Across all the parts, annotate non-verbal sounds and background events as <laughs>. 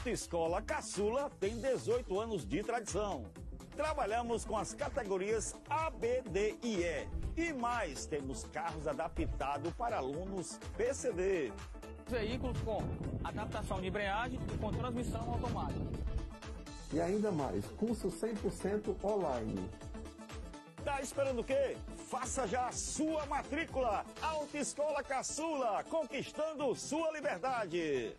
Autoescola Caçula tem 18 anos de tradição. Trabalhamos com as categorias A, B, D e E. E mais, temos carros adaptados para alunos PCD. Veículos com adaptação de embreagem e com transmissão automática. E ainda mais, curso 100% online. Tá esperando o quê? Faça já a sua matrícula. Autoescola Caçula, conquistando sua liberdade.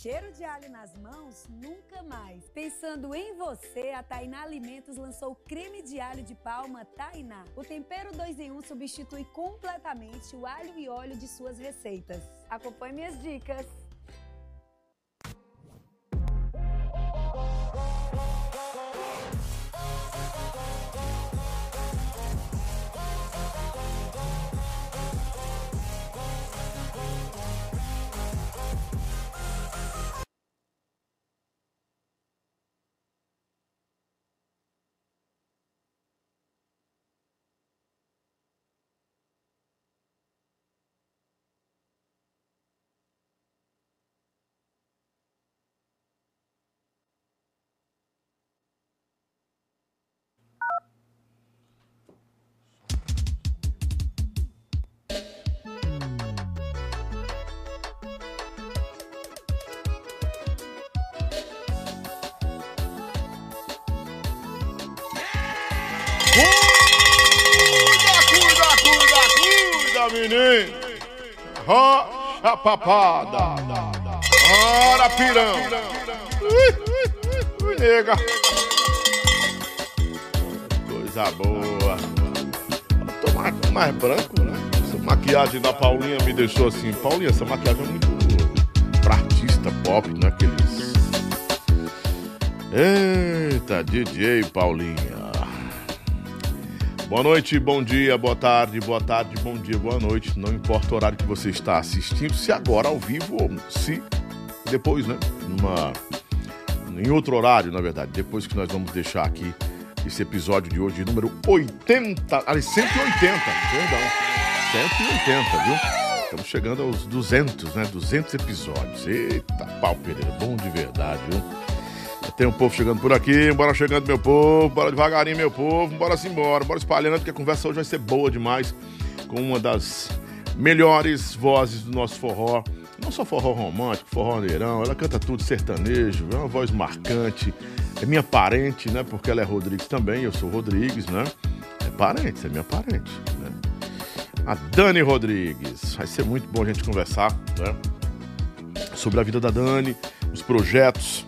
Cheiro de alho nas mãos? Nunca mais. Pensando em você, a Tainá Alimentos lançou o creme de alho de palma Tainá. O tempero 2 em 1 substitui completamente o alho e óleo de suas receitas. Acompanhe minhas dicas. Cuida, menino. Rocha papada. Ora, pirão. Ui, ui, nega. Coisa boa. Tô mais, branco, né? Essa maquiagem da Paulinha me deixou assim. Paulinha, essa maquiagem é muito pra artista pop, não é aqueles. Eita, DJ Paulinha. Boa noite, bom dia, boa tarde, boa tarde, bom dia, boa noite. Não importa o horário que você está assistindo, se agora ao vivo ou se depois, né? Numa, em outro horário, na verdade, depois que nós vamos deixar aqui esse episódio de hoje, número 80, aliás, 180, perdão, 180, viu? Estamos chegando aos 200, né? 200 episódios. Eita, pau, Pereira, bom de verdade, viu? Tem um povo chegando por aqui, bora chegando, meu povo, bora devagarinho, meu povo, bora se embora, bora espalhando, porque a conversa hoje vai ser boa demais, com uma das melhores vozes do nosso forró, não só forró romântico, forró neirão, ela canta tudo sertanejo, é uma voz marcante, é minha parente, né, porque ela é Rodrigues também, eu sou Rodrigues, né, é parente, é minha parente, né. A Dani Rodrigues, vai ser muito bom a gente conversar, né, sobre a vida da Dani, os projetos,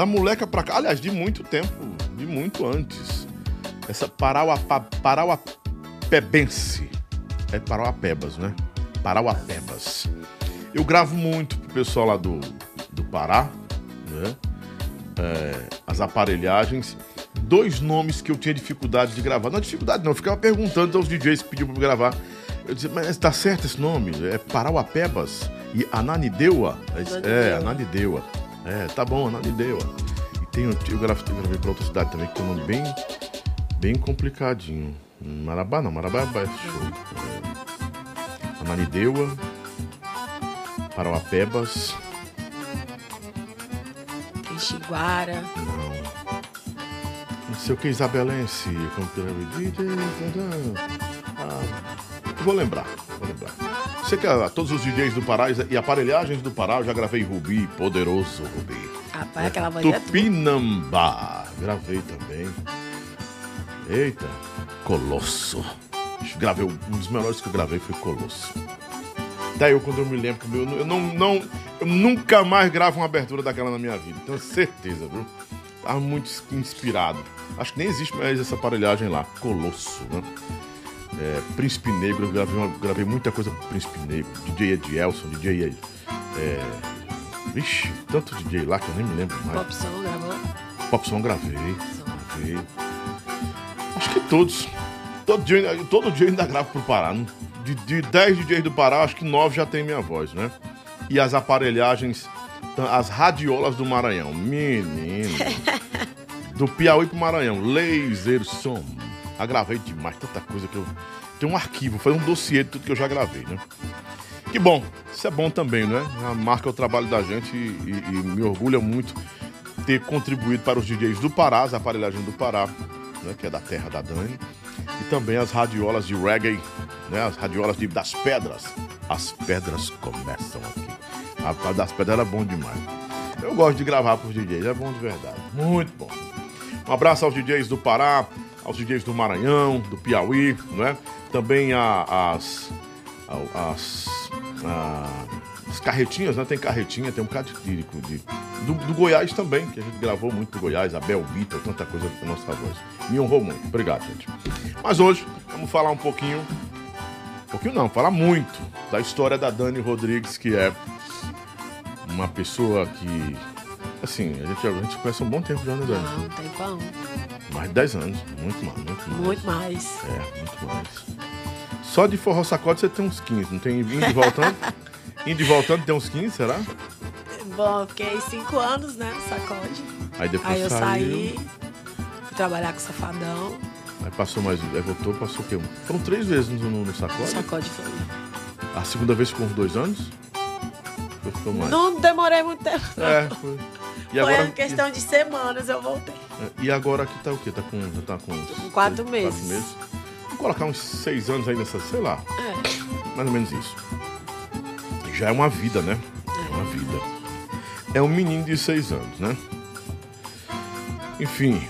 da moleca pra cá, aliás, de muito tempo, de muito antes. Essa Parauapa, Parauapebense. É Parauapebas, né? Parauapebas. Eu gravo muito pro pessoal lá do, do Pará, né? É, as aparelhagens. Dois nomes que eu tinha dificuldade de gravar. Não é dificuldade, não. Eu ficava perguntando aos DJs que pediam pra eu gravar. Eu dizia, mas tá certo esse nome? É Parauapebas e Ananideua? É, Ananideua. É, tá bom, Ananideua. E tem, eu, eu gravei, gravei pra outra cidade também, que tem um nome bem, bem complicadinho. Marabá não, Marabá é baixo. É, Ananideua, Parauapebas. Xiguara. Não. Não sei o que, Isabelense. como que? Ah, eu vou lembrar, vou lembrar. Sei que ah, todos os DJs do Pará e aparelhagens do Pará, eu já gravei Rubi, poderoso Rubi. Rapaz, aquela voz é. Tupinambá, gravei também. Eita, Colosso. Gravei, um dos melhores que eu gravei foi Colosso. Daí eu, quando eu me lembro, eu, eu não, não, eu nunca mais gravo uma abertura daquela na minha vida. Tenho certeza, viu? Tava muito inspirado. Acho que nem existe mais essa aparelhagem lá, Colosso, né? É, Príncipe Negro, eu gravei, uma- gravei muita coisa pro Príncipe Negro, DJ Edielson, DJ. É, vixe, tanto DJ lá que eu nem me lembro mais. Popson gravou. Popson gravei, gravei. Acho que todos. Todo dia, todo dia eu ainda gravo pro Pará. De, de 10 DJs do Pará, acho que 9 já tem minha voz, né? E as aparelhagens, as radiolas do Maranhão. Menino. <laughs> Do Piauí pro Maranhão, Laser Som. Ah, gravei demais, tanta coisa que eu. Tem um arquivo, foi um dossiê de tudo que eu já gravei, né? Que bom, isso é bom também, né? Marca o trabalho da gente e, e- e me orgulha muito ter contribuído para os DJs do Pará, as aparelhagens do Pará, né? Que é da terra da Dani. E também as radiolas de reggae, né? As radiolas de, das pedras. As pedras começam aqui. A, a das pedras era bom demais. Eu gosto de gravar para os DJs, é bom de verdade. Muito bom. Um abraço aos DJs do Pará, aos DJs do Maranhão, do Piauí, não é? Também a- as, a- as, a- as carretinhas, né? Tem carretinha, tem um bocado de, de- do, do Goiás também, que a gente gravou muito do Goiás, a Bel Vitor, tanta coisa com nossa voz. Me honrou muito. Obrigado, gente. Mas hoje vamos falar um pouquinho, um pouquinho não, falar muito da história da Dani Rodrigues, que é uma pessoa que, assim, a gente, a gente conhece um bom tempo já, né, Dani? Não, tem pão. Mais de 10 anos, muito mais, muito mais. Muito mais. É, muito mais. Só de forró sacode você tem uns 15, não tem indo e voltando? <laughs> indo e voltando tem uns 15, será? Bom, fiquei cinco anos, né, no sacode. Aí depois Aí eu saiu. saí, fui trabalhar com o Safadão. Aí passou mais. Aí voltou, passou o quê? Foram três vezes no, no, sacode? sacode foi. A segunda vez ficou uns dois anos? Não demorei muito tempo. não. É, foi. E foi agora, questão de semanas eu voltei. E agora aqui tá o quê? Tá com. Já tá com. quatro meses. Quatro meses. Vamos colocar uns seis anos aí nessa, sei lá. É. Mais ou menos isso. Já é uma vida, né? É uma vida. É um menino de seis anos, né? Enfim,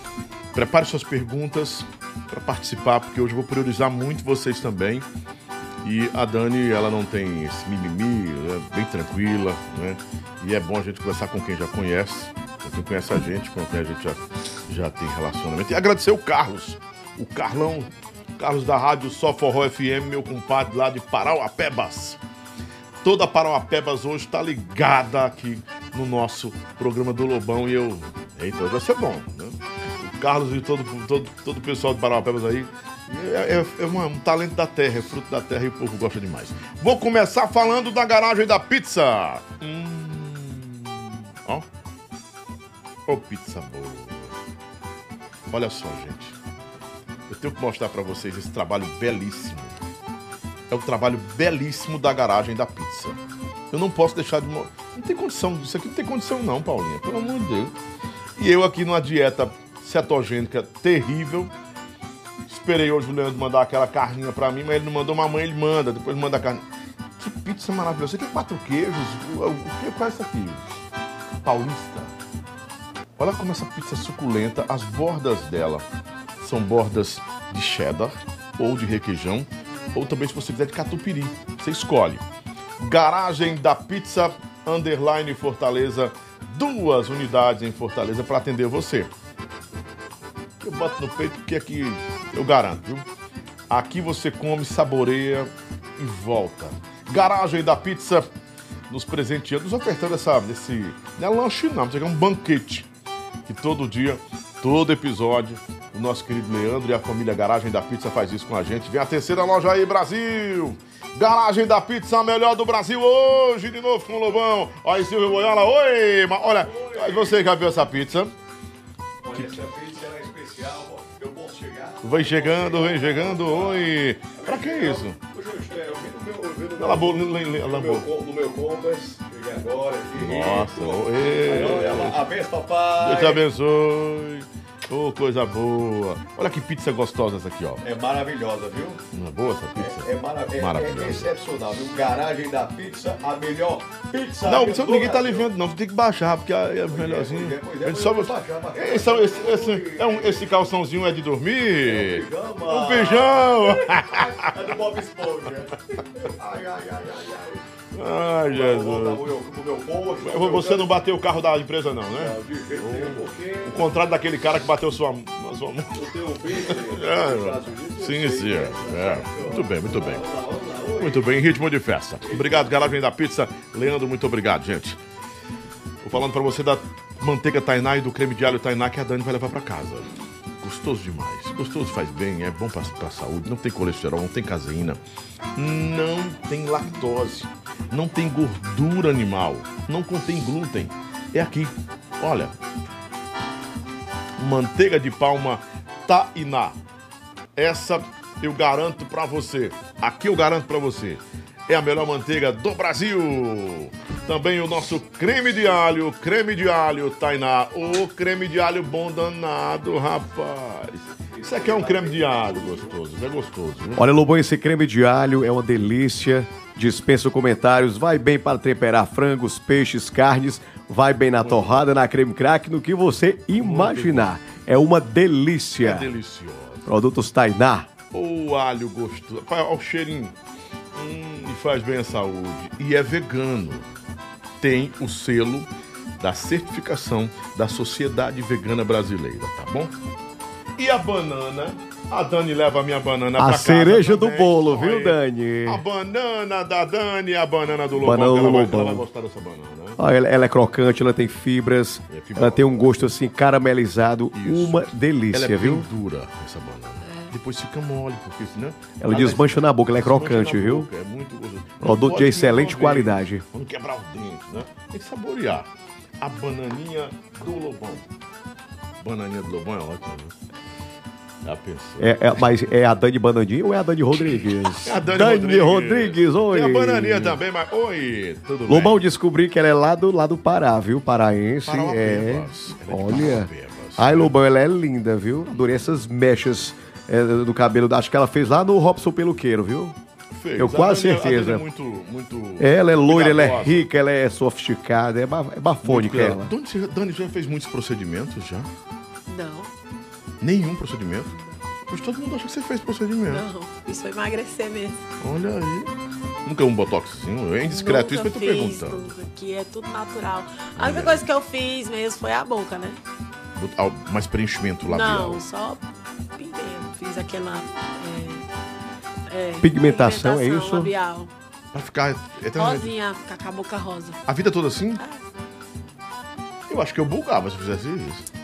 prepare suas perguntas para participar, porque hoje eu vou priorizar muito vocês também. E a Dani, ela não tem esse mimimi, é bem tranquila, né? E é bom a gente conversar com quem já conhece, com quem conhece a gente, com quem a gente já, já tem relacionamento. E agradecer o Carlos, o Carlão, Carlos da Rádio Só Forró FM, meu compadre lá de Parauapebas. Toda Parauapebas hoje está ligada aqui no nosso programa do Lobão e eu. Hoje vai ser bom, né? O Carlos e todo, todo, todo o pessoal de Parauapebas aí. É, é- é um talento da terra, é fruto da terra e o povo gosta demais. Vou começar falando da garagem da pizza. Hum, ó. Ô, pizza boa. Olha só, gente. Eu tenho que mostrar pra vocês esse trabalho belíssimo. É o trabalho belíssimo da garagem da pizza. Eu não posso deixar de. Não tem condição, isso aqui não tem condição, não, Paulinha, pelo amor de Deus. E eu aqui numa dieta cetogênica terrível. Esperei hoje o Leandro mandar aquela carninha pra mim, mas ele não mandou, mamãe ele manda, depois manda a carne. Que pizza maravilhosa. Aqui é quatro queijos. O, que é isso aqui? Paulista. Olha como essa pizza é suculenta. As bordas dela são bordas de cheddar ou de requeijão, ou também se você quiser de catupiry. Você escolhe. Garagem da Pizza Underline Fortaleza. Duas unidades em Fortaleza para atender você. Eu boto no peito porque aqui eu garanto, viu? Aqui você come, saboreia e volta. Garagem da Pizza nos presenteando, nos ofertando essa, esse. Não é lanche, não, isso aqui é um banquete. Que todo dia, todo episódio, o nosso querido Leandro e a família Garagem da Pizza faz isso com a gente. Vem a terceira loja aí, Brasil! Garagem da Pizza, a melhor do Brasil, hoje de novo com o Lobão. Olha aí, Silvio Boiola, oi! Olha, você já viu essa pizza? Olha, essa pizza é especial, eu posso chegar. Vem chegando, vem chegando, oi! Pra que isso? Hoje eu, estou- vi no meu, no meu, Ela ela Compass, cheguei agora aqui. Nossa, oi! olha, A benção, papai. Deus te abençoe. Ô, coisa boa. Olha que pizza gostosa essa aqui, ó. É maravilhosa, viu? Não é boa essa pizza? É, mara é, Maravilhosa. é excepcional, viu? Garagem da pizza, a melhor pizza. Não, você, ninguém tá vendo, não. Tem que baixar, porque é melhorzinho. pois é, pois é, pois só- é, baixar, baixar. Esse, esse, esse, é um- esse calçãozinho é de dormir? Pijama. Um pijama! <laughs> É do Bob Esponja. Ai, ai, ai, ai, ai. Ai, Jesus. Você não bateu o carro da empresa, não, né? Porque O contrário daquele cara que bateu sua, sua mão. o business <laughs> É, Sim, sim. que É. Muito bem, muito bem. Muito bem, ritmo de festa. Obrigado, Garagem da Pizza. Leandro, muito obrigado, gente. Vou falando pra você da manteiga Tainá e do creme de alho Tainá que a Dani vai levar pra casa. Gostoso demais. Gostoso faz bem, é bom pra, pra saúde. Não tem colesterol, não tem caseína. Não tem lactose. Não tem gordura animal. Não contém glúten. É aqui. Olha. manteiga de palma Tainá. Essa eu garanto pra você. Aqui eu garanto pra você. É a melhor manteiga do Brasil. Também o nosso creme de alho, creme de alho Tainá. Ô, creme de alho bom danado, rapaz. Isso aqui é um creme de alho gostoso, é gostoso. Viu? Olha, Lobão, esse creme de alho é uma delícia. Dispensa comentários, vai bem para temperar frangos, peixes, carnes, vai bem na torrada, na creme crack, no que você imaginar. É uma delícia. É delicioso. Produtos Tainá. O alho gostoso. Olha o cheirinho. E faz bem à saúde. E é vegano. Tem o selo da certificação da Sociedade Vegana Brasileira, tá bom? E a banana? A Dani leva a minha banana pra A casa cereja do bolo, viu. Dani? A banana da Dani a banana do Lobão. Banana que ela, do vai, Lobão. ela vai gostar dessa banana, né? Ela, ela é crocante, ela tem fibras, É, ela tem um gosto assim caramelizado, Isso. uma Ela delícia, é bem viu? dura, essa banana. Depois fica mole, porque senão... Ela desmancha na boca, ela é crocante, viu? boca, É muito gostoso. Produto de excelente uma vez, qualidade. Não quebrar os dentes, né? Tem que saborear. A bananinha do Lobão. Bananinha do Lobão é ótima, né? Já pensou? É, é- mas é a Dani Banandinha ou é a Dani Rodrigues? É a Dani, Rodrigues, oi. Tem a bananinha também, mas... Oi, tudo Lobão bem? descobri que ela é lá do, lá do Pará, viu? Paraense. É. É Olha. Ai, Lobão, ela é linda, viu? Adorei essas mechas é, do cabelo. Acho que ela fez lá no Robson Peluqueiro, viu? Fez. eu A quase a Dani certeza. é muito, muito Ela é loira, ela é rica, ela é sofisticada, é, ba- é bafônica ela. Dani, você- Dani já fez muitos procedimentos já? Não, Nenhum procedimento? Pois todo mundo acha que você fez procedimento. não. Isso foi emagrecer mesmo. Olha aí. Nunca um botoxzinho? É indiscreto isso que eu tô perguntando. nunca, que é tudo natural. A única coisa que eu fiz mesmo foi a boca, né? Ah, Mais preenchimento labial. Não, só pintei. Fiz aquela. é, é, Pigmentação, é isso? labial. Pra ficar eternamente. Rosinha, ficar com a boca rosa. A vida toda assim? Eu acho que eu bugava se eu fizesse isso.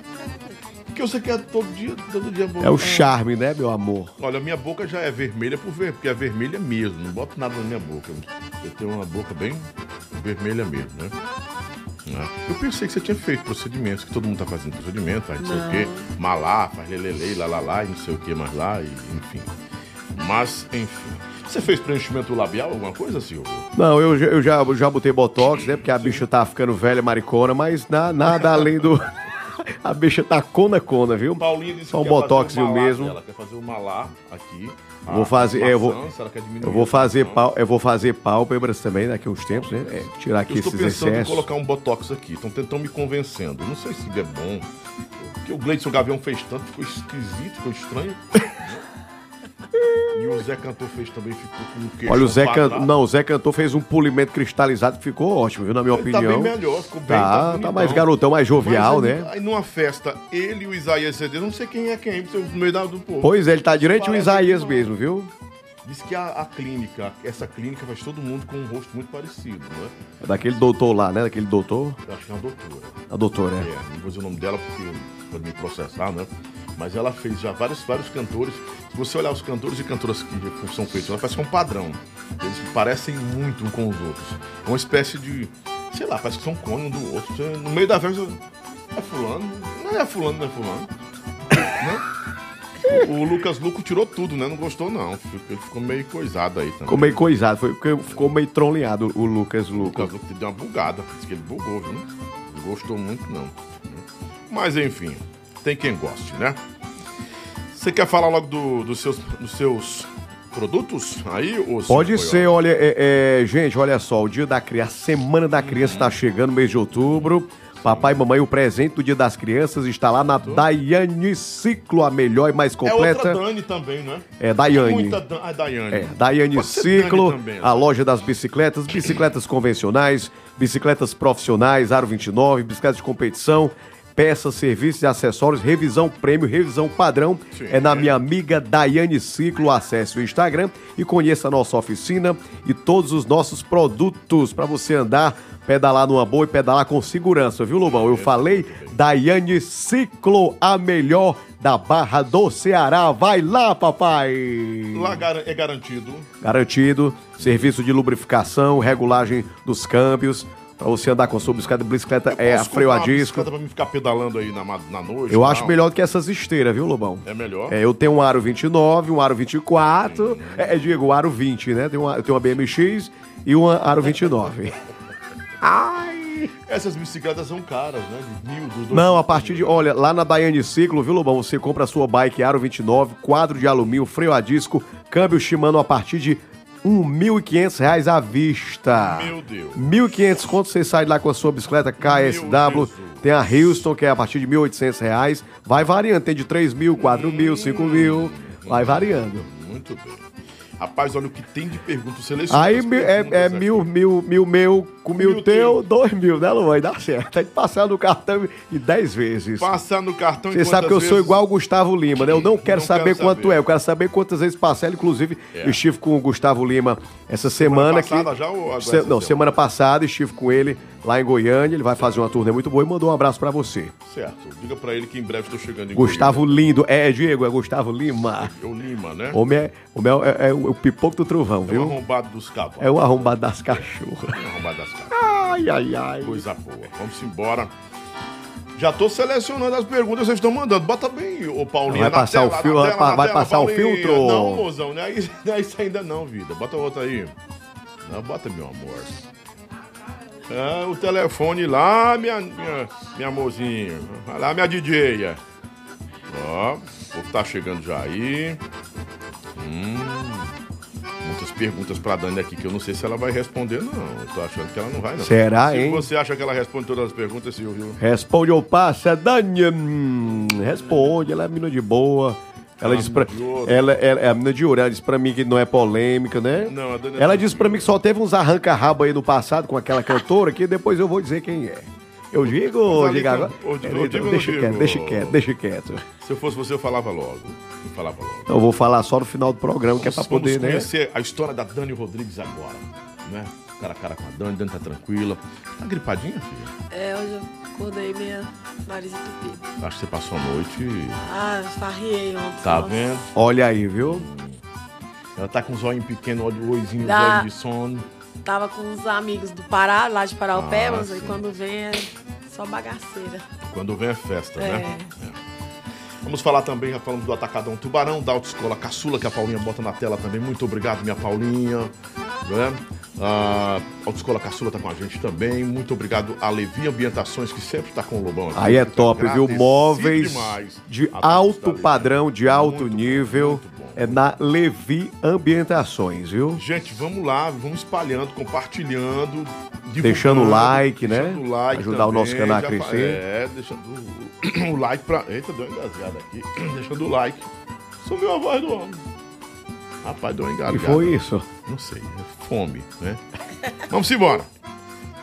Porque você quer todo dia, todo dia É o charme, né, meu amor? Olha, minha boca já é vermelha por ver, porque é vermelha mesmo. Não boto nada na minha boca. Eu tenho uma boca bem vermelha mesmo, né? Né? Eu pensei que você tinha feito procedimentos, que todo mundo tá fazendo procedimento, faz não sei o quê, malar, faz lelele, lá, lá, lá, e não sei o que mais lá, e, enfim. Mas, enfim. Você fez preenchimento labial, alguma coisa, Silvio? Não, eu, já- eu já, eu já botei botox, né? Porque a bicha tá ficando velha, maricona, mas na- nada além do. <laughs> a bicha tá cona cona, viu? Paulinha disse Só um que quer fazer botoxinho o mesmo. dela, quer fazer o malar aqui. Vou fazer, é, eu vou, diminuir eu vou fazer, pau, eu vou fazer pálpebras também daqui a uns tempos, né? É, tirar aqui Eu estou esses pensando em excessos. colocar um botox aqui. Estão tentando me convencendo. Não sei se é bom. Porque o Gleidson Gavião fez tanto, ficou esquisito, ficou estranho. <laughs> e o Zé Cantor fez também, ficou com um queixo Olha, o Zé não, o Zé Cantor fez um polimento cristalizado que ficou ótimo, viu? Na minha Ele tá opinião. bem melhor, ficou bem. Tá, tá bonitão. mais garotão, mais jovial, né? Aí numa festa, ele e o Isaías CD, não sei quem é quem, no meio da- do povo. Pois é, ele tá direito o Isaías que mesmo, viu? Diz que a, a clínica, essa clínica faz todo mundo com um rosto muito parecido, né? É Daquele doutor lá, né? Daquele doutor. Eu acho que é uma doutora. A doutora, É, é. não vou dizer o nome dela porque pode me processar, né? Mas ela fez já vários, vários cantores. Se você olhar os cantores e cantoras que são feitos, ela parece que é um padrão. Eles parecem muito um com os outros. É uma espécie de. Sei lá, parece que são clones um do outro. Você, No meio da festa. É fulano? Não é fulano, não é fulano. né? O, o Lucas Luco tirou tudo, né? Não gostou, não. Ele ficou meio coisado aí também. Ficou meio coisado, foi, ficou meio trolleado o Lucas O Luco. Lucas Luco deu uma bugada. Disse que ele bugou, viu? Não gostou muito, não. Mas enfim, tem quem goste, né? Você quer falar logo do- dos, seus, dos seus produtos aí? Ou Pode ser, olha, é, é, gente, olha só, o dia da criança, a semana da criança está chegando, mês de outubro. Papai e mamãe, o presente do dia das crianças está lá na Daiane Ciclo, a melhor e mais É completa. outra Dani também, né? É, Daiane. Muita Dan... Ah, Daiane. É, Daiane Pode Ciclo, Dani também, a loja das bicicletas, bicicletas convencionais, bicicletas profissionais, Aro 29, bicicletas de competição, peças, serviços e acessórios, revisão prêmio, revisão padrão. Sim. É na minha amiga Daiane Ciclo. Acesse o Instagram e conheça a nossa oficina e todos os nossos produtos para você andar, pedalar numa boa e pedalar com segurança, viu, Lobão? Eu falei Daiane Ciclo, a melhor da Barra do Ceará. Vai lá, papai! Lá é garantido. Garantido, serviço de lubrificação, regulagem dos câmbios, Pra você andar com a sua bicicleta, bicicleta é a freio a disco. pra mim ficar pedalando aí na, na noite. Eu acho melhor do que essas esteiras, viu, Lobão? É melhor? É, eu tenho um Aro 29, um Aro 24. É, é, digo, o Aro 20, né? Tem uma- eu tenho uma BMX e uma Aro 29. <laughs> Ai! Essas bicicletas são caras, né? De mil, dos dois Não, a partir de. Olha, lá na Daiane Ciclo, viu, Lobão? Você compra a sua bike Aro 29, quadro de alumínio, freio a disco, câmbio Shimano a partir de 1.500 reais à vista. Meu Deus. 1.500 conto você sai lá com a sua bicicleta KSW. Tem a Houston, que é a partir de 1.800 reais. Vai variando, tem de 3 mil, 4 mil, 5 mil. Vai variando. Muito bem. Rapaz, olha o que tem de perguntas selecionadas. Aí mi- é, é mil, mil, mil meu com mil, Mil teu, dois mil, né, Luan? Aí dá certo. Tem que passar no cartão e 10 vezes. Passar no cartão Você sabe que eu sou igual o Gustavo Lima, né? Eu não quero Não saber quero quanto saber. é, eu quero saber quantas vezes parcela. Inclusive, É. eu estive com o Gustavo Lima essa semana. passada que... já ou agora Se- Não, semana? semana passada estive com ele lá em Goiânia. Ele vai fazer uma turnê muito boa e mandou um abraço pra você. Certo. Diga pra ele que em breve estou chegando em Gustavo Lindo. É, Diego, é Gustavo Lima. Goiânia. Eu Lima, né? Homem é, homem é, é o, o pipoco do trovão, É o viu? arrombado dos cavalos. É o arrombado das cachorras. É o arrombado das. Ai, ai, ai. Coisa boa. Vamos embora. Já tô selecionando as perguntas que vocês estão mandando. Bota bem, ô Paulinho. Vai passar o tela, fil- na vai tela, passar o filtro? Não, mozão, não é isso, não é isso ainda não, vida. Bota outra aí. Não, bota, meu amor. É, o telefone lá, minha, minha, minha mozinha. Vai lá, minha DJ. Ó, o povo tá chegando já aí. Hum, muitas perguntas pra Dani aqui que eu não sei se ela vai responder, não. Eu tô achando que ela não vai, não. Será, se hein? você acha que ela responde todas as perguntas, Silvio? Responde ou passa, Dani. Hum, responde, ela é menina de boa. Ela Ah, disse pra. Ela, ela é a menina de ouro, ela disse pra mim que não é polêmica, né? Não, a Dani é Ela tranquila. disse pra mim que só teve uns arranca-rabo aí no passado com aquela cantora que depois eu vou dizer quem é. Eu digo ali digo agora? digo- É, digo deixa quieto, deixa quieto, deixa quieto. Se eu fosse você, eu falava logo. Logo. Eu vou falar só no final do programa, que é pra Vamos- poder, né? conhecer a história da Dani Rodrigues agora, né? Cara a cara com a Dani, Dani tá tranquila. Tá gripadinha, filha? É, hoje eu acordei minha nariz entupido. Acho que você passou a noite. Ah, farriei ontem. Tá nossa. vendo? Olha aí, viu? Ela tá com os olhinhos pequenos, olho oizinho, Dá. olhos de sono. Tava com uns amigos do Pará, lá de Paraupebas, Ah, e sim. quando vem é só bagaceira. Quando vem é festa, É. né? É. Vamos falar também, já falamos do Atacadão Tubarão, da Autoescola Caçula, que a Paulinha bota na tela também. Muito obrigado, minha Paulinha. Né? A Autoescola Caçula tá com a gente também. Muito obrigado a Levi Ambientações, que sempre tá com o Lobão aqui. Aí é top, viu? Móveis de alto padrão, de alto Muito nível. muito. É na Levi Ambientações, viu? Gente, vamos lá, vamos espalhando, compartilhando. Deixando o like, né? deixando o like Ajudar o nosso também, canal a fa- crescer. É, deixando o, <clears throat> o like pra. Eita, deu uma engasgada aqui. <clears throat> Deixando o like. Sumiu a voz do homem. Rapaz, deu uma E engasgada. foi isso. Não sei, é fome, né? <laughs> Vamos embora.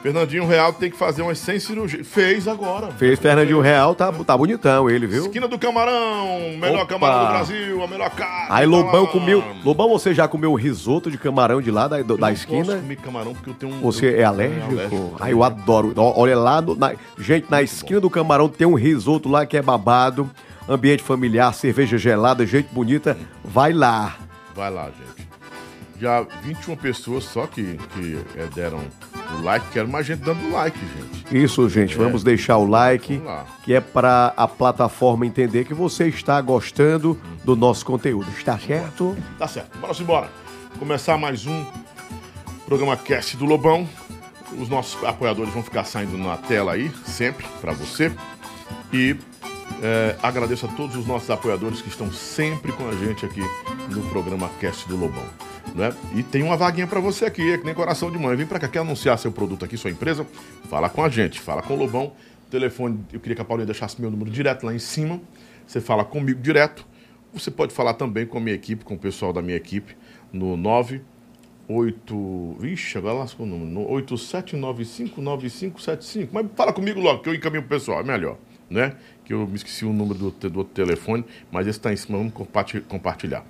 Fernandinho Real tem que fazer umas 100 cirurgias. Fez agora. Fez Fernandinho Real, tá, tá bonitão ele, viu? Esquina do Camarão, melhor Opa. camarão do Brasil, a melhor carne. Aí Lobão comeu. Lobão, você já comeu risoto de camarão de lá da, do- Eu da não esquina? posso comer camarão porque eu tenho um. Você eu- é alérgico? alérgico Aí eu adoro. Olha lá, no- na- gente, na esquina do camarão tem um risoto lá que é babado. Ambiente familiar, cerveja gelada, gente bonita. Vai lá. Vai lá, gente. Já 21 pessoas só que, que é, deram o like. Quero mais gente dando like, gente. Isso, gente. Vamos deixar o like, que é para a plataforma entender que você está gostando do nosso conteúdo. Está certo? Tá certo. Bora embora. Começar mais um programa Cast do Lobão. Os nossos apoiadores vão ficar saindo na tela aí, sempre, para você. E é, agradeço a todos os nossos apoiadores que estão sempre com a gente aqui no programa Cast do Lobão. Né? E tem uma vaguinha para você aqui, é que nem coração de mãe. Vem para cá, quer anunciar seu produto aqui, sua empresa? Fala com a gente, fala com o Lobão. Telefone, eu queria que a Paulinha deixasse meu número direto lá em cima. Você fala comigo direto. Você pode falar também com a minha equipe, com o pessoal da minha equipe, no 98. Vixe, agora lascou o número. No 87959575. Mas fala comigo logo, que eu encaminho pro pessoal, é melhor, né? Que eu me esqueci o número do, do outro telefone, mas esse está em cima, vamos comparti- compartilhar.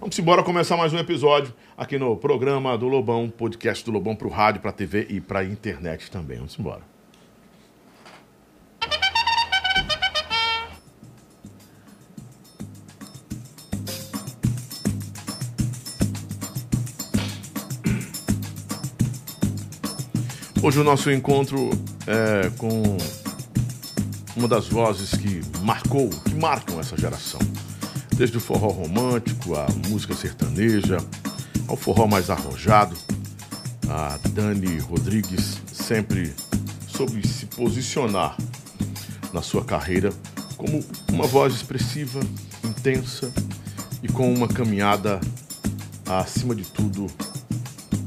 Vamos embora começar mais um episódio aqui no programa do Lobão, podcast do Lobão pro rádio, pra TV e pra internet também. Vamos embora. Hoje o nosso encontro é com uma das vozes que marcou, que marcam essa geração. Desde o forró romântico, a música sertaneja, ao forró mais arrojado, a Dani Rodrigues sempre soube se posicionar na sua carreira como uma voz expressiva, intensa e com uma caminhada, acima de tudo,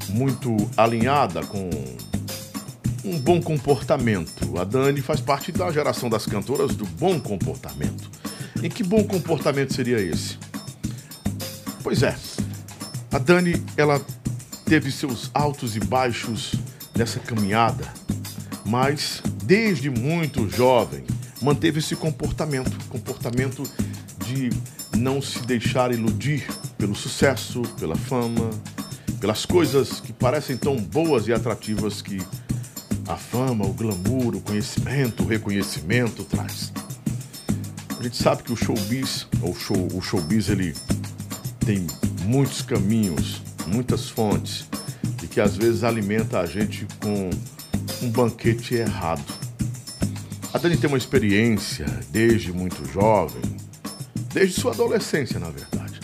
muito alinhada com um bom comportamento. A Dani faz parte da geração das cantoras do bom comportamento. E que bom comportamento seria esse? Pois é, a Dani, ela teve seus altos e baixos nessa caminhada, mas desde muito jovem manteve esse comportamento, comportamento de não se deixar iludir pelo sucesso, pela fama, pelas coisas que parecem tão boas e atrativas que a fama, o glamour, o conhecimento, o reconhecimento traz. A gente sabe que o showbiz, ou show, o showbiz, ele tem muitos caminhos, muitas fontes, e que às vezes alimenta a gente com um banquete errado. A Dani tem uma experiência desde muito jovem, desde sua adolescência, na verdade.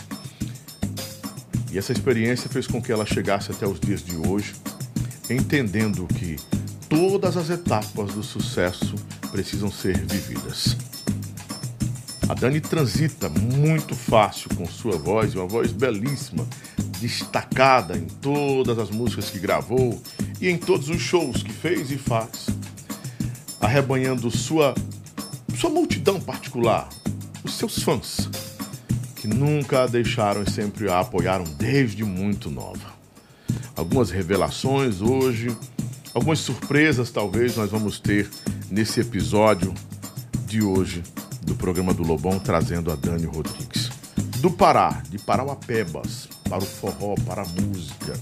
E essa experiência fez com que ela chegasse até os dias de hoje, entendendo que todas as etapas do sucesso precisam ser vividas. A Dani transita muito fácil com sua voz, uma voz belíssima, destacada em todas as músicas que gravou e em todos os shows que fez e faz, arrebanhando sua, sua multidão particular, os seus fãs, que nunca a deixaram e sempre a apoiaram desde muito nova. Algumas revelações hoje, algumas surpresas talvez nós vamos ter nesse episódio de hoje do programa do Lobão, trazendo a Dani Rodrigues. Do Pará, de Parauapebas, para o forró, para a música.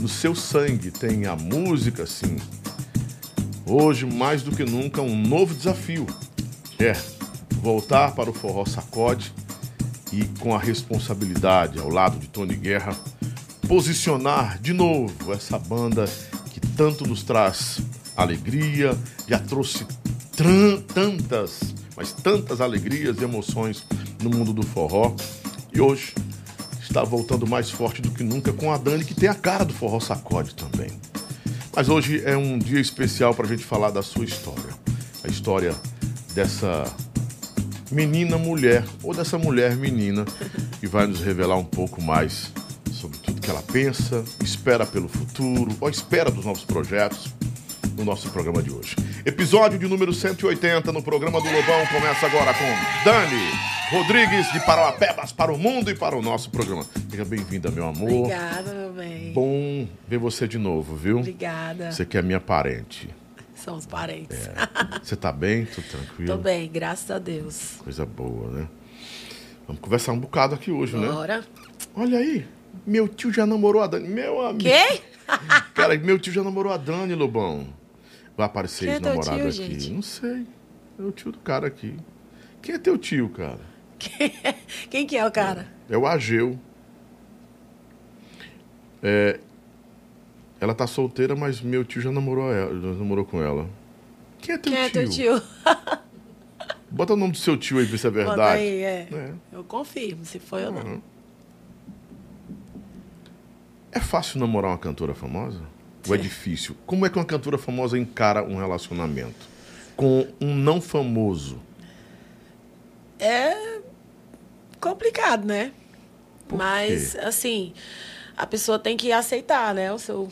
No seu sangue tem a música, sim. Hoje, mais do que nunca, um novo desafio. É voltar para o forró sacode e com a responsabilidade ao lado de Tony Guerra, posicionar de novo essa banda que tanto nos traz alegria, já trouxe tantas, mas tantas alegrias e emoções no mundo do forró. E hoje está voltando mais forte do que nunca com a Dani, que tem a cara do forró sacode também. Mas hoje é um dia especial para a gente falar da sua história. A história dessa menina mulher, ou dessa mulher menina, que vai nos revelar um pouco mais sobre tudo que ela pensa, espera pelo futuro, ou espera dos novos projetos no nosso programa de hoje. Episódio de número 180 no programa do Lobão começa agora com Dani Rodrigues de Parauapebas para o mundo e para o nosso programa. Seja bem-vinda, meu amor. Obrigada, meu bem. Bom ver você de novo, viu? Obrigada. Você que é minha parente. Somos parentes. É. Você tá bem? Tudo tranquilo? Tô bem, graças a Deus. Coisa boa, né? Vamos conversar um bocado aqui hoje, né? Bora. Olha aí, meu tio já namorou a Dani. Meu amigo. Quem? Cara, meu tio já namorou a Dani, Lobão. Vai aparecer Quem é ex-namorado tio, aqui. gente? Não sei. É o tio do cara aqui. Quem é teu tio, cara? Quem que é o cara? É o Ageu. É, ela tá solteira, mas meu tio já namorou, ela, já namorou com ela. Quem é teu Quem é tio? teu tio? Bota o nome do seu tio aí pra ver se é <laughs> Bota verdade. aí, é. É. Eu confirmo, se foi ou não. Uhum. É fácil namorar uma cantora famosa? Ou é difícil? Como é que uma cantora famosa encara um relacionamento com um não famoso? É complicado, né? Por Mas, quê? assim, a pessoa tem que aceitar, né? O seu,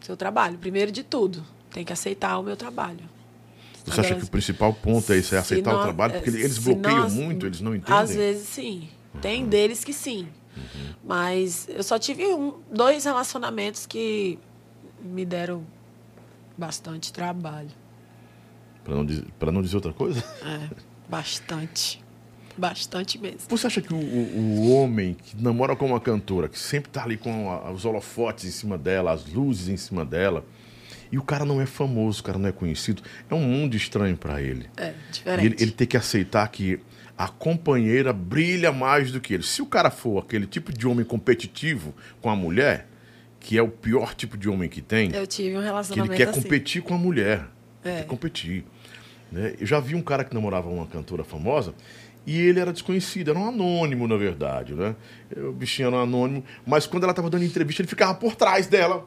seu trabalho. Primeiro de tudo, tem que aceitar o meu trabalho. Você acha que o principal ponto é isso, é aceitar o trabalho? Porque é, eles se bloqueiam nós- muito, eles não entendem. Uhum. Às vezes, sim. Tem deles que sim. Mas eu só tive um, dois relacionamentos que me deram bastante trabalho. Pra não, dizer, não dizer outra coisa? É, bastante. Bastante mesmo. Você acha que o, o- homem que namora com uma cantora, que sempre tá ali com a- os holofotes em cima dela, as luzes em cima dela, e o cara não é famoso, o cara não é conhecido, é um mundo estranho pra ele. É, diferente. ele, ele tem que aceitar que a companheira brilha mais do que ele. Se o cara for aquele tipo de homem competitivo com a mulher, que é o pior tipo de homem que tem, Eu tive um que ele relacionamento quer assim. competir com a mulher. É. Quer competir. né? Eu já vi um cara que namorava uma cantora famosa e ele era desconhecido, era um anônimo, na verdade, né? O bichinho era um anônimo, mas quando ela estava dando entrevista, ele ficava por trás dela.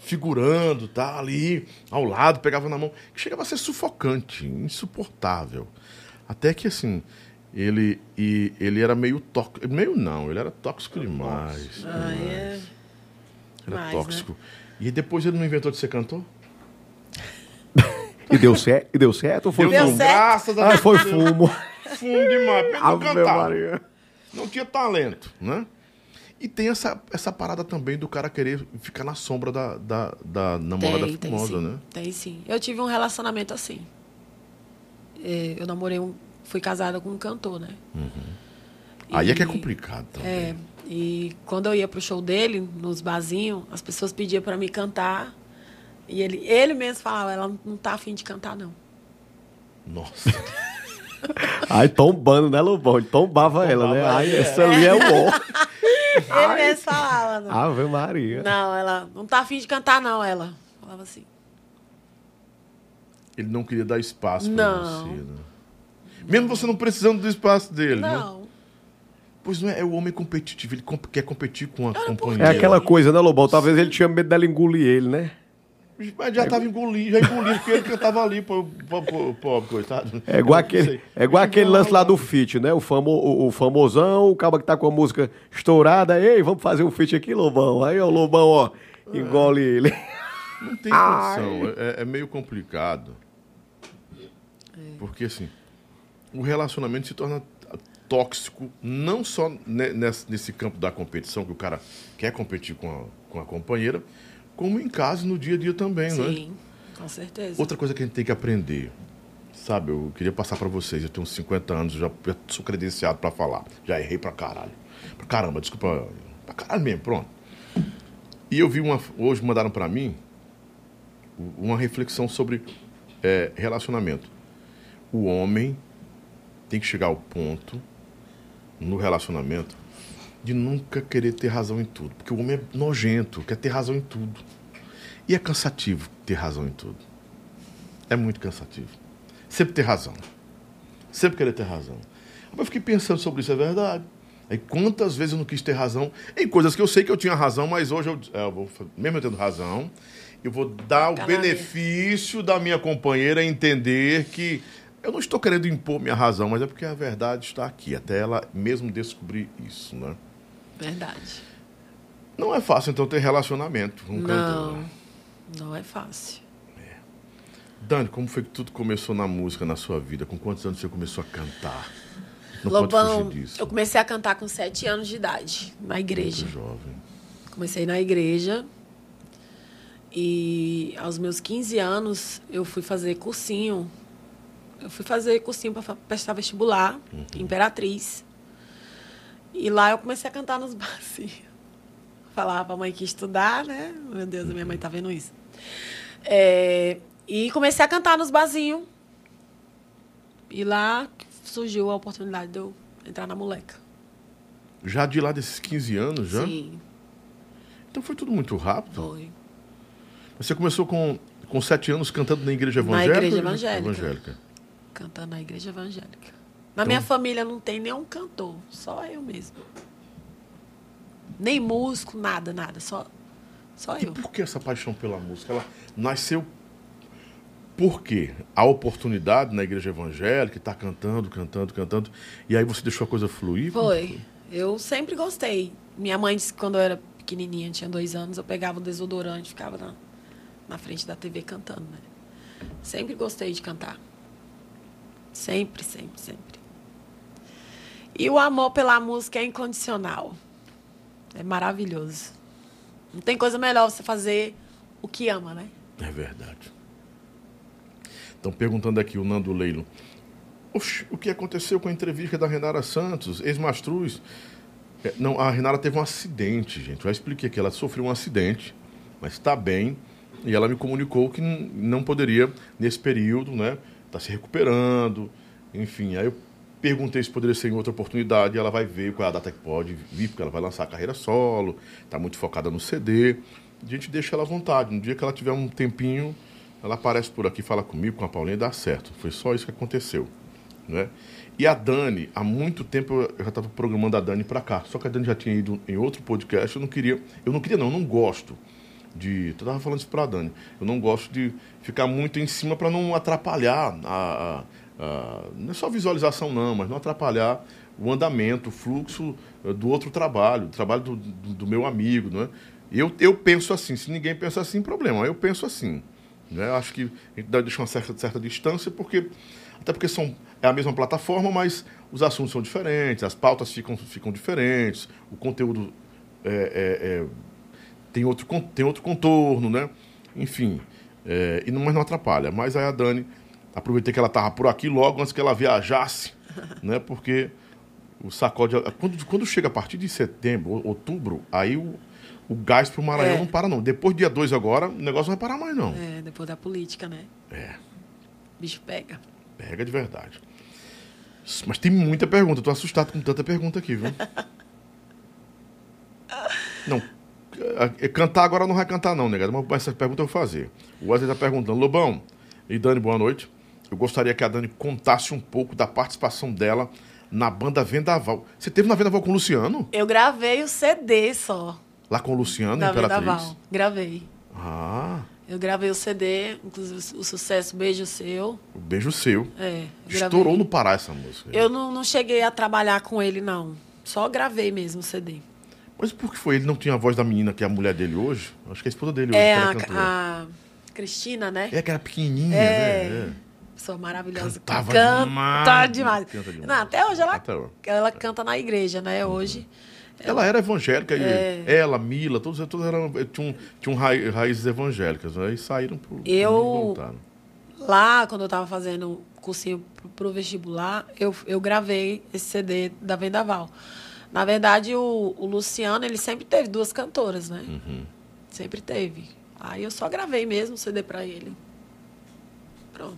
Figurando, tá ali, ao lado, pegava na mão. Que chegava a ser sufocante, insuportável. Até que, assim, ele, e, ele era meio tóxico. Meio não, ele era tóxico demais. Ah, demais. é. Era Mais, tóxico. E depois ele não inventou de ser cantor? E deu certo? E deu certo ou foi Deu fumo? Graças a Ah, Deus. foi fumo. Fumo demais. Não cantava. Não tinha talento, né? E tem essa, essa parada também do cara querer ficar na sombra da, da, da namorada Tem, tem famosa, sim. né? Tem sim. Eu tive um relacionamento assim. É, Eu namorei um. Fui casada com um cantor, né? Aí é que é complicado também. É. E quando eu ia pro show dele, nos barzinhos, as pessoas pediam pra me cantar. E ele, ele mesmo falava, ela não tá afim de cantar, não. Nossa. <laughs> Aí tombando, né, Lobão? Ele tombava ela, né? Tombava Aí essa ali é o ó. <laughs> Ele mesmo falava. Não. Ave Maria. não, ela não tá afim de cantar, não, ela. Falava assim. Ele não queria dar espaço pra Não. você, né? Mesmo você não precisando do espaço dele, né? Não. Pois não é, é o homem competitivo, ele comp- quer competir com a É companheira. aquela coisa, né, Lobão? Talvez ele tinha medo dela engolir ele, né? Mas já tava engolindo, já engolindo, porque ele cantava ali, pô, pô, pô, pobre, coitado. É igual aquele, é igual aquele lance lá do feat, né? O, famo, o, o famosão, o cara que tá com a música estourada. Ei, vamos fazer um feat aqui, Lobão. Aí, ó, o Lobão, ó, engole ele. Não tem condição, é, é meio complicado. Porque assim, o relacionamento se torna tóxico não só ne- nesse, campo da competição, que o cara quer competir com a, com a companheira, como em casa, no dia a dia também, não é? Sim, com certeza. Outra coisa que a gente tem que aprender, sabe? Eu queria passar pra vocês, eu tenho uns 50 anos, já já sou credenciado pra falar. Já errei pra caralho. Pra caramba, desculpa. Pra caralho mesmo, pronto. E eu vi uma. Hoje mandaram pra mim uma reflexão sobre é, relacionamento. O homem tem que chegar ao ponto, no relacionamento, de nunca querer ter razão em tudo. Porque o homem é nojento, quer ter razão em tudo. E é cansativo ter razão em tudo. É muito cansativo. Sempre ter razão. Sempre querer ter razão. Eu fiquei pensando sobre isso, é verdade. Aí quantas vezes eu não quis ter razão em coisas que eu sei que eu tinha razão, mas hoje eu, é, eu vou, mesmo eu tendo razão, eu vou dar o benefício da minha companheira entender que eu não estou querendo impor minha razão, mas é porque a verdade está aqui, até ela mesmo descobrir isso, né? Verdade. Não é fácil, então, ter relacionamento com um cantor. Não, não é fácil. Dani, como foi que tudo começou na música, na sua vida? Com quantos anos você começou a cantar? Não pode Lobão, eu comecei a cantar com sete anos de idade, na igreja. Muito jovem. Comecei na igreja. E aos meus 15 anos, eu fui fazer cursinho. Eu fui fazer cursinho para prestar vestibular, Imperatriz. E lá eu comecei a cantar nos <laughs> barzinhos. Falava pra mãe que ia estudar, né? Meu Deus, a minha mãe tá vendo isso. É, e comecei a cantar nos barzinhos. E lá surgiu a oportunidade de eu entrar na moleca. Já de lá desses 15 anos, já? Sim, Então foi tudo muito rápido. foi. Você começou com, com 7 anos cantando na igreja Na evangélica? igreja ou evangélica. evangélica? Cantando na igreja evangélica. Na minha família não tem nenhum cantor, só eu mesmo. Nem músico, nada, nada, só, só E eu. por que essa paixão pela música? Ela nasceu por quê? A oportunidade na igreja evangélica, tá cantando, cantando, cantando, e aí você deixou a coisa fluir? Foi. Eu sempre gostei. Minha mãe disse que quando eu era pequenininha, tinha dois anos, eu pegava o desodorante, ficava na, na frente da TV cantando, né? Sempre gostei de cantar. Sempre, sempre, sempre. E o amor pela música é incondicional. É maravilhoso. Não tem coisa melhor você fazer o que ama, né? É verdade. Estão perguntando aqui o Nando Leilo. Oxe, o que aconteceu com a entrevista da Renara Santos, ex-mastruz? É, não, a Renara teve um acidente, gente. Eu já expliquei que ela sofreu um acidente, mas está bem. E ela me comunicou que não poderia, nesse período, né? Tá se recuperando. Enfim, aí eu Perguntei se poderia ser em outra oportunidade. Ela vai ver qual é a data que pode vir, porque ela vai lançar a carreira solo, está muito focada no CD. A gente deixa ela à vontade. No dia que ela tiver um tempinho, ela aparece por aqui, fala comigo, com a Paulinha e dá certo. Foi só isso que aconteceu. Né? E a Dani, há muito tempo eu já estava programando a Dani para cá. Só que a Dani já tinha ido em outro podcast. Eu não queria, eu não queria não, eu não gosto de. Eu tava falando isso para a Dani. Eu não gosto de ficar muito em cima para não atrapalhar a, a, a, não é só visualização não, mas não atrapalhar o andamento, o fluxo eh, do outro trabalho, o trabalho do, do, do meu amigo, não é? Eu, eu penso assim. Se ninguém pensa assim, problema. Eu penso assim. Né? Acho que a gente deixa uma certa, certa distância, porque até porque são, é a mesma plataforma, mas os assuntos são diferentes, as pautas ficam, ficam diferentes, o conteúdo é, é, é, tem, outro, tem outro contorno, né? Enfim, é, e não, mas não atrapalha. Mas aí a Dani, aproveitei que ela estava por aqui logo antes que ela viajasse, <laughs> né? Porque o sacode. Quando, quando chega a partir de setembro, outubro, aí o, o gás para o Maranhão É. não para, não. Depois do dia 2 agora, o negócio não vai parar mais, não. É, depois da política, né? É. O bicho pega. Pega de verdade. Mas tem muita pergunta. Tô assustado com tanta pergunta aqui, viu? <laughs> Não. Cantar agora não vai cantar, não, negado. Mas essa pergunta eu vou fazer. O Wesley tá perguntando. Lobão e Dani, boa noite. Eu gostaria que a Dani contasse um pouco da participação dela na banda Vendaval. Você teve na Vendaval com o Luciano? Eu gravei o CD só Lá com o Luciano, da Imperatriz? Vendaval. Gravei. Ah, Eu gravei o CD, inclusive o sucesso Beijo Seu. o beijo seu. É, Estourou no Pará essa música. Eu não, não cheguei a trabalhar com ele, não. Só gravei mesmo o CD. Mas por que foi? Ele não tinha a voz da menina que é a mulher dele hoje? Acho que é a esposa dele hoje. É que era a, a Cristina, né? É que era pequenininha, É. né? Pessoa maravilhosa. Cantava canta demais. demais. Canta demais. Não, até hoje ela, Até ela canta na igreja, né? Hoje. É. Ela era evangélica. e É. Ela, Mila, todos, todos eram, tinham, tinham rai- raízes evangélicas. Né? E saíram pro. Eu-. Lá, quando eu tava fazendo cursinho pro, pro vestibular, eu, eu gravei esse CD da Vendaval. Na verdade, o, o Luciano, ele sempre teve duas cantoras, né? Uhum. Sempre teve. Aí eu só gravei mesmo o CD pra ele. Pronto.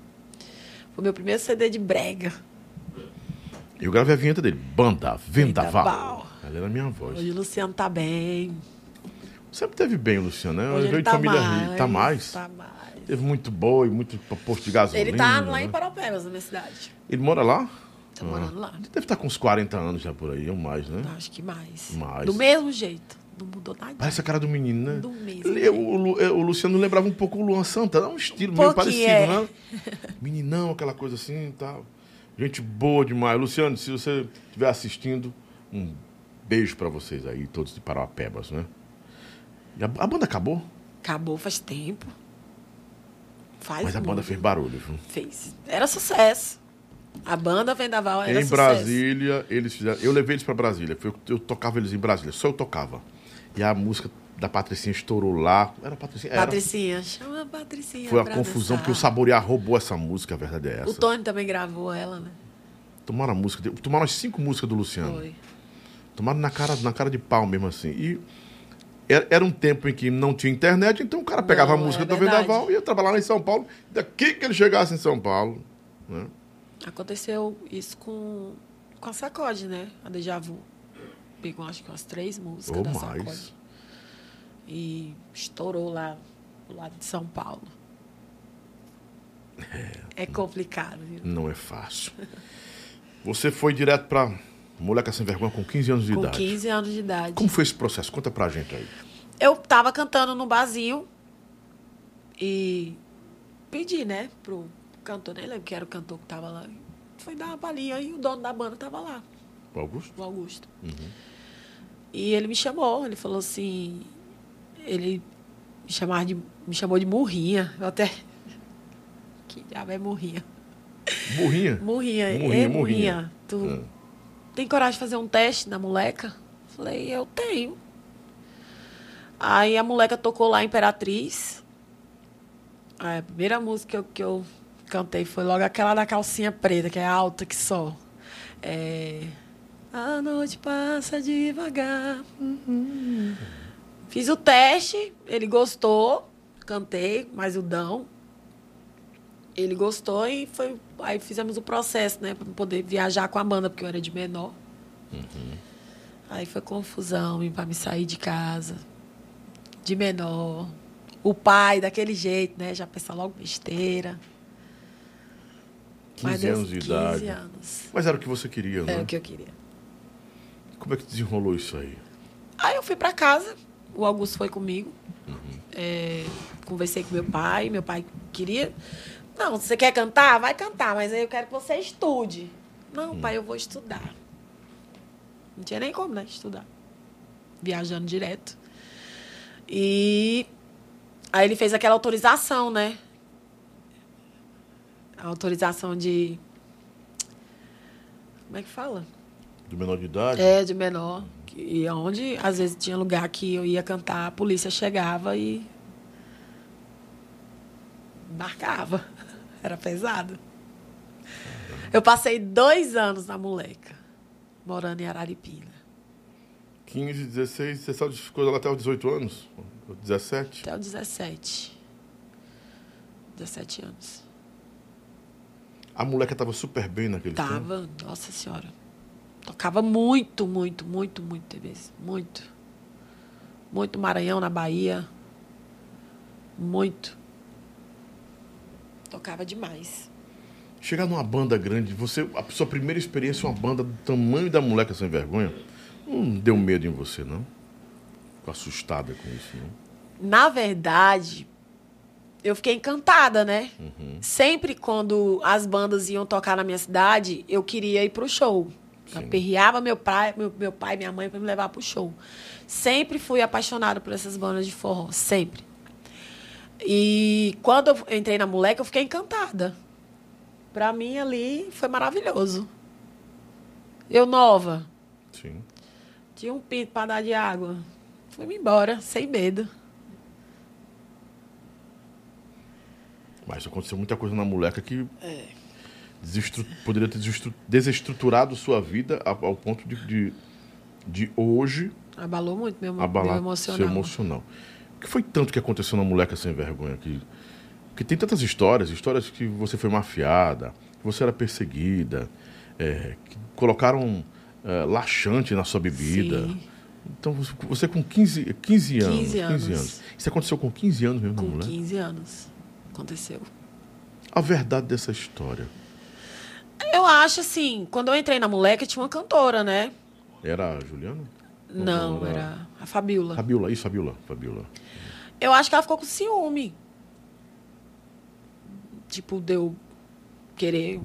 Foi meu primeiro CD de brega. Eu gravei a vinheta dele. Banda Vendaval. Vendaval. Ela era a minha voz. Hoje o Luciano tá bem. Sempre teve bem o Luciano, né? Hoje Veio ele de tá família mais. rica. Tá mais. Tá mais. Teve muito boi, muito posto de gasolina. Ele tá lá né? em Paropebas, na minha cidade. Ele mora lá? Tá morando lá. Ele deve estar com uns 40 anos já por aí, ou mais, né? Acho que mais. Mais. Do mesmo jeito. Não mudou nada. Parece a cara do menino, né? Do mesmo jeito. o, Lu- o Luciano lembrava um pouco o Luan Santana, é um estilo Um meio parecido, é. né? Meninão, aquela coisa assim e tal. Gente boa demais. Luciano, se você estiver assistindo, um beijo pra vocês aí, todos de Parauapebas, né? E a, a banda acabou, Acabou faz tempo. Faz mas a banda muito. fez barulho, viu? Fez. Era sucesso. A banda Vendaval era em sucesso. Brasília, eles fizeram. Eu levei eles pra Brasília. Foi, eu tocava eles em Brasília, só eu tocava. E a música da Patricinha estourou lá. Era a Patricinha? Era. Patricinha. Chama a Patricinha. Foi pra confusão, dançar. porque o Saborear roubou essa música, a verdade é essa. O Tony também gravou ela, né? Tomaram a música, tomaram as cinco músicas do Luciano. Foi. Tomaram na cara, na cara de pau mesmo assim. E era, era um tempo em que não tinha internet, então o cara pegava Não, a música é do verdade. Vendaval e ia trabalhar lá em São Paulo. Daqui que ele chegasse em São Paulo. Né? Aconteceu isso com, com a Sacode, né? A Deja Vu. Pegou acho que umas três músicas Ou da mais. Sacode. E estourou lá lado de São Paulo. É, complicado, viu? Não é fácil. Você foi direto pra Moleca Sem Vergonha com 15 anos de Com idade. 15 anos de idade. Como foi esse processo? Conta pra gente aí. Eu tava cantando no barzinho e pedi, né, pro cantor, nem lembro que era o cantor que tava lá. Foi dar uma palhinha e o dono da banda tava lá, O Augusto? o Augusto. E ele me chamou, ele falou assim, ele me, chamava de, me chamou de murrinha. Eu até. <laughs> Que diabo é murrinha? Burrinha? Murrinha, Murrinha, Ei, murrinha. murrinha. Tu É. tem coragem de fazer um teste na moleca? Falei, eu tenho. Aí a moleca tocou lá Imperatriz. Aí a primeira música que eu, que eu cantei foi logo aquela da calcinha preta, que é alta que só. É. A noite passa devagar. Fiz o teste, ele gostou, cantei, mais o Dão. Ele gostou e foi. Aí fizemos o processo, né? Pra poder viajar com a banda, porque eu era de menor. Aí foi confusão pra me sair de casa. De menor. O pai, daquele jeito, né? Já pensa logo besteira. 15 deu anos de 15 idade. anos. Mas era o que você queria, né? Era o que eu queria. Como é que desenrolou isso aí? Aí eu fui pra casa, o Augusto foi comigo. É, conversei com meu pai, meu pai queria. Não, você quer cantar? Vai cantar, mas aí eu quero que você estude. Não, pai, eu vou estudar. Não tinha nem como, né? Estudar. Viajando direto. E aí ele fez aquela autorização, né? Autorização de. Como é que fala? Do menor de idade? É, de menor. E onde, às vezes, tinha lugar que eu ia cantar, a polícia chegava e. marcava. <laughs> Era pesado. Eu passei dois anos na moleca, morando em Araripina. 15, 16, você só ficou lá até os 18 anos? 17? Até os 17. 17 anos. A moleca tava super bem naquele tempo? Tava, nossa senhora. Tocava muito, muito, muito, muito TVs. Muito. Muito Maranhão na Bahia. Muito. Tocava demais. Chegar numa banda grande, você, a sua primeira experiência, uma banda do tamanho da moleca sem vergonha, não deu medo em você, não? Ficou assustada com isso, não? Na verdade, eu fiquei encantada, né? Sempre quando as bandas iam tocar na minha cidade, eu queria ir pro show. Sim. aperreava meu pai, meu, meu pai e minha mãe para me levar pro show. Sempre fui apaixonada por essas bandas de forró, sempre. E quando eu entrei na moleque, eu fiquei encantada. Pra mim ali foi maravilhoso. Eu nova, Sim. tinha um pinto para dar de água. Fui-me embora, sem medo. Mas aconteceu muita coisa na moleca que É. poderia ter desestru- desestruturado sua vida ao, ponto de, de, de hoje Abalou muito meu, abalar meu emocional. seu emocional. O que foi tanto que aconteceu na moleca sem vergonha? Que, que tem tantas histórias, histórias que você foi mafiada, que você era perseguida, é, que colocaram é, laxante na sua bebida. Sim. Então, você, com 15, 15 anos. 15 anos. Isso aconteceu com 15 anos mesmo, na Com mulher? 15 anos. Aconteceu. A verdade dessa história. Eu acho assim, quando eu entrei na moleque, tinha uma cantora, né? Era a Juliana? Não, era- era a Fabiola. Fabiola, isso, Fabiola. Fabiola. Eu acho que ela ficou com ciúme. Tipo, de eu querer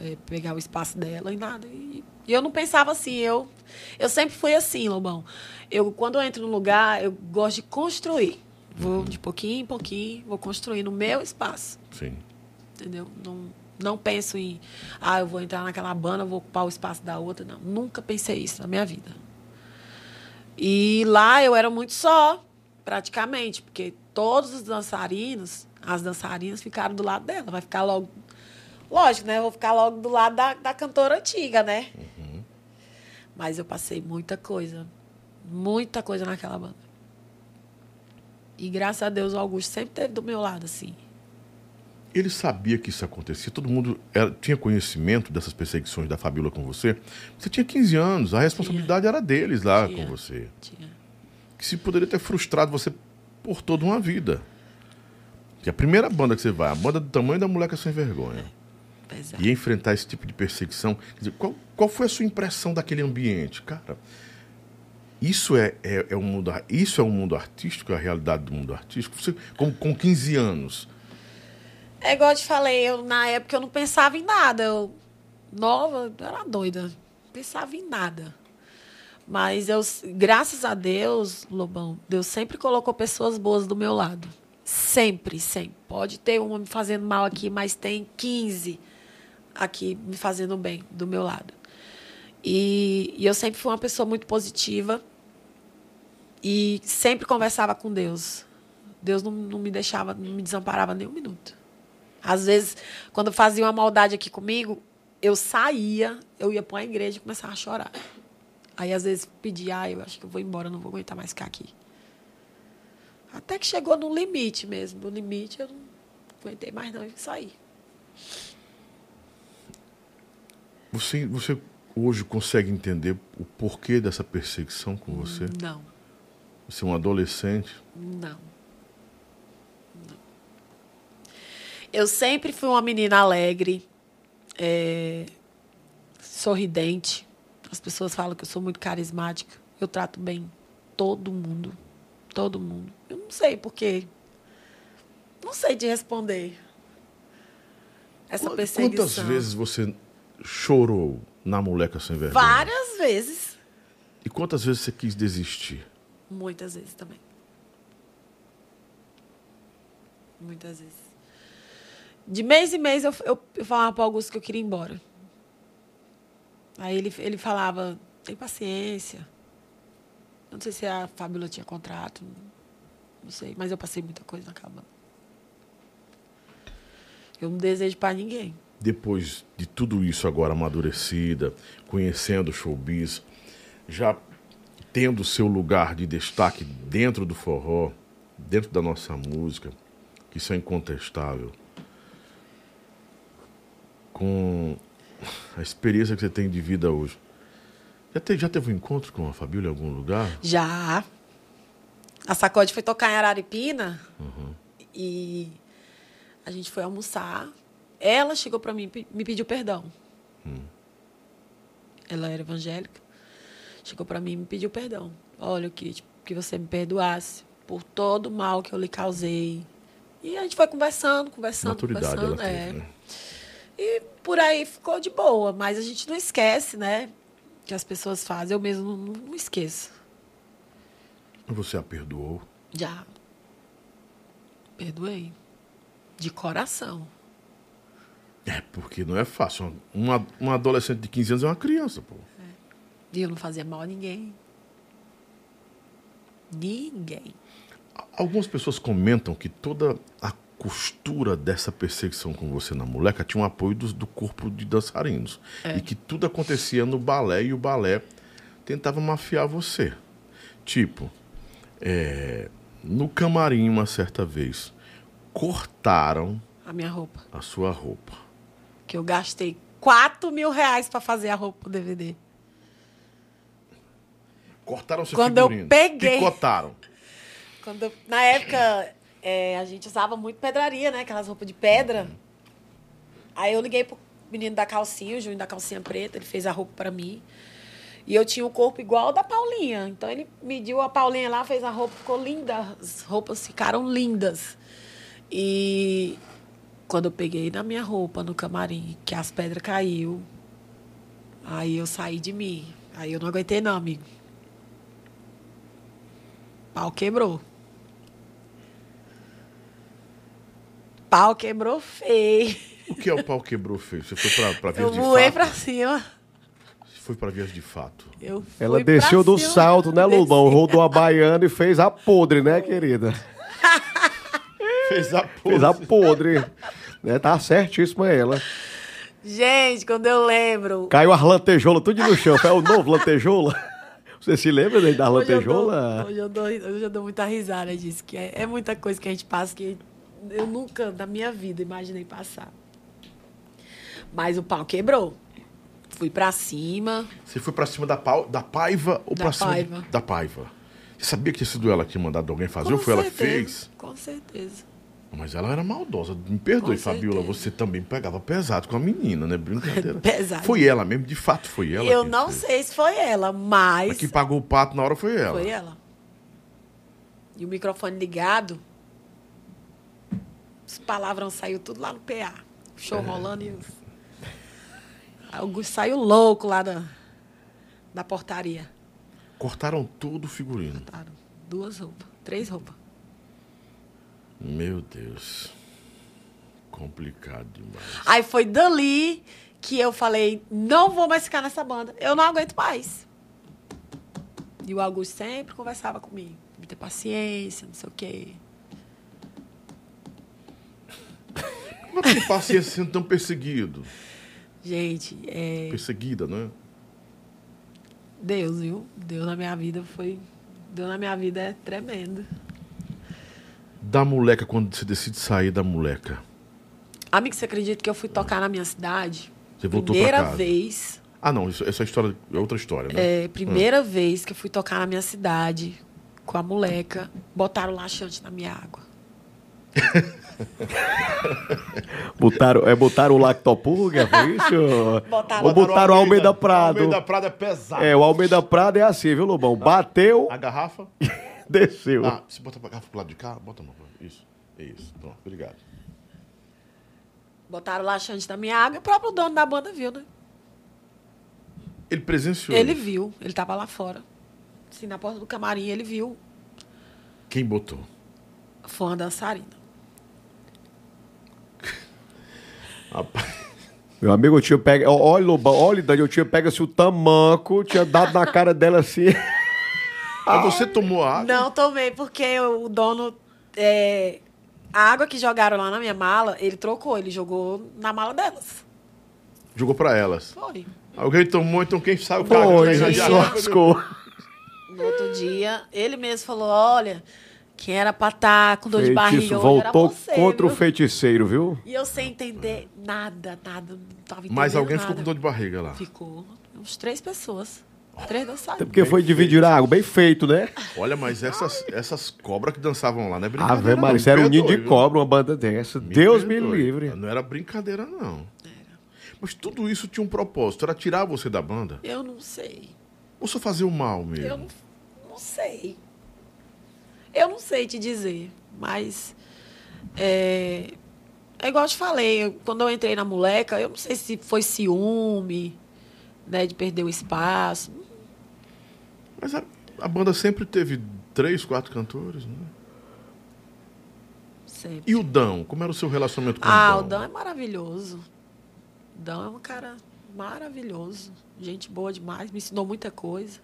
eh, pegar o espaço dela e nada. E, e eu não pensava assim. Eu, eu sempre fui assim, Lobão. Eu, quando eu entro num lugar, eu gosto de construir. Vou de pouquinho em pouquinho, vou construindo o meu espaço. Sim. Entendeu? Não, não penso em, ah, eu vou entrar naquela banda, vou ocupar o espaço da outra. Não, nunca pensei isso na minha vida. E lá eu era muito só, praticamente, porque todos os dançarinos, as dançarinas ficaram do lado dela. Vai ficar logo. Lógico, né? Eu vou ficar logo do lado da, da cantora antiga, né? Mas eu passei muita coisa. Muita coisa naquela banda. E graças a Deus o Augusto sempre esteve do meu lado, assim. Ele sabia que isso acontecia, todo mundo era- tinha conhecimento dessas perseguições da Fabiola com você. Você tinha 15 anos, a responsabilidade era deles lá Tinha. com você. Tinha. Que se poderia ter frustrado você por toda uma vida. Que a primeira banda que você vai, a banda do tamanho da moleca sem vergonha, Pesado. e enfrentar esse tipo de perseguição. Dizer, qual, qual foi a sua impressão daquele ambiente? Cara, isso é, é, é um mundo, isso é um mundo artístico, é a realidade do mundo artístico. Você, com, com 15 anos, É igual eu te falei, eu, na época eu não pensava em nada. Eu, nova, eu era doida. Não pensava em nada. Mas eu, graças a Deus, Lobão, Deus sempre colocou pessoas boas do meu lado. Sempre, sempre. Pode ter uma me fazendo mal aqui, mas tem 15 aqui me fazendo bem do meu lado. E, e eu sempre fui uma pessoa muito positiva e sempre conversava com Deus. Deus não, não me deixava, não me desamparava nem um minuto. Às vezes, quando fazia uma maldade aqui comigo, eu saía, eu ia para a igreja e começava a chorar. Aí, às vezes, pedia, ah, eu acho que eu vou embora, não vou aguentar mais ficar aqui. Até que chegou no limite mesmo. No limite, eu não aguentei mais não e saí. Você, você hoje consegue entender o porquê dessa perseguição com você? Não, Você é um adolescente. não. Não. Eu sempre fui uma menina alegre, é, sorridente. As pessoas falam que eu sou muito carismática. Eu trato bem todo mundo. Todo mundo. Eu não sei por quê. Não sei de responder. Essa Quantas perseguição. vezes você chorou na moleca sem vergonha? Várias vezes. E quantas vezes você quis desistir? Muitas vezes também. Muitas vezes. De mês em mês eu, eu, eu falava para Augusto que eu queria ir embora. Aí ele, ele falava, tem paciência. Não sei se a Fábula tinha contrato. Não sei, mas eu passei muita coisa na cabana. Eu não desejo para ninguém. Depois de tudo isso agora amadurecida, conhecendo o showbiz, já tendo seu lugar de destaque dentro do forró, dentro da nossa música, que isso é incontestável. Com a experiência que você tem de vida hoje. Já teve, já teve um encontro com a Fabíola em algum lugar? Já. A Sacode foi tocar em Araripina e a gente foi almoçar. Ela chegou para mim e me pediu perdão. Ela era evangélica. Chegou para mim e me pediu perdão. Olha, eu queria que você me perdoasse por todo o mal que eu lhe causei. E a gente foi conversando, conversando, Maturidade ela conversando. é. teve, né? E por aí ficou de boa, mas a gente não esquece, né? Que as pessoas fazem. Eu mesmo não, não esqueço. Você a perdoou? Já. Perdoei. De coração. É, porque não é fácil. Uma, uma adolescente de 15 anos é uma criança, pô. E eu não fazia mal a ninguém. Ninguém. Algumas pessoas comentam que toda a costura dessa perseguição com você na moleca tinha um apoio do, do corpo de dançarinos. E que tudo acontecia no balé e o balé tentava mafiar você. Tipo, é, no camarim, uma certa vez, cortaram A minha roupa. a sua roupa. Que eu gastei 4 mil reais pra fazer a roupa pro DVD. Cortaram seu Quando eu figurino. peguei- Picotaram. Quando eu- na época, é, a gente usava muito pedraria, né? Aquelas roupas de pedra. Aí eu liguei pro menino da calcinha, o Júnior da calcinha preta, ele fez a roupa pra mim. E eu tinha o corpo igual ao da Paulinha. Então ele mediu a Paulinha lá, fez a roupa, ficou linda. As roupas ficaram lindas. E quando eu peguei na minha roupa no camarim, que as pedras caiu, aí eu saí de mim. Aí eu não aguentei não, amigo. Pau quebrou. Pau quebrou feio. O que é o pau quebrou feio? Você foi pra, pra Eu vias de voei fato? pra cima. Foi pra vias de fato. Eu Ela fui pra desceu do cima. salto, né, Lulão? Desci. Rodou a baiana e fez a podre, né, querida? <laughs> Fez a Fez a podre. Né, tá certíssima ela. Gente, quando eu lembro. Caiu as lantejoulas tudo no chão. Foi o novo lantejoula. <laughs> Você se lembra né, da Hoje eu, dou, lantejoula? hoje, eu dou, hoje eu dou muita risada disso, que é, é muita coisa que a gente passa que eu nunca, na minha vida, imaginei passar. Mas o pau quebrou. Fui pra cima. Você foi pra cima da, pau, da paiva ou Da pra cima paiva. da paiva? Você sabia que tinha sido ela que tinha mandado alguém fazer Com ou foi ela que certeza, fez? Com certeza. Mas ela era maldosa. Me perdoe, Com Fabiola. certeza. Você também pegava pesado com a menina, né? Brincadeira. <laughs> Pesado. Foi ela mesmo, de fato foi ela. eu não fez. sei se foi ela, mas. Mas que pagou o pato na hora foi ela. Foi ela. E o microfone ligado, os palavrões saiu tudo lá no PA. O show rolando e <laughs> Augusto saiu louco lá da, da portaria. Cortaram todo o figurino. Botaram duas roupas, três roupas. Meu Deus. Complicado demais. Aí foi dali que eu falei, não vou mais ficar nessa banda. Eu não aguento mais. E o Augusto sempre conversava comigo. Me ter paciência, não sei o quê. Como é que paciência sendo tão perseguido? Gente, é... Perseguida, né? Deus, viu? Deus na minha vida foi. Deus na minha vida é tremendo. Da moleca, quando você decide sair da moleca. Amigo, você acredita que eu fui tocar na minha cidade? Você voltou Primeira pra casa. vez. Ah, não, isso, essa história é outra história, né? É, primeira vez que eu fui tocar na minha cidade com a moleca, botaram laxante na minha água. <laughs> Botaram, é, botaram o Lactopurga, foi isso? <laughs> Botaram- Ou botaram o Almeida Prado. Almeida Prado é pesado. É, o Almeida Prado é assim, viu, Lobão? Bateu, A garrafa? <laughs> <laughs> desceu. Ah, você bota a garrafa pro lado de cá? Bota a mão. pra- Isso. Isso. Pronto, obrigado. Botaram laxante na minha água e o próprio dono da banda viu, né? Ele presenciou. Ele viu, ele tava lá fora. Assim, na porta do camarim, ele viu. Quem botou? Foi uma dançarina. <laughs> Rapaz. Meu amigo, eu tinha pego. ó, Olha, Lobão, olha, Dani, eu tinha pego assim o tamanco, tinha dado na cara dela assim. <laughs> Mas você tomou a água? Não tomei, porque o dono. é, a água que jogaram lá na minha mala, ele trocou, ele jogou na mala delas. Jogou pra elas. Foi. Alguém tomou, então quem sabe o cara Foi, já- só lascou. No outro dia, ele mesmo falou: olha, quem era pra estar com dor de Feitiço barriga hoje era voltou você, contra o viu? feiticeiro, viu? E eu sem entender nada, nada. Não tava entendendo Mas alguém nada. ficou com dor de barriga lá. Ficou. Uns três pessoas. Três Até dançarinas. porque foi dividir a água, bem feito, né? Olha, mas essas, essas cobras que dançavam lá, não é Ave brincadeira. Maria, não. isso era um Me ninho de viu? cobra, uma banda dessa. Deus me livre. Não era brincadeira, não. Mas tudo isso tinha um propósito, era tirar você da banda. Eu não sei. Ou só fazer o mal mesmo? Eu não, não sei. Eu não sei te dizer, mas é, é igual eu te falei, eu- quando eu entrei na moleca, eu não sei se foi ciúme, né, de perder o espaço. Mas a, a banda sempre teve três, quatro cantores, né? Sempre. E o Dão? Como era o seu relacionamento com Ah, o o Dão? É maravilhoso. O Dan é um cara maravilhoso. Gente boa demais, me ensinou muita coisa.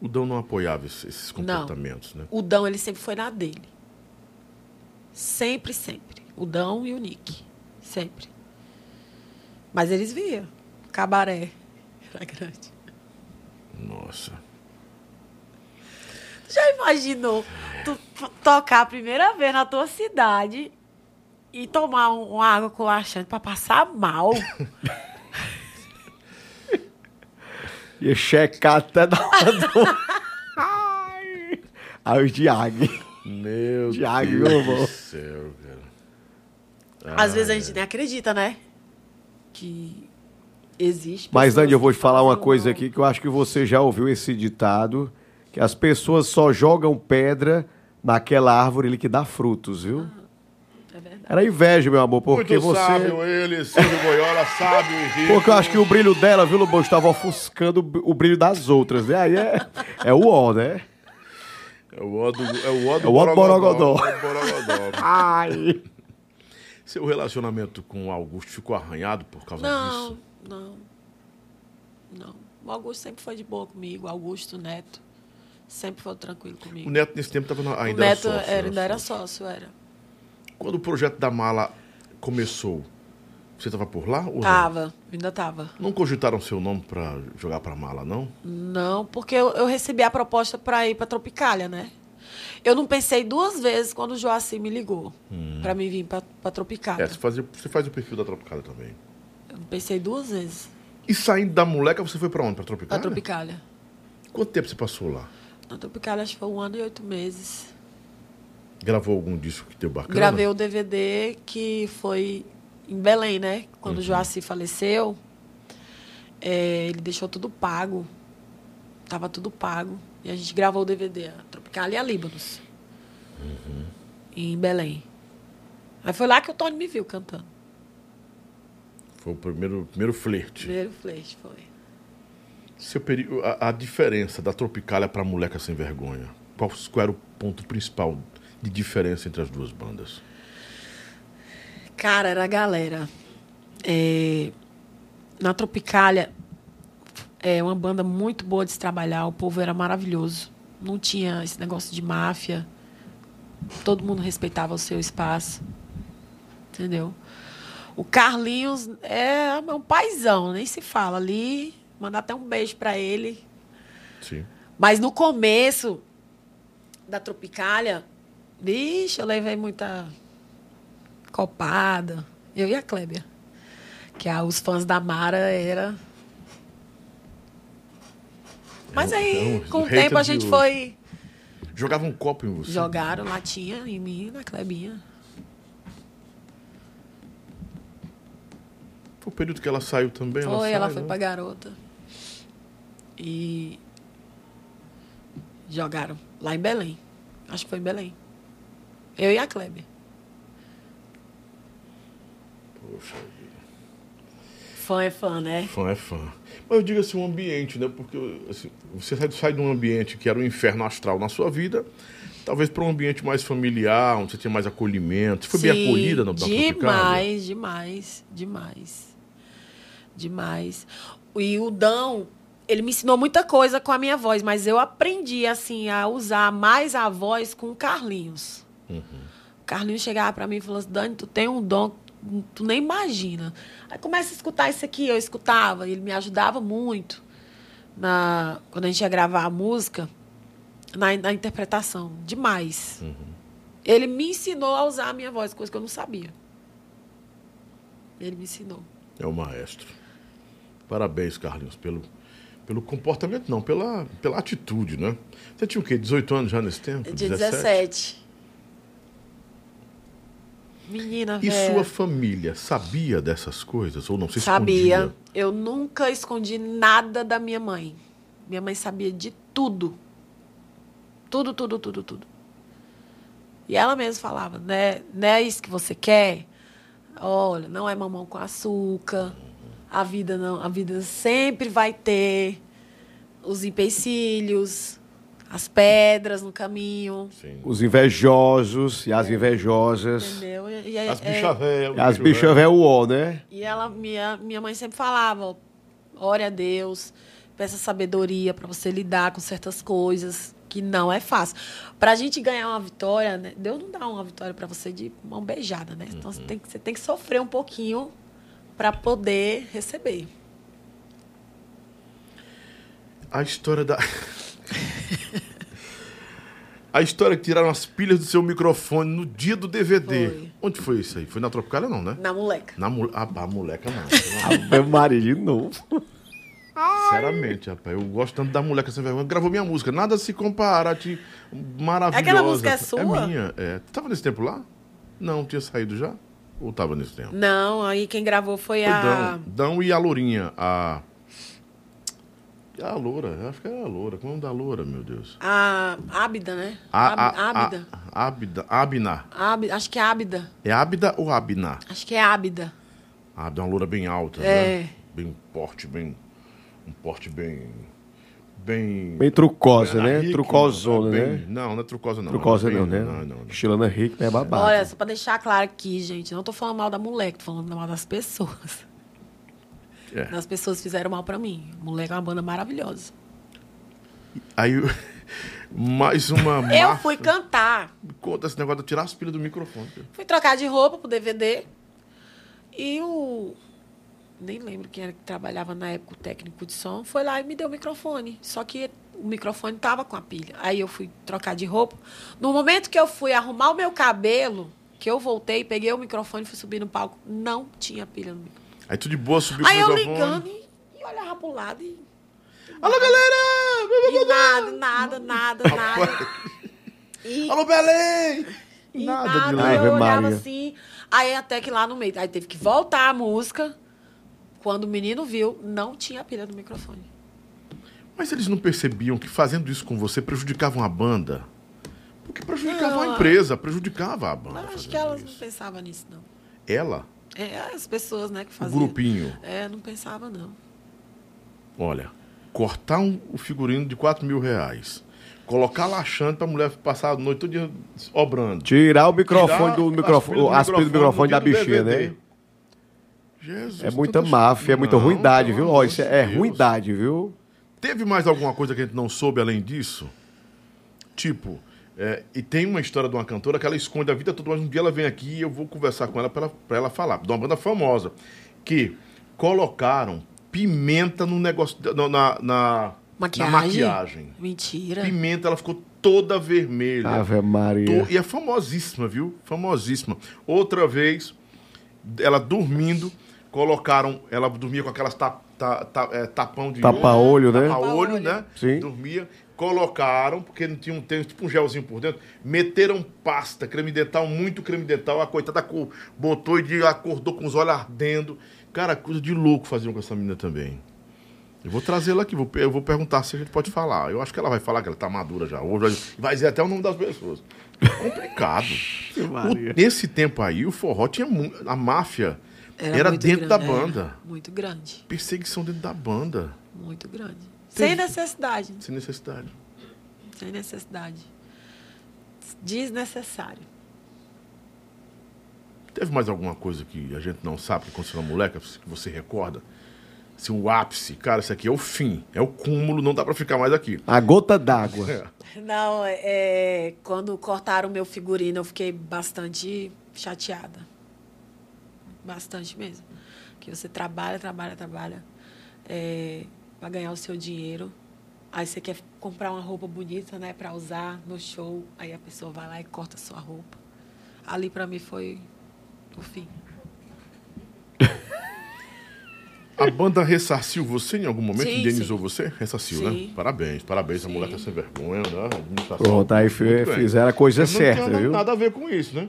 O Dão não apoiava esses, esses Não. comportamentos, né? O Dão, ele sempre foi na dele. Sempre, sempre. O Dão e o Nick. Sempre. Mas eles viam. Cabaré. Era grande. Nossa. Já imaginou tu tocar a primeira vez na tua cidade e tomar um- uma água com laxante pra passar mal? Ia <laughs> checar até da hora do... <laughs> Ai. Aí o Diag. Meu Thiago, Deus meu do céu, cara. Às vezes a gente nem acredita, né? Que existe. Mas, Dani, eu vou te falar uma coisa aqui que eu acho que você já ouviu esse ditado, que as pessoas só jogam pedra naquela árvore ali que dá frutos, viu? É verdade. Era inveja, meu amor, porque Muito você... sábio ele, Silvio Boiola, sábio e rico. Porque eu acho que o brilho dela, viu, Lobão, estava ofuscando o brilho das outras, né? Aí é, é o ó, né? É o ó do, é o ó do É o ó do Borogodó. É o ó do Borogodó. Ai. Seu relacionamento com o Augusto ficou arranhado por causa Não, disso? não. Não. O Augusto sempre foi de boa comigo. O Augusto, Neto, sempre foi tranquilo comigo. O Neto, nesse tempo, tava na- O ainda Neto era sócio. era, ainda era sócio, era. Quando o projeto da mala começou, você estava por lá? Ou não? Tava, ainda tava. Não cogitaram seu nome para jogar para mala, não? Não, porque eu, eu recebi a proposta para ir para Tropicália, né? Eu não pensei duas vezes quando o Joacim me ligou para mim vir para Tropicália. É, você, fazia, você faz o perfil da Tropicália também. Eu não pensei duas vezes E saindo da moleca, você foi para onde? Para para Tropicália? Tropicália. Quanto tempo você passou lá? Na Tropicália acho que foi um ano e oito meses. Gravou algum disco que deu bacana? Gravei o DVD que foi em Belém, né? Quando o Joacim faleceu, é, ele deixou tudo pago. Tava tudo pago. E a gente gravou o DVD, a Tropicália e a Líbanos. Em Belém. Aí foi lá que o Tony me viu cantando. Foi o primeiro, primeiro flerte. Primeiro flash, foi. Seu peri... a, a diferença da Tropicália para Moleca Sem Vergonha. Qual, qual era o ponto principal de diferença entre as duas bandas? Cara, era a galera. É, na Tropicália, é uma banda muito boa de se trabalhar. O povo era maravilhoso. Não tinha esse negócio de máfia. Todo mundo respeitava o seu espaço. Entendeu? O Carlinhos é um paizão, nem se fala ali. Mandar até um beijo pra ele. Sim. Mas no começo da Tropicália, vixe, eu levei muita copada. Eu e a Clébia. Que a, os fãs da Mara era. Mas aí, Então, com o tempo, a gente foi. Jogava um copo em você. Jogaram latinha em mim e na Clebinha. Foi o período que ela saiu também. Foi, sai, ela foi né? pra garota. E jogaram lá em Belém. Acho que foi em Belém. Eu e a Kleber. Poxa vida. Fã é fã, né? Fã é fã. Mas eu digo assim, o ambiente, né? Porque assim, você sai, sai de um ambiente que era um inferno astral na sua vida, talvez para um ambiente mais familiar, onde você tinha mais acolhimento. Você foi bem Sim, acolhida no? Demais, demais, demais. Demais. E o Dão, ele me ensinou muita coisa com a minha voz, mas eu aprendi, assim, a usar mais a voz com o Carlinhos. Uhum. O Carlinhos chegava pra mim e falou assim, Dani, tu tem um dom, tu nem imagina. Aí começa a escutar isso aqui, eu escutava, ele me ajudava muito na quando a gente ia gravar a música, na, na interpretação, demais. Ele me ensinou a usar a minha voz, coisa que eu não sabia. Ele me ensinou. É o maestro. Parabéns, Carlinhos, pelo, pelo comportamento, não, pela, pela atitude, né? Você tinha o quê? 18 anos já nesse tempo? De 17. Menina, E velho. sua família sabia dessas coisas? Ou não? Você Sabia. escondia? Eu nunca escondi nada da minha mãe. Minha mãe sabia de tudo. Tudo, tudo, tudo, tudo. E ela mesma falava, né? Não é isso que você quer? Olha, não é mamão com açúcar. A vida não, a vida sempre vai ter os empecilhos, as pedras no caminho, Sim. Os invejosos e as invejosas. entendeu? E, e é- As é- bichas velhas. As bichas ó, né? E ela, minha, minha mãe sempre falava, ó, ore a Deus, peça sabedoria para você lidar com certas coisas que não é fácil. Para a gente ganhar uma vitória, né, Deus não dá uma vitória para você de mão beijada, né? Então você, tem que, você tem que sofrer um pouquinho para poder receber. A história da. A história que tiraram as pilhas do seu microfone no dia do DVD. Foi. Onde foi isso aí? Foi na Tropicália, não, né? Na moleca. Na mu... Ah, a moleca não. Ave Maria de novo. Sinceramente, rapaz, eu gosto tanto da moleca sem vergonha. Gravou minha música. Nada se compara a ti. Maravilhosa. Aquela música é sua? É minha. É. Tu tava nesse tempo lá? Não, tinha saído já? Ou tava nesse tempo? Não, aí quem gravou foi, Foi a. Dão. Dão e a Lourinha. A. A Loura, acho que era a Loura. Como é o nome da Loura, meu Deus? A Ábida, né? A, Ábida. Ábida. Ábina. Ábida. Acho que é Ábida. É Ábida ou Ábina? Acho que é Ábida. Ábida é uma loura bem alta, É. né? Bem porte, bem. Um porte bem. Bem. Bem trucosa, Ana né? Hickman, Trucosona, bem- né? Não, não é trucosa, não. Trucosa é não, bem- né? Não, não, não. Rick é babado. Olha, só pra deixar claro aqui, gente, não tô falando mal da moleque, tô falando mal das pessoas. É. As pessoas fizeram mal pra mim. Moleque é uma banda maravilhosa. Aí. <laughs> Mais uma. <laughs> Eu fui cantar. Conta esse negócio de tirar as pilhas do microfone. Fui trocar de roupa pro DVD. E o. Nem lembro quem era que trabalhava na época, o técnico de som, foi lá e me deu o microfone. Só que o microfone tava com a pilha. Aí eu fui trocar de roupa. No momento que eu fui arrumar o meu cabelo, que eu voltei, peguei o microfone e fui subir no palco, não tinha pilha no microfone. Aí tu de boa subiu Aí eu ligando e, e olhava pro lado e, Alô, galera! e nada, nada, nada, nada. E, <laughs> Alô, Belém! E Nada nada, de lá. eu olhava Maria. assim. Aí até que lá no meio. Aí teve que voltar a música. Quando o menino viu, não tinha pilha no microfone. Mas eles não percebiam que fazendo isso com você prejudicavam a banda? Porque prejudicava a Não, empresa, prejudicava a banda. Mas acho que elas não isso. pensavam nisso, não. Ela, É, as pessoas, né, que o faziam. grupinho, É, não pensava, não. olha, cortar um, o figurino de 4 mil reais, colocar laxante pra mulher passar a noite todo dia obrando. Tirar o microfone Tirar do microfone, as pilhas do microfone da no dia do bichinha, DVD. né? Jesus, É muita tantas- máfia, é muita Não, ruindade, viu? Ó, isso é Deus. ruindade, viu? Teve mais alguma coisa que a gente não soube além disso? Tipo, é, e tem uma história de uma cantora que ela esconde a vida toda, mas um dia ela vem aqui e eu vou conversar com ela pra ela, falar. De uma banda famosa. Que colocaram pimenta no negócio. na, na, na Maquiagem? na maquiagem. Mentira. Pimenta, ela ficou toda vermelha. Ave Maria. To- E é famosíssima, viu? Famosíssima. Outra vez, ela dormindo, colocaram, ela dormia com aquelas ta- ta- ta- é, tapão de Tapa-olho, né? Tapa-olho, né? Sim. Dormia, colocaram, porque não tinha um, tem tipo um gelzinho por dentro, meteram pasta, creme dental, muito creme dental, a coitada co- botou e de- acordou com os olhos ardendo. Cara, coisa de louco faziam com essa menina também. Eu vou trazê-la aqui, vou, eu vou perguntar se a gente pode falar. Eu acho que ela vai falar que ela tá madura já. Ou vai, vai dizer até o nome das pessoas. É complicado. <laughs> O- nesse tempo aí, o forró tinha muito. A máfia era, muito dentro da grande, era banda. muito grande, Perseguição dentro da banda. muito grande. Sem necessidade, Sem necessidade. sem necessidade. Desnecessário. Teve mais alguma coisa que a gente não sabe que aconteceu na moleca, que você recorda? Se o ápice, cara, isso aqui é o fim, é o cúmulo, não dá pra ficar mais aqui. A gota d'água. É. Não, é, quando cortaram o meu figurino, eu fiquei bastante chateada. Bastante mesmo. Que você trabalha, trabalha, trabalha é, para ganhar o seu dinheiro. Aí você quer comprar uma roupa bonita, né, para usar no show. Aí a pessoa vai lá e corta a sua roupa. Ali para mim foi o fim. <laughs> A banda ressarciu você em algum momento? Sim, Indenizou sim. você? Ressarciu, né? Sim. Parabéns, parabéns. A Sim. mulher tá sem vergonha, né? A administração. Pronto, aí bem. fizeram a coisa certa, Não tinha viu? nada a ver com isso, né?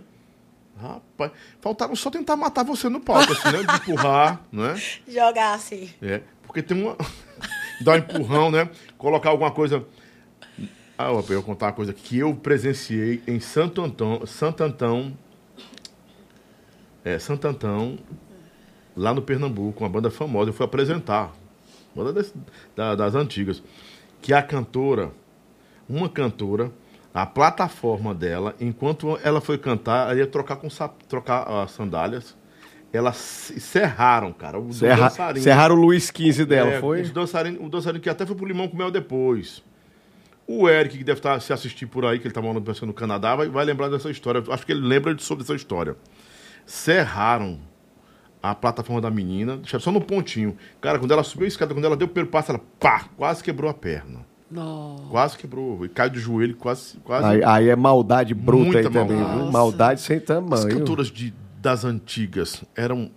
Rapaz, faltaram só tentar matar você no palco, assim, né? De empurrar, <laughs> né? Jogar assim. É, porque tem uma. <laughs> Dar um empurrão, né? Colocar alguma coisa. Ah, eu vou contar uma coisa que eu presenciei em Santo Antão. Santo Antão. É, Santo Antão, lá no Pernambuco, uma banda famosa. Eu fui apresentar. Banda das, da- das antigas. Que a cantora, uma cantora, a plataforma dela, enquanto ela foi cantar, ela ia trocar com trocar as sandálias. Elas serraram, cara. O Serra, dançarino. serraram o Luiz XV dela, É, foi? os dançarino- o dançarino que até foi pro Limão com Mel depois. O Eric, que deve estar se assistir por aí, que ele tá morando pensando no Canadá, vai, vai lembrar dessa história. Acho que ele lembra de- sobre essa história. Serraram a plataforma da menina, só no pontinho. Cara, quando ela subiu a escada, quando ela deu o primeiro passo, ela pá, quase quebrou a perna. Nossa. Quase quebrou. E caiu de joelho, quase. quase Aí, aí é maldade bruta Muita aí também, maldade. viu? Maldade sem As tamanho. cantoras de, das antigas eram.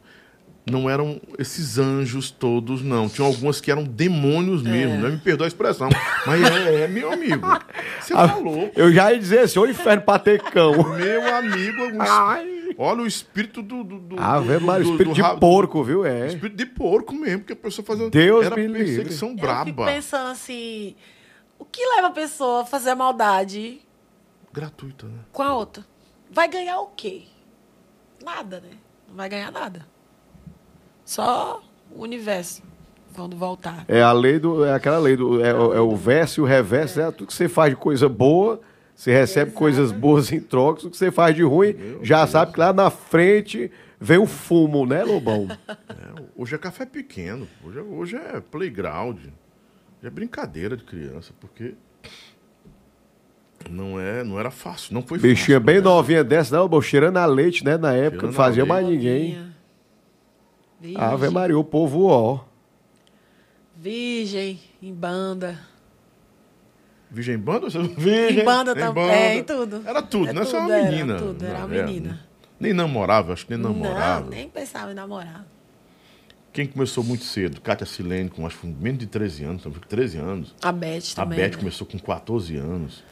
Não eram esses anjos todos, não. Tinham algumas que eram demônios mesmo, né? Me perdoa a expressão. Mas é, é, meu amigo. Você Ah, tá louco. Eu já ia dizer assim, ô inferno patecão. Meu amigo, o es- olha o espírito do. do, do Ave do- Maria, do- espírito do de porco, viu? É. Espírito de porco mesmo, que a pessoa fazendo. Deus Era me livre. perseguição Eu fico braba. pensando assim, o que leva a pessoa a fazer maldade Gratuita, né? com a outra? Vai ganhar o quê? Nada, né? Não vai ganhar nada. Só o universo quando voltar. É a lei do. É aquela lei do. É, o- é o verso e o reverso. É tudo que você faz de coisa boa, você recebe coisas boas em troca. Tudo que você faz de ruim, já sabe que lá na frente vem o fumo, né, Lobão? <laughs> É, hoje é café pequeno. Hoje é, hoje é playground. É brincadeira de criança, porque. Não, é, não era fácil, não foi Bichinha fácil. bem novinha dessa, né, Lobão? Cheirando a leite, né? Na época, não Cheirando fazia a mais ninguém. Virgem. Ave Maria, o povo, ó. Virgem, em banda. Virgem banda? Você- Virgem, Em banda em também, banda. é, em tudo. Era tudo, É não é só tudo, uma era menina. tudo, era uma É, menina. Nem namorava, acho que nem namorava. Não, nem pensava em namorar. Quem começou muito cedo? Cátia Silene, com acho que menos de 13 anos, que 13 anos. A Beth A também. Beth né? começou com 14 anos.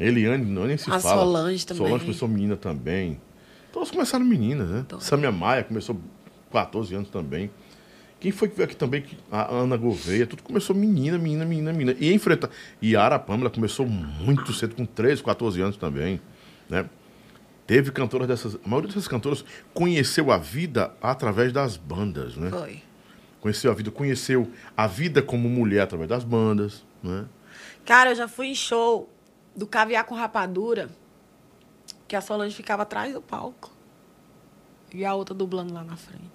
Eliane, não, nem se A fala. Solange também. Solange começou menina também. Todos começaram meninas, né? Todos. Samia Maia começou com 14 anos também. Quem foi que veio aqui também? A Ana Gouveia, tudo começou menina, menina, menina, menina. E enfrenta. E a Ara Pâmela começou muito cedo, com 13, 14 anos também, né? Teve cantoras dessas. A maioria dessas cantoras conheceu a vida através das bandas, né? Foi. Conheceu a vida, conheceu a vida como mulher através das bandas, né? Cara, eu já fui em show do Caviar com Rapadura, que a Solange ficava atrás do palco. E a outra dublando lá na frente.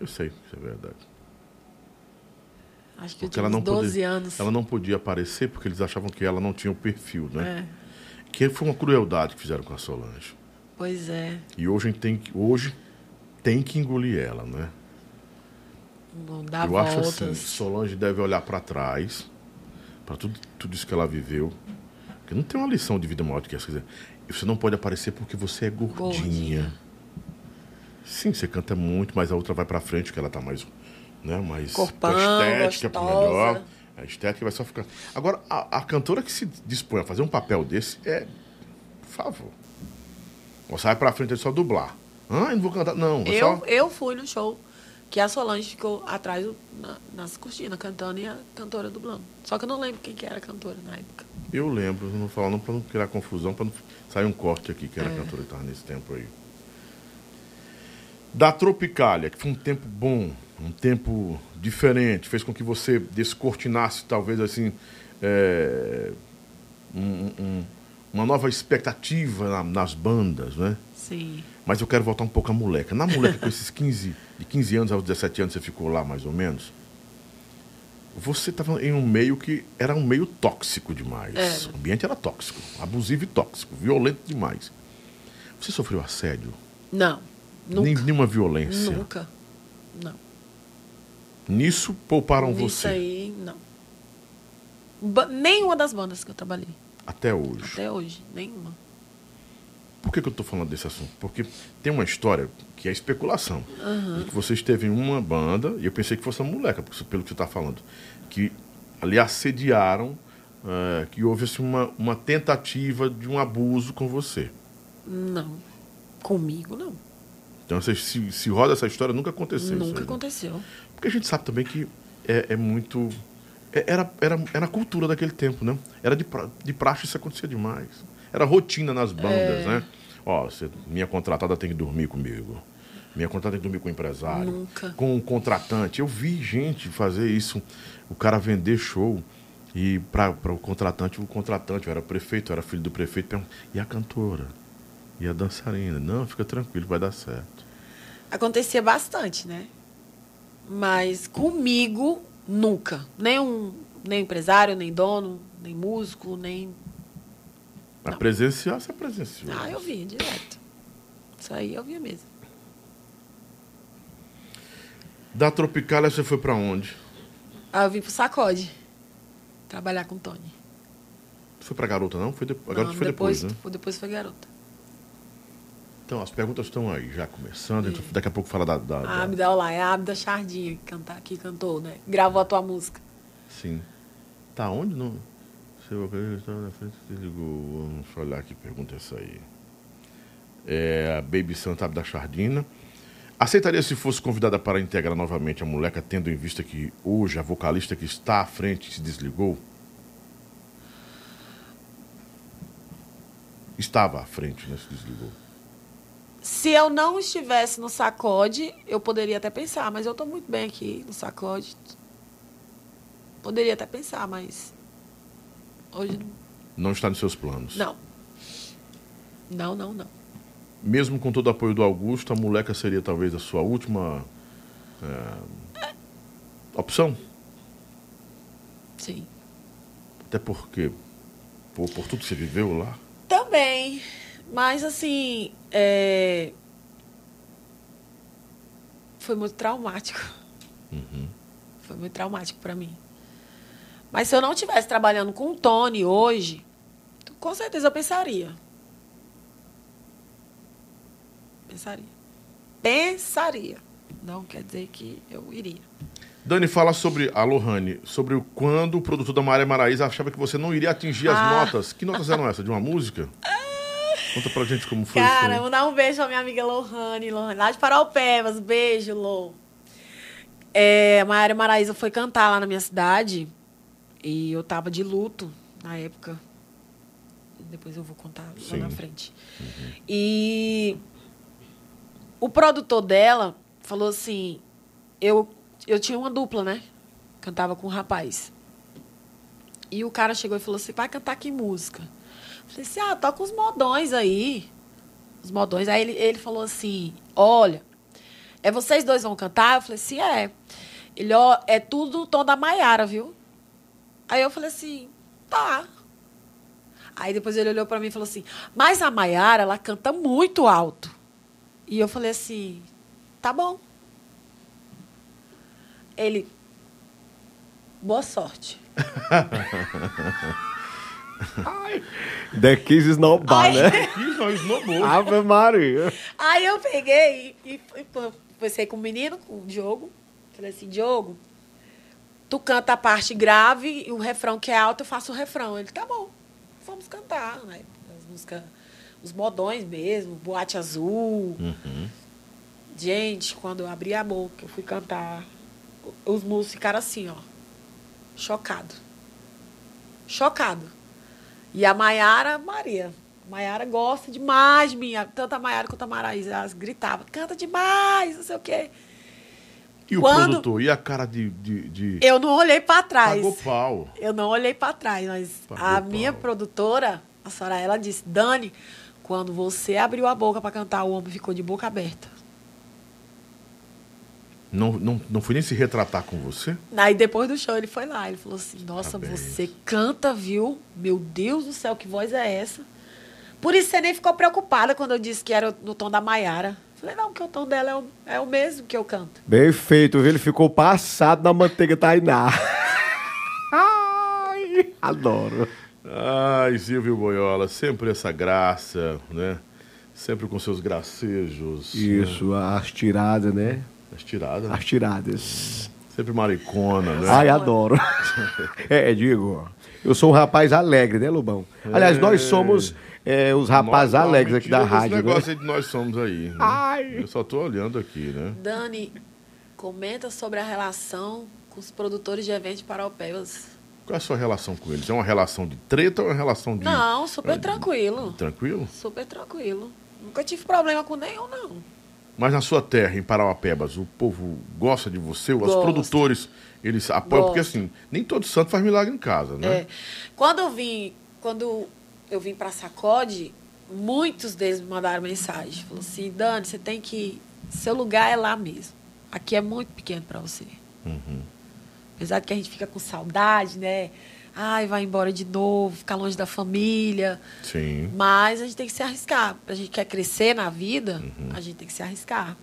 Eu sei, isso é verdade. Acho que eu Porque ela não, 12 podia, anos. ela não podia aparecer porque eles achavam que ela não tinha o perfil, né? É, Que foi uma crueldade que fizeram com a Solange. pois é. E hoje tem que, hoje tem que engolir ela, né? Não dá Eu acho voltas. assim, Solange deve olhar para trás, para tudo, tudo isso que ela viveu, Porque não tem uma lição de vida maior do que essa. Quer dizer, você não pode aparecer porque você é gordinha. Gordinha. Sim, você canta muito, mas a outra vai pra frente, que ela tá mais. Né, mais Corpão, estética gostosa. melhor. A estética vai só ficar. Agora, a, a cantora que se dispõe a fazer um papel desse é. Por favor. Você vai pra frente é só dublar. Ah, eu não vou cantar. Não, é Eu, só. eu fui no show que a Solange ficou atrás na- nas cortinas, cantando e a cantora dublando. Só que eu não lembro quem que era a cantora na época. Eu lembro, não falar não pra não criar confusão, pra não sair um corte aqui, que era É. a cantora que tava nesse tempo aí. Da Tropicália, que foi um tempo bom, um tempo diferente, fez com que você descortinasse, talvez assim, é, um- um- uma nova expectativa na- nas bandas, né? Sim. Mas eu quero voltar um pouco à moleca. Na moleca, com esses 15, de 15 anos aos 17 anos, você ficou lá mais ou menos. Você estava em um meio que era um meio tóxico demais. Era. O ambiente era tóxico, abusivo e tóxico, violento demais. Você sofreu assédio? Não. Nunca. Nem, nenhuma violência? Nunca. Não. Nisso pouparam Isso você aí, não. Ba- nenhuma das bandas que eu trabalhei. até hoje. Até hoje. Nenhuma. Por que, que eu estou falando desse assunto? Porque tem uma história que é especulação. De que você esteve em uma banda, e eu pensei que fosse uma moleca, isso- pelo que você está falando, que ali assediaram, eh, que houve assim, uma, uma tentativa de um abuso com você. Não. Comigo, não. Então, se, se, roda essa história, nunca aconteceu. isso Nunca né? aconteceu. Porque a gente sabe também que é, é muito. é- era, era, era a cultura daquele tempo, né? Era de, pra, de praxe isso acontecia demais. Era rotina nas bandas, né? Ó, você, minha contratada tem que dormir comigo. Minha contratada tem que dormir com o empresário. Nunca. Com o contratante. Eu vi gente fazer isso. O cara vender show. E para o contratante, o contratante, eu era prefeito, eu era filho do prefeito. E a cantora? E a dançarina? Não, fica tranquilo, vai dar certo. Acontecia bastante, né? Mas comigo, nunca. Nem um nem empresário, nem dono, nem músico, nem. A Não. presenciar, você presenciou. Ah, eu via direto. Isso aí eu via mesmo. Da Tropicália você foi pra onde? Ah, eu vim pro Sacode. Trabalhar com o Tony. Foi pra garota, não? Foi de... A garota Não, foi depois, depois, né? foi- depois foi garota. Então, as perguntas estão aí, já começando. Então, daqui a pouco fala da. da, A da- Abda, olha lá, é a Abda Chardinha que, canta, que cantou, né? Gravou a tua música. Sim. Tá onde? Não? Seu ok, estava na frente, desligou. Vamos olhar que pergunta é essa aí. É a Baby Santa da Chardina. Aceitaria se fosse convidada para integrar novamente a moleca, tendo em vista que hoje a vocalista que está à frente se desligou? Estava à frente, né? Se desligou. Se eu não estivesse no sacode, eu poderia até pensar, mas eu estou muito bem aqui no sacode. Poderia até pensar, mas hoje não. Não está nos seus planos. Não. Não, não, não. Mesmo com todo o apoio do Augusto, a moleca seria talvez a sua última é, opção? Sim. Até porque, por, por tudo que você viveu lá. Também. Mas assim, é... foi muito traumático. Foi muito traumático para mim. Mas se eu não estivesse trabalhando com o Tony hoje, com certeza eu pensaria. Pensaria. Pensaria. Não quer dizer que eu iria. Dani, fala sobre a Lohane, sobre o quando o produtor da Maria Maraíza achava que você não iria atingir as Ah. notas. Que notas eram essas? De uma música? <laughs> Conta pra gente como foi Cara, isso aí. vou dar um beijo pra minha amiga Lohane, Lohane lá de Paraupebas. Beijo, Lô. É, a Maria Maraíza foi cantar lá na minha cidade e eu tava de luto na época. Depois eu vou contar Sim. lá na frente. E o produtor dela falou assim: eu, eu tinha uma dupla, né? Cantava com um rapaz. E o cara chegou e falou assim: vai cantar que música? Eu falei assim: ah, toca os modões aí. Os modões. Aí ele, ele falou assim: olha, é vocês dois vão cantar? Eu falei assim: é. Ele, ó, é tudo o tom da Maiara, viu? Aí eu falei assim: tá. Aí depois ele olhou pra mim e falou assim: mas a Maiara, ela canta muito alto. E eu falei assim: tá bom. Ele, boa sorte. <laughs> The Kiss Snowbar, Ai. né? Ih, não, esnobou. Ave Maria. Aí eu peguei e, e, conversei com o menino, com o Diogo. Falei assim, Diogo, tu canta a parte grave e o refrão que é alto, eu faço o refrão. Ele, tá bom, vamos cantar, né? As músicas, os modões mesmo, Boate Azul. Gente, quando eu abri a boca, eu fui cantar, os músicos ficaram assim, ó, chocado. Chocado. E a Maiara, Maria. A Maiara gosta demais de mim. Tanto a Maiara quanto a Maraísa, elas gritavam, canta demais, não sei o quê. E o Quando- produtor? E a cara de. de, de... Eu não olhei para trás. Pagou pau. Eu não olhei para trás, mas Pagou a pau. minha produtora, a senhora, ela disse, Dani, quando você abriu a boca para cantar, o homem ficou de boca aberta. Não, não, não foi nem se retratar com você? Aí depois do show ele foi lá, ele falou assim, nossa, Parabéns. você canta, viu? Meu Deus do céu, que voz é essa? Por isso você nem ficou preocupada quando eu disse que era no tom da Maiara. Falei, não, porque o tom dela é o, é o mesmo que eu canto. Bem feito, viu? Ele ficou passado na manteiga Tainá. <laughs> Ai, adoro. Ai, Silvio Boiola, sempre essa graça, né? Sempre com seus gracejos. Isso, as tiradas, né? Né? As tiradas. né? As tiradas. Sempre maricona, né? Ai, adoro. É, digo, eu sou um rapaz alegre, né, Lobão? Aliás, nós somos é, os rapazes Nós- alegres aqui da rádio, né? negócio aí de nós somos aí. né? Ai. Eu só tô olhando aqui, né? Dani, comenta sobre a relação com os produtores de eventos paraupebas. Qual é a sua relação com eles? É uma relação de treta ou é uma relação de. Não, super é, tranquilo. Tranquilo? Super tranquilo. Nunca tive problema com nenhum, não. Mas na sua terra, em Parauapebas, o povo gosta de você? Os produtores, eles apoiam? Porque assim, nem todo santo faz milagre em casa, né? É. Quando eu vim, quando eu vim para Sacode, muitos deles me mandaram mensagem. Falaram assim, Dani, você tem que. Seu lugar é lá mesmo. Aqui é muito pequeno para você. Uhum. Apesar de que a gente fica com saudade, né? Ai, vai embora de novo, ficar longe da família. Sim. Mas a gente tem que se arriscar. A gente quer crescer na vida, Uhum. a gente tem que se arriscar.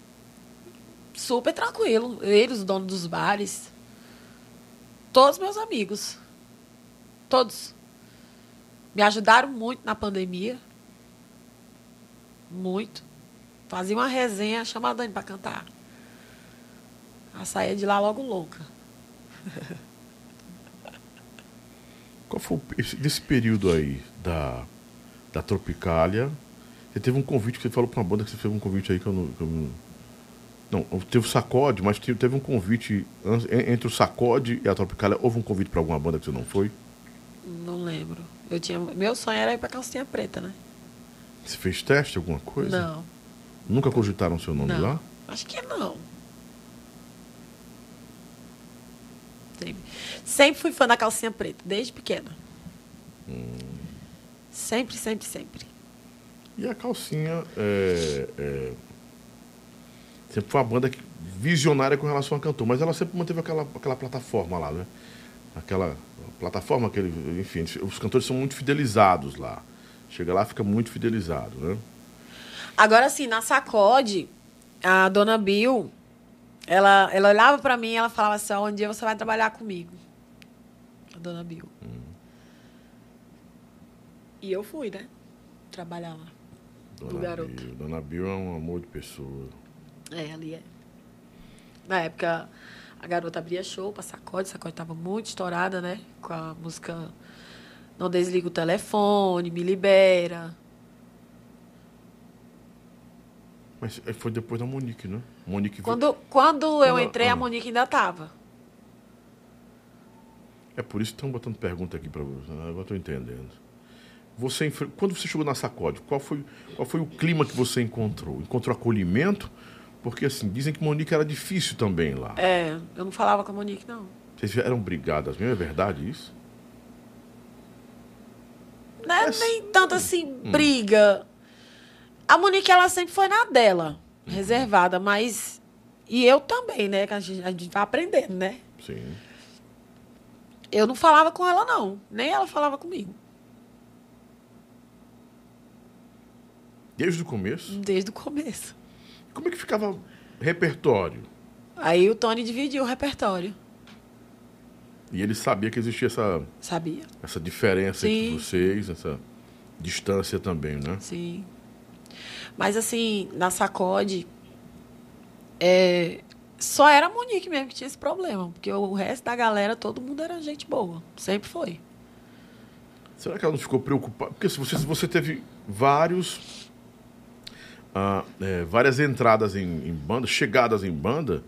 Super tranquilo. Eles, os donos dos bares. Todos meus amigos. Todos. Me ajudaram muito na pandemia. Muito. Fazia uma resenha, chamava a Dani para cantar. Ela saía de lá logo louca. <laughs> Qual foi esse, desse período aí da, da Tropicália? Você teve um convite que você falou pra uma banda que você fez um convite aí que eu não. que eu não, não, teve o Sacode, mas te- teve um convite entre o Sacode e a Tropicália. Houve um convite pra alguma banda que você não foi? Não lembro. Eu tinha, meu sonho era ir para calcinha preta, né? Você fez teste, alguma coisa? Não. Nunca cogitaram seu nome Não. lá? Acho que não. Sempre. Sempre fui fã da calcinha preta, desde pequena. Sempre, sempre, sempre. E a calcinha é, é, sempre foi uma banda visionária com relação a cantor, mas ela sempre manteve aquela, aquela plataforma lá, né? Aquela plataforma, aquele, enfim, os cantores são muito fidelizados lá. Chega lá, fica muito fidelizado, né? Agora, assim, na sacode, a dona Bill, ela, ela olhava pra mim e ela falava assim, um dia você vai trabalhar comigo. A dona Bill. E eu fui, né? Trabalhar lá. Dona Do garoto. Bill. Dona Bill é um amor de pessoa. É, ali é. Na época, a garota abria show pra Sacode. Sacode tava muito estourada, né? Com a música Não Desliga o Telefone, Me Libera. Mas é, foi depois da Monique, né? Monique Quando, quando eu entrei, ah. a Monique ainda tava. É por isso que estão botando pergunta aqui para você. né? Agora estou entendendo. Você, quando você chegou na Sacode, qual foi, qual foi o clima que você encontrou? Encontrou acolhimento? Porque, assim, dizem que Monique era difícil também lá. É, eu não falava com a Monique, não. Vocês eram brigadas mesmo? É verdade isso? Não é nem tanto assim, briga. A Monique, ela sempre foi na dela, reservada, mas. E eu também, né? Que a gente, a gente vai aprendendo, né? Sim. Eu não falava com ela, não. Nem ela falava comigo. Desde o começo? Desde o começo. Como é que ficava repertório? Aí o Tony dividiu o repertório. E ele sabia que existia essa, Sabia. essa diferença Sim. entre vocês, essa distância também, né? Sim. Mas assim, na sacode, é, só era a Monique mesmo que tinha esse problema. Porque o resto da galera, todo mundo era gente boa. Sempre foi. Será que ela não ficou preocupada? Porque se você, se você teve vários. ah, é, várias entradas em, em banda, chegadas em banda,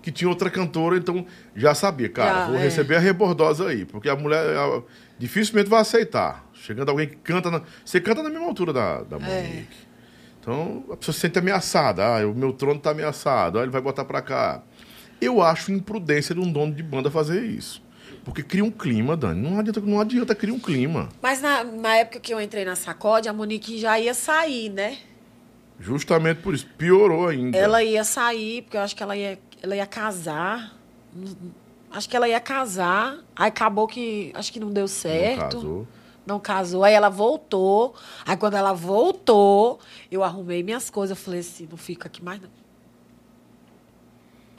que tinha outra cantora, então já sabia, cara, Já, vou é. receber a rebordosa aí, porque a mulher dificilmente vai aceitar. Chegando alguém que canta. Na, você canta na mesma altura da, da É. Então a pessoa se sente ameaçada. Ah, o meu trono tá ameaçado, ah, ele vai botar pra cá. Eu acho imprudência de um dono de banda fazer isso. Porque cria um clima, Dani. Não adianta, não adianta criar um clima. Mas na, na época que eu entrei na sacode, a Monique já ia sair, né? Justamente por isso. Piorou ainda. Ela ia sair, porque eu acho que ela ia, ela ia casar. Acho que ela ia casar. Aí acabou que. Acho que não deu certo. Não casou. Não casou. Aí ela voltou. Aí quando ela voltou, eu arrumei minhas coisas. Eu falei assim: não fica aqui mais não.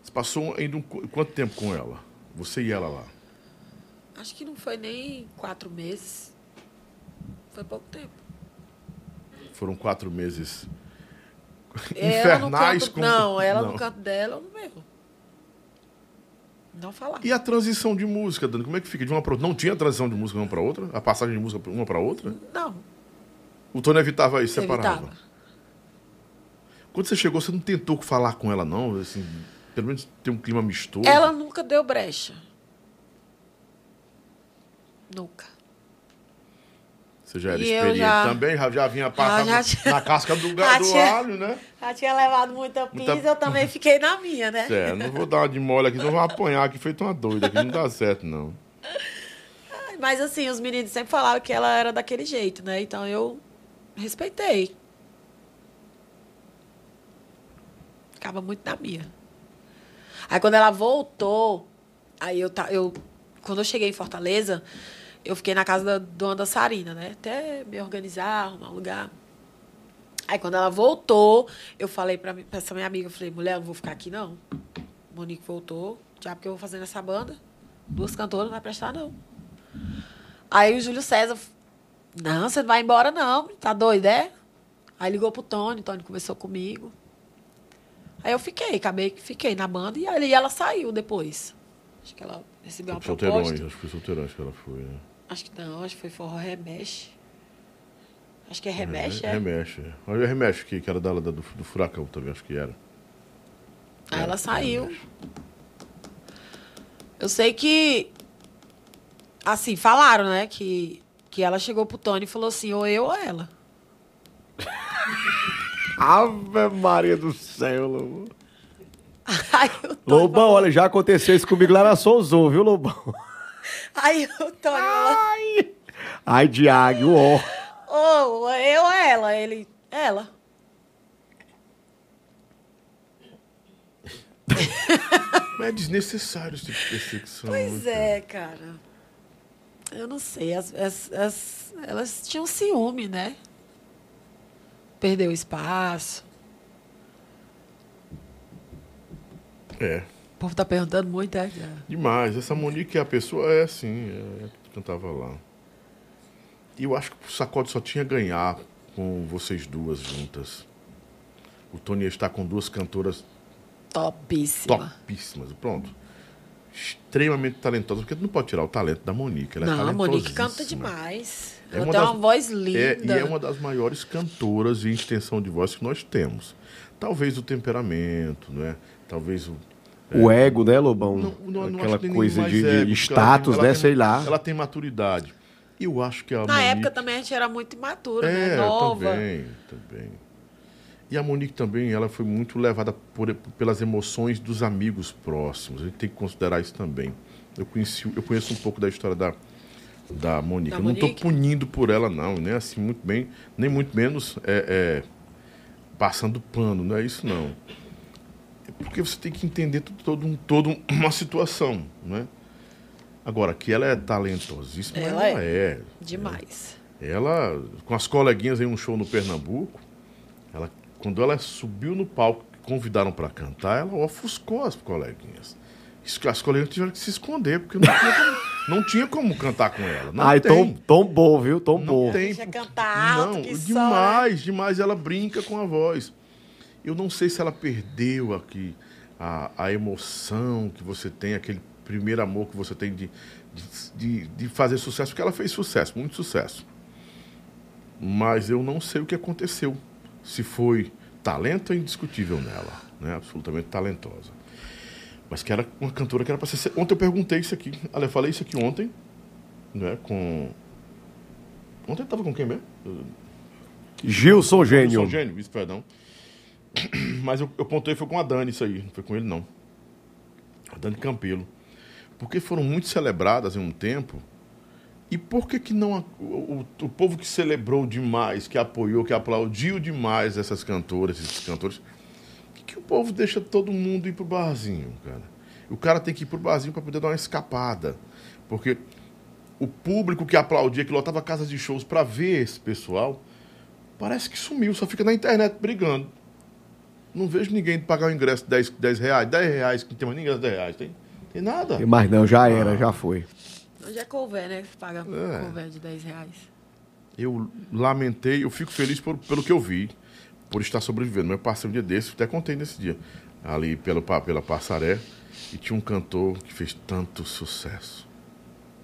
Você passou ainda um, qu- quanto tempo com ela? Você e ela lá? Acho que não foi nem quatro meses. Foi pouco tempo. Foram quatro meses Ela no infernais. canto, com- Não, ela Não. no canto dela, eu no meu. Não falar. E a transição de música, Dani? Como é que fica? De uma pra outra? Não tinha transição de música uma pra outra? A passagem de música uma pra outra? Não, O Tony evitava isso, separava. evitava. Quando você chegou, você não tentou falar com ela, não? Assim, pelo menos ter um clima amistoso? Ela nunca deu brecha. Nunca. Você já era E eu experiente já- também? Já, já vinha passando já tinha- na casca do, <laughs> do alho, né? Já tinha levado muita pizza, Muita- eu também <laughs> fiquei na minha, né? É, não vou dar uma de mole aqui, não vou apanhar aqui feito uma doida, aqui não dá certo, não. Mas assim, os meninos sempre falaram que ela era daquele jeito, né? Então eu respeitei. Ficava muito na minha. Aí quando ela voltou, aí eu, eu quando eu cheguei em Fortaleza, eu fiquei na casa da dona dançarina, né? Até me organizar, arrumar um lugar. Aí quando ela voltou, eu falei pra, pra essa minha amiga, eu falei, mulher, eu não vou ficar aqui não. Monique voltou, já porque eu vou fazer nessa banda. Duas cantoras não vai prestar, não. Aí o Júlio César, não, você não vai embora, não. Tá doido, é? Aí ligou pro Tony, o Tony conversou comigo. Aí eu fiquei, acabei que fiquei na banda e aí ela saiu depois. Acho que ela recebeu uma Solteirões, proposta. acho que foi solteirões que ela foi, né? Acho que não, acho que foi forró remexe. Acho que é remexe, é. Remexe. é. Olha o remexe que, que era da, da- do, do furacão também, acho que era. Aí ela saiu. Eu sei que. Assim, falaram, né? Que, que ela chegou pro Tony e falou assim: ou eu ou ela. <laughs> Ave Maria do céu, Lobão. <laughs> Tony, Lobão, olha, já aconteceu isso comigo lá na Souzon, viu, Lobão? <laughs> aí o Tony falou: Ai, Diago, ó. ou eu ou ela. Ele, ela. Mas é desnecessário esse tipo de perseguição. Pois né, é, cara. Eu não sei. As, as- as- elas tinham ciúme, né? Perdeu espaço. É. O povo tá perguntando muito, é? Demais. Essa Monique, a pessoa é assim, é, cantava lá. E eu acho que o Sacode só tinha ganhar com vocês duas juntas. O Tony estar com duas cantoras Topíssima. topíssimas. Pronto. Extremamente talentosas, porque tu não pode tirar o talento da Monique. Ela é Não, a Monique canta demais. É Ela uma tem das- uma voz É, linda. e é uma das maiores cantoras em extensão de voz que nós temos. Talvez o temperamento, né? Talvez o. O ego, né, Lobão? Não, não, não Aquela nem coisa de, de ego, status, tem- ela né? tem- Sei lá. Ela tem maturidade. Eu acho que a Na Monique... época também a gente era muito imatura, É, né? Nova. também, também. E a Monique também, ela foi muito levada por, pelas emoções dos amigos próximos. A gente tem que considerar isso também. Eu, conheci, eu conheço um pouco da história da, da Monique. Da eu não estou punindo por ela, não. Nem assim, muito bem, nem muito menos é, é, passando pano. Não é isso, não. É porque você tem que entender todo, um- todo uma situação, né? Agora, que ela é talentosíssima, Ela ela, é. Demais. Ela, com as coleguinhas em um show no Pernambuco, ela, quando ela subiu no palco, convidaram para cantar, ela ofuscou as coleguinhas. As coleguinhas tiveram que se esconder, porque não tinha como, Não tinha como cantar com ela. Não Ai, tem. tom, tom bom, viu? Tom bom. Não tem. Deixa cantar alto, Não, que só, demais, demais. Ela brinca com a voz. Eu não sei se ela perdeu aqui a, a emoção que você tem, aquele primeiro amor que você tem de, de, de, fazer sucesso, porque ela fez sucesso, muito sucesso. Mas eu não sei o que aconteceu. Se foi talento é indiscutível nela, né? Absolutamente talentosa. Mas que era uma cantora que era para ser. Ontem eu perguntei isso aqui. Olha, eu falei isso aqui ontem, né? Com. Ontem eu tava com quem mesmo? Gilson Gênio. Gilson Gênio, isso, perdão. <clears throat> Mas eu, eu pontei foi com a Dani isso aí, não foi com ele não. A Dani Campelo. Porque foram muito celebradas em um tempo. E por que que não o, o- povo que celebrou demais, que apoiou, que aplaudiu demais essas cantoras, esses cantores, que, que o povo deixa todo mundo ir pro barzinho, cara? O cara tem que ir pro barzinho para poder dar uma escapada. Porque o público que aplaudia, que lotava casas de shows para ver esse pessoal, parece que sumiu, só fica na internet brigando. Não vejo ninguém pagar o ingresso de 10, 10 reais, 10 reais, que não tem mais ninguém 10 reais. Tem, tem nada. Mas não, já era, já foi. Hoje é cover, né? Que paga É. cover de 10 reais. Eu lamentei, eu fico feliz por, pelo que eu vi, por estar sobrevivendo. Mas eu passei um dia desse, até contei nesse dia, ali pelo, pela Passaré, e tinha um cantor que fez tanto sucesso.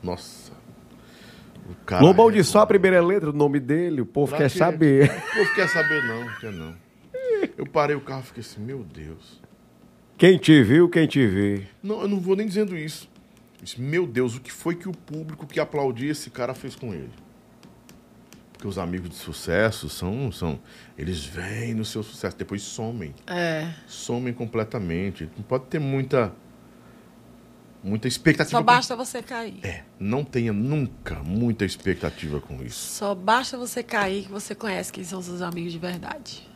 Nossa. O cara Lobão é- disse só a primeira letra do nome dele, o povo Pra quer quê? saber. O povo quer saber não, quer não. Eu parei o carro e fiquei assim, meu Deus. Quem te viu, quem te vê. Não, eu não vou nem dizendo isso. Disse, meu Deus, o que foi que o público que aplaudia esse cara fez com ele? Porque os amigos de sucesso são, são. Eles vêm no seu sucesso, depois somem. É. Somem completamente. Não pode ter muita. Muita expectativa. Só com- basta você cair. É, não tenha nunca muita expectativa com isso. Só basta você cair que você conhece quem são seus amigos de verdade.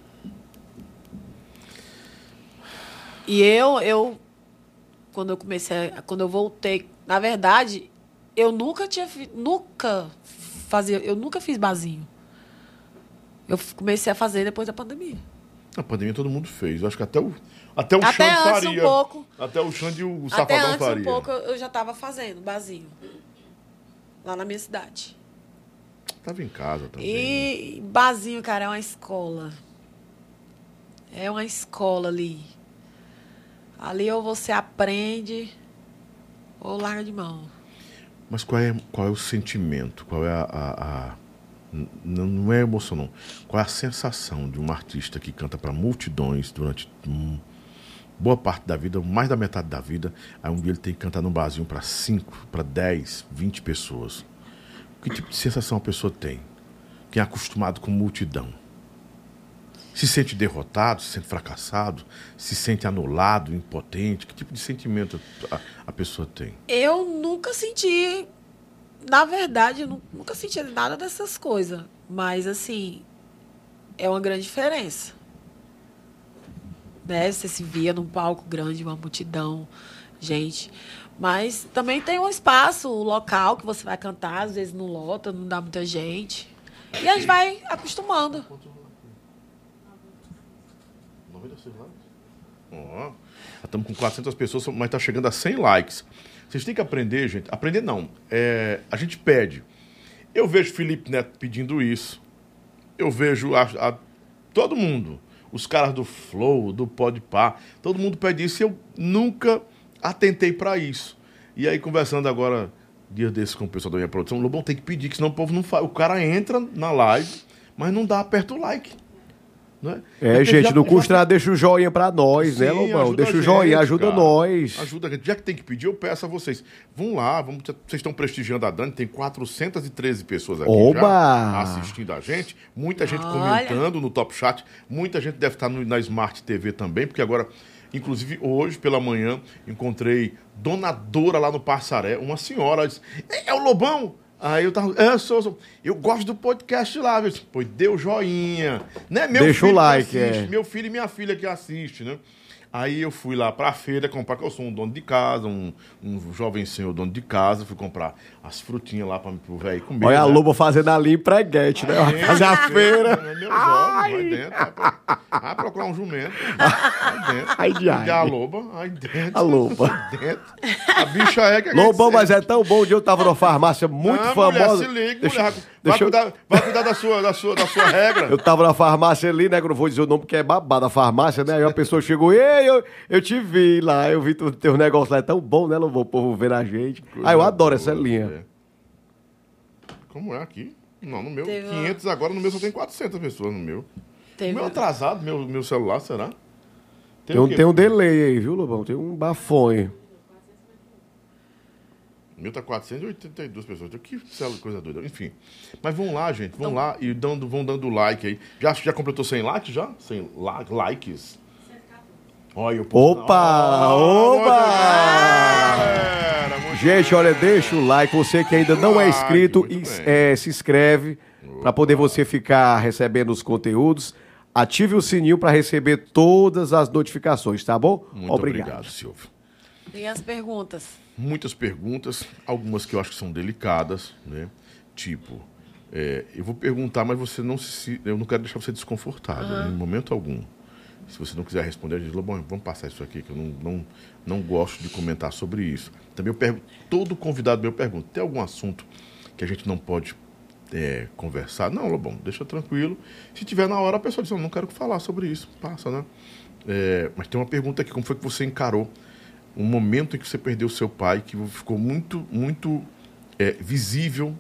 E eu, eu quando eu comecei, a- quando eu voltei, na verdade, eu nunca tinha, nunca fazia, eu nunca fiz barzinho. Eu comecei a fazer depois da pandemia. Na pandemia todo mundo fez. Eu acho que até o. Até o Até Xande antes faria. um pouco. Até o Xande e o Até Safadão antes faria. um pouco eu já estava fazendo barzinho lá na minha cidade. Tava em casa também. né? E barzinho, cara, é uma escola. É uma escola ali. Ali ou você aprende ou larga de mão. Mas qual é, qual é o sentimento? Qual é a. a- a- não, não é emoção, não. Qual é a sensação de um artista que canta para multidões durante boa parte da vida, mais da metade da vida, aí um dia ele tem que cantar num barzinho para 5, para 10, 20 pessoas? Que tipo de sensação a pessoa tem? Quem é acostumado com multidão? Se sente derrotado, se sente fracassado, se sente anulado, impotente? Que tipo de sentimento a, a pessoa tem? Eu nunca senti. Na verdade, eu nu- nunca senti nada dessas coisas. Mas, assim, é uma grande diferença. Né? Você se via num palco grande, uma multidão, gente. Mas também tem um espaço, o local que você vai cantar, às vezes não lota, não dá muita gente. E a gente vai acostumando. 96 likes? Ó, estamos com 400 pessoas, mas está chegando a 100 likes. Vocês têm que aprender, gente. Aprender não. É, a gente pede. Eu vejo Felipe Neto pedindo isso. Eu vejo a, a- todo mundo. Os caras do Flow, do Podpah. Todo mundo pede isso e eu nunca atentei para isso. E aí, conversando agora, dias desses com o pessoal da minha produção, o Lobão tem que pedir, que senão o povo não faz. O cara entra na live, mas não dá, aperta o like. Não é? É, gente, já- não custa nada, deixa o joinha pra nós, né, Sim, Lobão? ajuda Deixa o joinha, gente, ajuda cara. nós. Ajuda a gente. Já que tem que pedir, eu peço a vocês. Vão lá, vamos, vocês estão prestigiando a Dani, tem 413 pessoas aqui Oba! já assistindo a gente. Muita gente Olha! comentando no Top Chat. Muita gente deve estar no- na Smart TV também, porque agora, inclusive hoje pela manhã, encontrei Dona Dora lá no Passaré, uma senhora, ela disse, é, é o Lobão? Aí eu tava, é, sou, sou. eu gosto do podcast lá, viu? Pois deu joinha, né? Meu Deixa o like, assiste, é. meu filho e minha filha que assiste, né? Aí eu fui lá pra feira comprar, que eu sou um dono de casa, um, um jovem senhor dono de casa, fui comprar as frutinhas lá pra, pro velho comer. Olha a né? loba fazendo ali empreguete, né? Vai fazer a feira. Meus olhos, vai dentro. Vai, pra- vai procurar um jumento. Vai dentro. Ai, de ai. E a loba, aí dentro. A loba. Aí <laughs> dentro. A bicha é que Lobão, mas é tão bom. Um dia eu tava numa farmácia muito ah, famosa. Mulher, se liga, Deixa- mulher. Vai, deixa eu- cuidar, vai cuidar da sua, da sua, da sua regra. Eu tava na farmácia ali, né? Que eu não vou dizer o nome porque é babado a farmácia, né? Aí uma pessoa chegou, ei, eu, eu te vi lá, eu vi tu, teu negócio lá, é tão bom, né? Lobo? O povo vendo a gente. Ah, eu adoro essa linha. Como é aqui? Não, no meu, Teve uma- 500 agora, no meu só tem 400 pessoas no meu. Teve- Meu atrasado, meu, meu celular, será? Tem um, o quê? tem um delay aí, viu, Lobão? Tem um bafonho. O meu tá 482 pessoas. Que célula, coisa doida. Enfim. Mas vão lá, gente. Vão lá e dando, vão dando like aí. Já, já completou 100 likes já? 100 la- likes? Olha, o Opa! Ah, Opa! Gente, olha, deixa o like. Você que ainda não é inscrito, ins- é, se inscreve para poder você ficar recebendo os conteúdos. Ative o sininho para receber todas as notificações, tá bom? Muito obrigado, Silvio. Tem as perguntas. muitas perguntas, algumas que eu acho que são delicadas, né? Tipo, é, eu vou perguntar, mas você não se, eu não quero deixar você desconfortável, né? em momento algum. Se você não quiser responder, a gente fala, bom, vamos passar isso aqui, que eu não, não, não gosto de comentar sobre isso. Também eu pergunto, todo convidado meu pergunta, tem algum assunto que a gente não pode é, conversar? Não, Lobão, deixa tranquilo. Se tiver na hora, a pessoa diz, eu não quero falar sobre isso, passa, né? É, mas tem uma pergunta aqui, como foi que você encarou um momento em que você perdeu seu pai, que ficou muito, muito é, visível,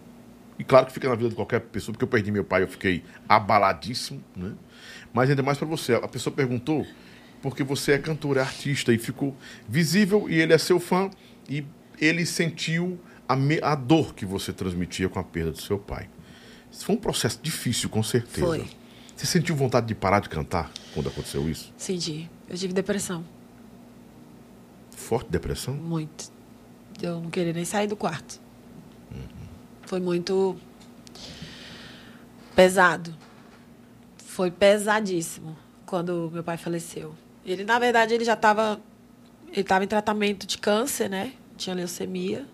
e claro que fica na vida de qualquer pessoa, porque eu perdi meu pai, eu fiquei abaladíssimo, né? Mas ainda mais para você, a pessoa perguntou porque você é cantor, é artista, e ficou visível, e ele é seu fã, e ele sentiu a, me- a dor que você transmitia com a perda do seu pai. Isso foi um processo difícil, com certeza. Foi. Você sentiu vontade de parar de cantar quando aconteceu isso? Senti. Eu tive depressão. Forte depressão? Muito. Eu não queria nem sair do quarto. Foi muito pesado. Foi pesadíssimo quando meu pai faleceu. Ele, na verdade, ele já estava ele estava em tratamento de câncer, né? Tinha leucemia.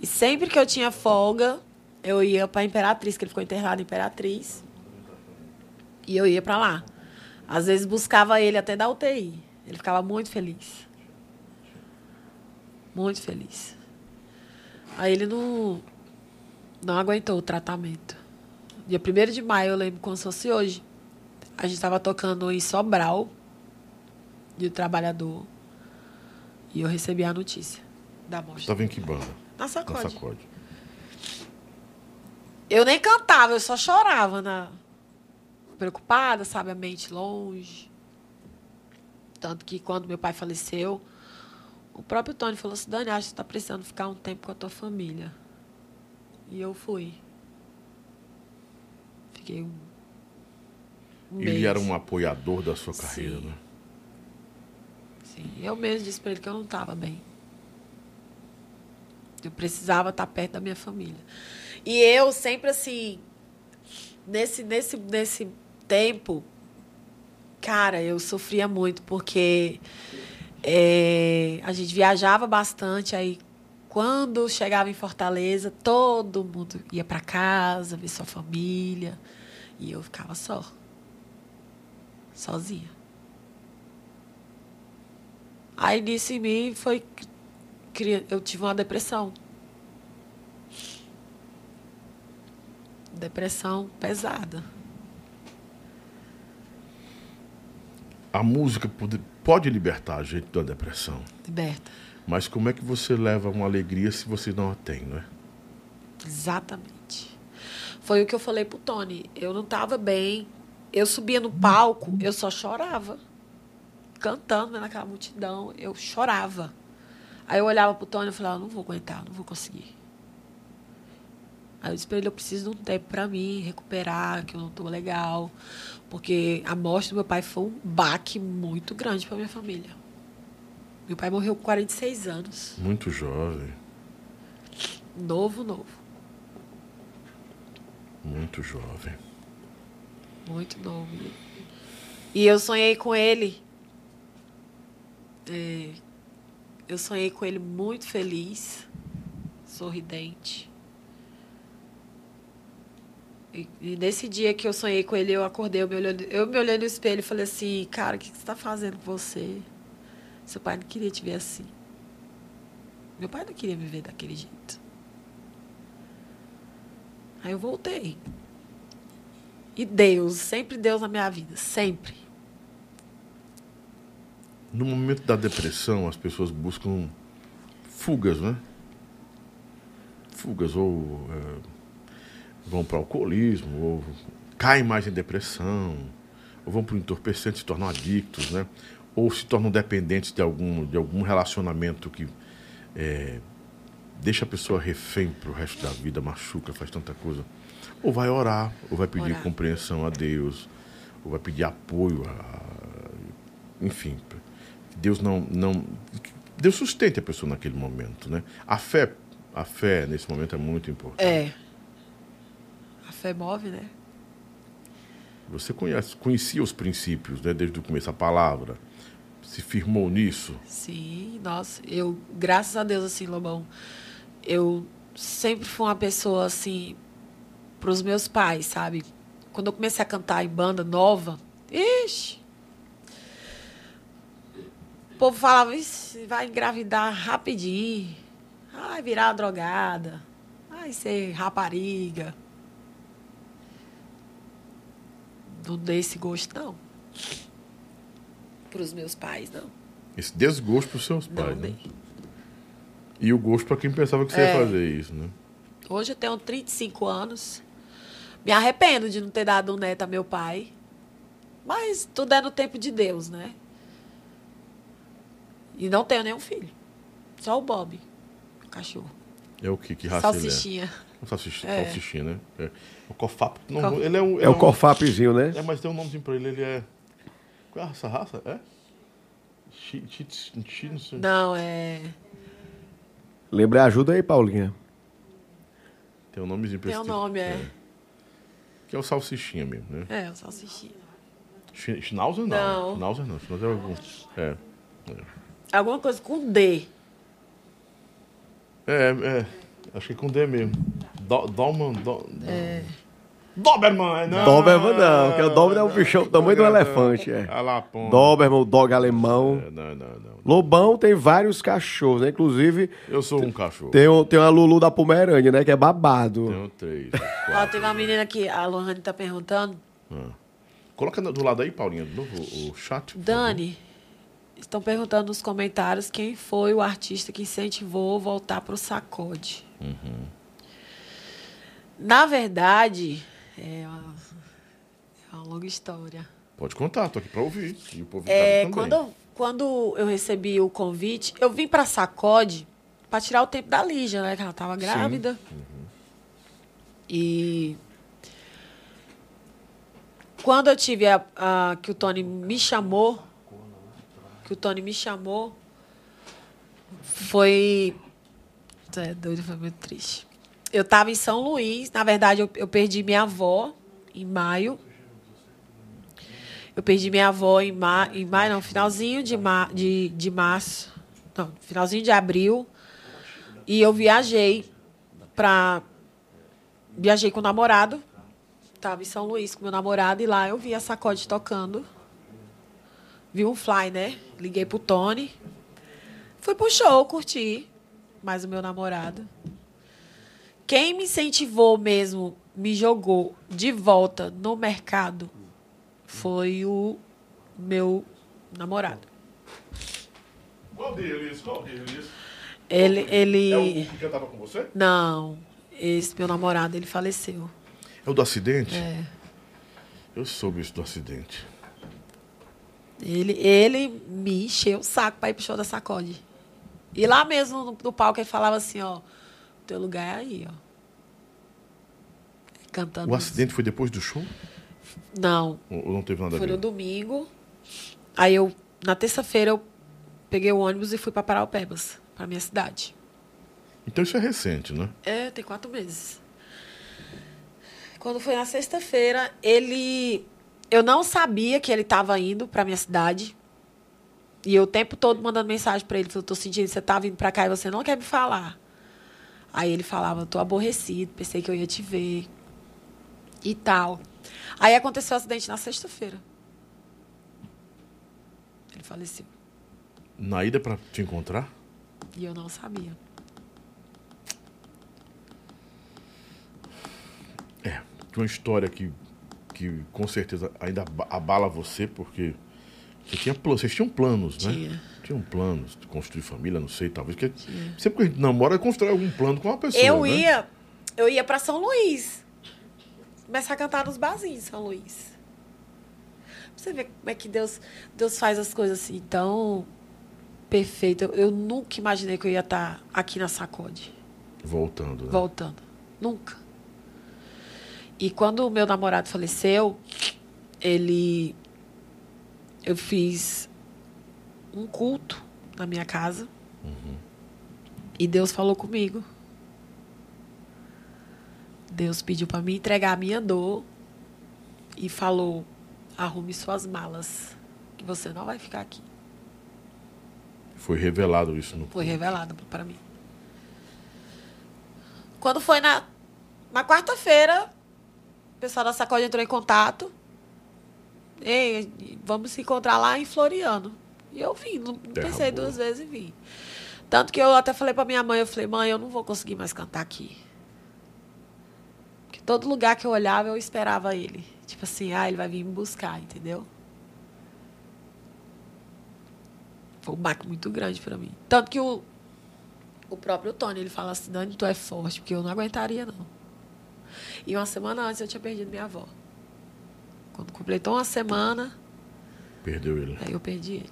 E sempre que eu tinha folga, eu ia para Imperatriz, que ele ficou internado em Imperatriz. E eu ia para lá. Às vezes buscava ele até da UTI. Ele ficava muito feliz. Muito feliz. Aí ele não, não aguentou o tratamento. Dia 1 de maio, eu lembro como se fosse hoje. A gente estava tocando em Sobral, de trabalhador. E eu recebi a notícia da morte. Estava em que banda? Na Na sacode. sacode. Eu nem cantava, eu só chorava na preocupada, sabe, a mente longe. Tanto que quando meu pai faleceu, o próprio Tony falou assim, Dani, acho que você tá precisando ficar um tempo com a tua família. E eu fui. Fiquei um, um Ele mês. era um apoiador da sua carreira, Sim. né? Sim, eu mesmo disse para ele que eu não estava bem. Eu precisava estar perto da minha família. E eu sempre assim, nesse, nesse, nesse tempo, cara, eu sofria muito, porque é, a gente viajava bastante, aí quando chegava em Fortaleza, todo mundo ia para casa, ver sua família, e eu ficava só. Sozinha. Aí nisso em mim foi. Eu tive uma depressão. Depressão pesada. A música pode, pode libertar a gente da depressão. Liberta. Mas como é que você leva uma alegria se você não a tem, né? Exatamente. Foi o que eu falei pro Tony. Eu não tava bem. Eu subia no palco, eu só chorava. Cantando né, naquela multidão, eu chorava. Aí eu olhava pro Tony e falava, "Eu não vou aguentar, não vou conseguir. Aí eu disse pra ele, eu preciso de um tempo pra mim, recuperar, que eu não tô legal. Porque a morte do meu pai foi um baque muito grande pra minha família. Meu pai morreu com 46 anos. Muito jovem, Novo, novo. Muito jovem. Muito novo. E eu sonhei com ele É, eu sonhei com ele muito feliz, sorridente. E, e nesse dia que eu sonhei com ele, eu acordei, eu me olhei, eu me olhei no espelho e falei assim, cara, o que, que você está fazendo com você? Seu pai não queria te ver assim. Meu pai não queria me ver daquele jeito. Aí eu voltei. E Deus, sempre Deus na minha vida, sempre. No momento da depressão, as pessoas buscam fugas, né? Fugas, ou é, vão para o alcoolismo, ou caem mais em depressão, ou vão para o entorpecente, se tornam adictos, né? Ou se tornam dependentes de algum, de algum relacionamento que é, deixa a pessoa refém para o resto da vida, machuca, faz tanta coisa. Ou vai orar, ou vai pedir Orar. compreensão a Deus, ou vai pedir apoio a. Enfim, Deus não, não. Deus sustente a pessoa naquele momento, né? A fé, a fé nesse momento é muito importante. É. A fé move, né? Você conhece, conhecia os princípios, né? Desde o começo, a palavra. Se firmou nisso. Sim, nossa, eu, graças a Deus, assim, Lobão, eu sempre fui uma pessoa, assim, pros meus pais, sabe? Quando eu comecei a cantar em banda nova, ixi! O povo falava, "Ixi, vai engravidar rapidinho, vai virar drogada, vai ser rapariga. Não dei esse gosto, não. Pros meus pais, não. Esse desgosto para os seus Não pais, né? dei. E o gosto para quem pensava que você É. ia fazer isso, né? Hoje eu tenho 35 anos. Me arrependo de não ter dado um neto a meu pai. Mas tudo é no tempo de Deus, né? E não tenho nenhum filho. Só o Bob, o cachorro. É o que? Que raça ele é? Salsichinha. Salsichinha, É. salsichinha, né? É. O cofapo. Não, Co- ele é, um, É o um- cofapzinho, né? É, mas tem um nomezinho pra ele, ele é. Qual é essa raça? É? Chi, chi, chi, chi, não sei. Não, é. Lembra, ajuda aí, Paulinha. Tem um nomezinho pra Tem um esse nome, é. Que é o salsichinha mesmo, né? É, o salsichinha. Chi- Schnauzer não. Não. Schnauzer não. Schnauzer é algum. É. Alguma coisa com D. É, é. Acho que é com D mesmo. Do, Dolman. Do, É. Doberman, não. Doberman não, que o Doberman é um bichão do tamanho do Não, elefante, é. Ah. Doberman, o dog alemão. É, não, não, não. Lobão tem vários cachorros, né? Inclusive, Eu sou um cachorro. tem, um, tem uma Lulu da Pomerânia, né? Que é babado. Tenho três. Ó, teve uma menina aqui, a Lohane tá perguntando. Coloca do lado aí, Paulinha, de novo o, o chat. Dani, estão perguntando nos comentários quem foi o artista que incentivou voltar pro sacode. Na verdade, é uma, é uma longa história. Pode contar, tô aqui pra ouvir. E o povo É, quando, eu- quando eu recebi o convite, eu vim para Sacode para tirar o tempo da Lígia, né? Que ela estava grávida. E quando eu tive a, a- que o Tony me chamou, que o Tony me chamou, foi Você é doido, foi muito triste. Eu estava em São Luís, na verdade eu, eu perdi minha avó em maio. Eu perdi minha avó em, ma em maio, não, finalzinho de, ma de, de março. Não, finalzinho de abril. E eu viajei para. Viajei com o namorado. Tava em São Luís com meu namorado e lá eu vi a sacode tocando. Vi um fly, né? Liguei pro Tony. Fui pro show, curti. Mas o meu namorado. Quem me incentivou mesmo, me jogou de volta no mercado foi o meu namorado. Qual deles? Qual deles? Ele, ele... É o que cantava com você? Não, esse meu namorado, ele faleceu. É o do acidente? É. Eu soube isso do acidente. Ele, ele me encheu o saco para ir pro show da Sacode. E lá mesmo no, no palco ele falava assim, ó, teu lugar é aí, ó. Cantando. O acidente foi depois do show? Não, Ou não teve nada foi a ver? no domingo. Aí eu, na terça-feira, eu peguei o ônibus e fui para Paraupebas, para minha cidade. Então isso é recente, né? É, tem quatro meses. Quando foi na sexta-feira, ele. Eu não sabia que ele estava indo para minha cidade. E eu o tempo todo mandando mensagem pra ele. Falei, tô sentindo que você tá vindo pra cá e você não quer me falar. Aí ele falava, tô aborrecido, pensei que eu ia te ver. E tal. Aí aconteceu o acidente na sexta-feira. Ele faleceu. Na ida pra te encontrar? E eu não sabia. É, uma história que, que com certeza ainda aba- abala você, porque você tinha, vocês tinham planos, né? Tinha. Tinham planos de construir família, não sei, talvez. Que, sempre que a gente namora, constrói algum plano com uma pessoa. Eu né? ia, eu ia para São Luís. Começar a cantar nos barzinhos em São Luís. Pra você ver como é que Deus, Deus faz as coisas assim tão perfeito. Eu, eu nunca imaginei que eu ia estar aqui na Sacode, Voltando, né? voltando. Nunca. E quando o meu namorado faleceu, ele eu fiz um culto na minha casa. E Deus falou comigo. Deus pediu para mim entregar a minha dor e falou: arrume suas malas, que você não vai ficar aqui. Foi revelado isso no Foi revelado para mim. Quando foi na, na quarta-feira, o pessoal da Sacode entrou em contato. Ei, vamos se encontrar lá em Floriano. E eu vim, não pensei duas vezes e vim. Tanto que eu até falei pra minha mãe, eu falei, mãe, eu não vou conseguir mais cantar aqui. Porque todo lugar que eu olhava, eu esperava ele. Tipo assim, ah, ele vai vir me buscar, entendeu? Foi um baque muito grande pra mim. Tanto que o, o próprio Tony, ele fala assim, Dani, tu é forte, porque eu não aguentaria, não. E uma semana antes eu tinha perdido minha avó. Quando completou uma semana, Perdeu ele. aí eu perdi ele.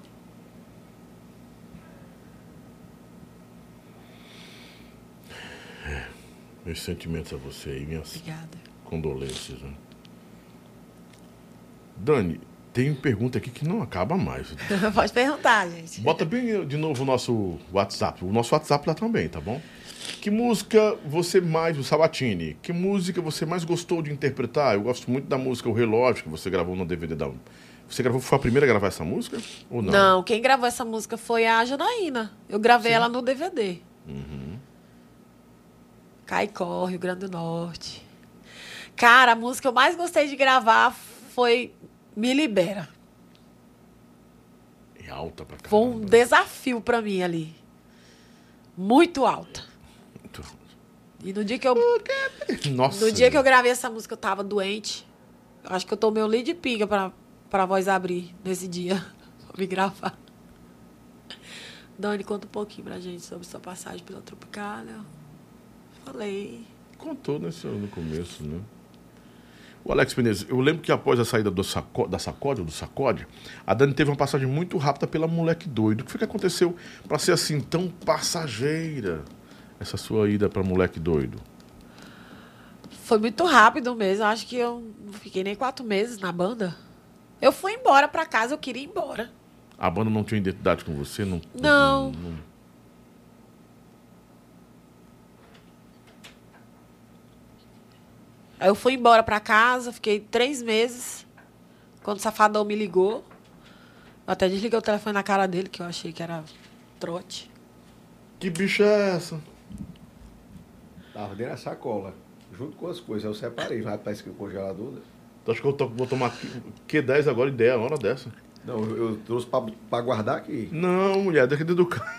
Meus sentimentos a você aí, minhas Obrigada. condolências. Né? Dani, tem pergunta aqui que não acaba mais. <laughs> Pode perguntar, gente. Bota bem de novo o nosso WhatsApp. O nosso WhatsApp lá também, tá bom? Que música você mais, o Sabatini, que música você mais gostou de interpretar? Eu gosto muito da música O Relógio, que você gravou no DVD da. Você gravou, foi a primeira a gravar essa música? Ou não? Não, quem gravou essa música foi a Janaína. Eu gravei ela no DVD. Caicó, Rio Grande do Norte. Cara, a música que eu mais gostei de gravar foi Me Libera. É alta pra caramba. Foi um desafio pra mim ali. Muito alta. Muito- E no dia que eu, Nossa. no dia que eu gravei essa música, eu tava doente. Acho que eu tomei um lead de pinga pra, pra voz abrir nesse dia. <laughs> Me gravar. Dani, conta um pouquinho pra gente sobre sua passagem pela Tropicália. Falei. Contou nesse, no começo, né? O Alex Menezes, eu lembro que após a saída do saco, da Sacode, ou do Sacode, a Dani teve uma passagem muito rápida pela Moleque Doido. O que foi que aconteceu pra ser assim tão passageira essa sua ida pra Moleque Doido? Foi muito rápido mesmo. Acho que eu não fiquei nem quatro meses na banda. Eu fui embora pra casa, eu queria ir embora. A banda não tinha identidade com você? Não. Não. Aí eu fui embora pra casa, fiquei três meses. Quando o safadão me ligou, eu até desliguei o telefone na cara dele, que eu achei que era trote. Que bicha é essa? Tava dentro da sacola, junto com as coisas. Eu separei, vai para o congelador. né? Tu acha que eu to- vou tomar Q10 agora, ideia, uma hora dessa? Não, eu, eu trouxe para guardar aqui. Não, mulher, daqui dentro do carro.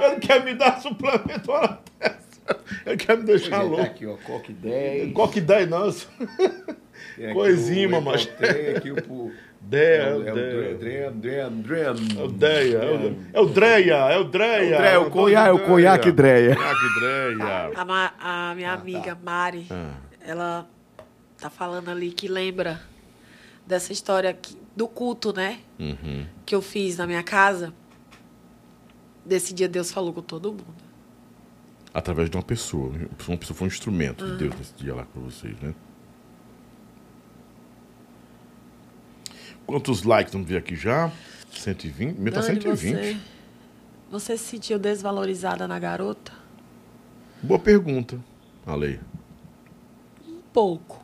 Ele quer me dar suplemento hora dessa. <laughs> Ele quer me deixar Pois é, tá louco. aqui, ó, Coque 10. Qual que dá, nossa? tem aqui coisinha, mamãe. Tem aqui o... Deia, é o Deia. Dre- Dre- Dre- Dre- É o Deia, é o, o Dreia, é o Dreia. É o Dreia, conha- é o conhaque Dreia. Conhaque Dreia. A, a minha Ah, tá. amiga Mari, Ah. ela tá falando ali que lembra dessa história aqui, do culto, né? Uhum. Que eu fiz na minha casa. Desse dia Deus falou com todo mundo. Através de uma pessoa. Uma pessoa foi um instrumento de Deus nesse dia lá com vocês, né? Quantos likes vamos ver aqui já? 120? Meu tá Dani, 120. Você, você se sentiu desvalorizada na garota? Boa pergunta, Ale. Um pouco.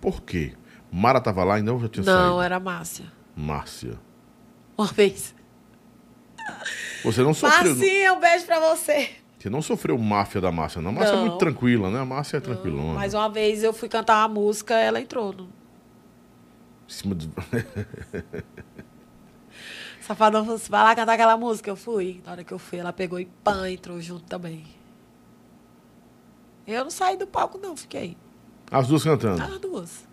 Por quê? Mara tava lá ainda ou já tinha Não, saído? era Márcia. Márcia. uma vez. Você não sofreu. Marcinha, um beijo pra você. Você não sofreu máfia da Márcia, não. A Márcia é muito tranquila, né? A Márcia é tranquilona. Mais uma vez eu fui cantar uma música, ela entrou. No... Em cima do... <laughs> Safadão falou assim, vai lá cantar aquela música. Eu fui. Na hora que eu fui, ela pegou e pã, entrou junto também. Eu não saí do palco, não, fiquei. As duas cantando. As duas.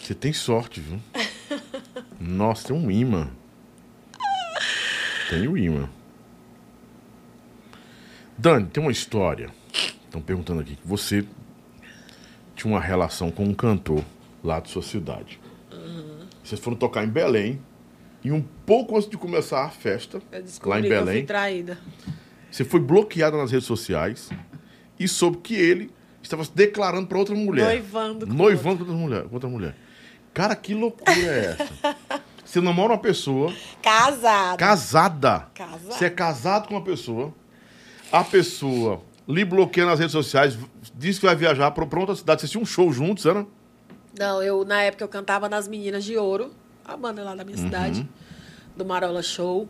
Você tem sorte, viu? <laughs> Nossa, tem um imã. Tem um imã. Dani, tem uma história. Estão perguntando aqui que você tinha uma relação com um cantor lá de sua cidade. Vocês foram tocar em Belém. E um pouco antes de começar a festa, lá em Belém, traída. você foi bloqueada nas redes sociais e soube que ele estava se declarando para outra mulher. Noivando com Noivando com outra mulher, com outra mulher. Cara, que loucura é essa? <laughs> Você namora uma pessoa Casada. casada. Casada. Você é casado com uma pessoa. A pessoa lhe bloqueia nas redes sociais, diz que vai viajar para outra cidade. Vocês tinham um show juntos, era? Não, eu, na época, eu cantava nas Meninas de Ouro, a banda lá da minha cidade, do Marola Show.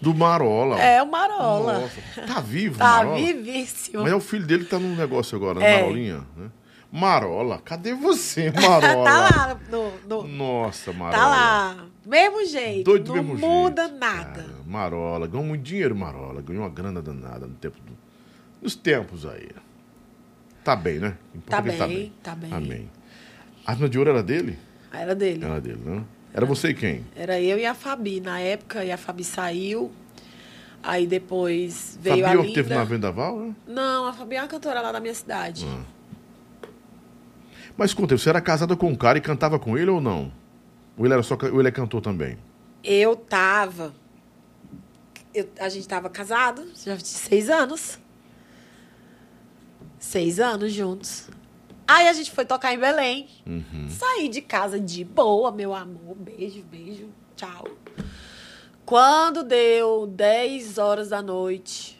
Do Marola. É, o Marola. Nossa. Tá vivo, Tá Marola? vivíssimo. Mas é o filho dele que tá no negócio agora, né? É. Marolinha. Né? Marola, cadê você, <laughs> Marola? tá lá no, no- Nossa, Marola. Tá lá. Mesmo jeito. Doido do não mesmo muda jeito. nada. Cara, Marola, ganhou muito dinheiro, Marola. Ganhou uma grana danada no tempo do- nos tempos aí. Tá bem, né? Tá é que bem, tá bem. Amém. A arma de ouro era dele? Era dele. Era dele, né? Era você e quem? Era eu e a Fabi na época, e a Fabi saiu. Aí depois veio Sabia a Linda. que teve na Vendaval, né? Não, a Fabi é uma cantora lá da minha cidade. Ah. Mas conta, você era casada com um cara e cantava com ele ou não? Ou ele, era só, ou ele é cantor também? Eu tava. eu- a gente tava casado, já tinha seis anos. Seis anos juntos. Aí a gente foi tocar em Belém. Uhum. Saí de casa de boa, meu amor. Beijo, beijo. Tchau. Quando deu 10 horas da noite,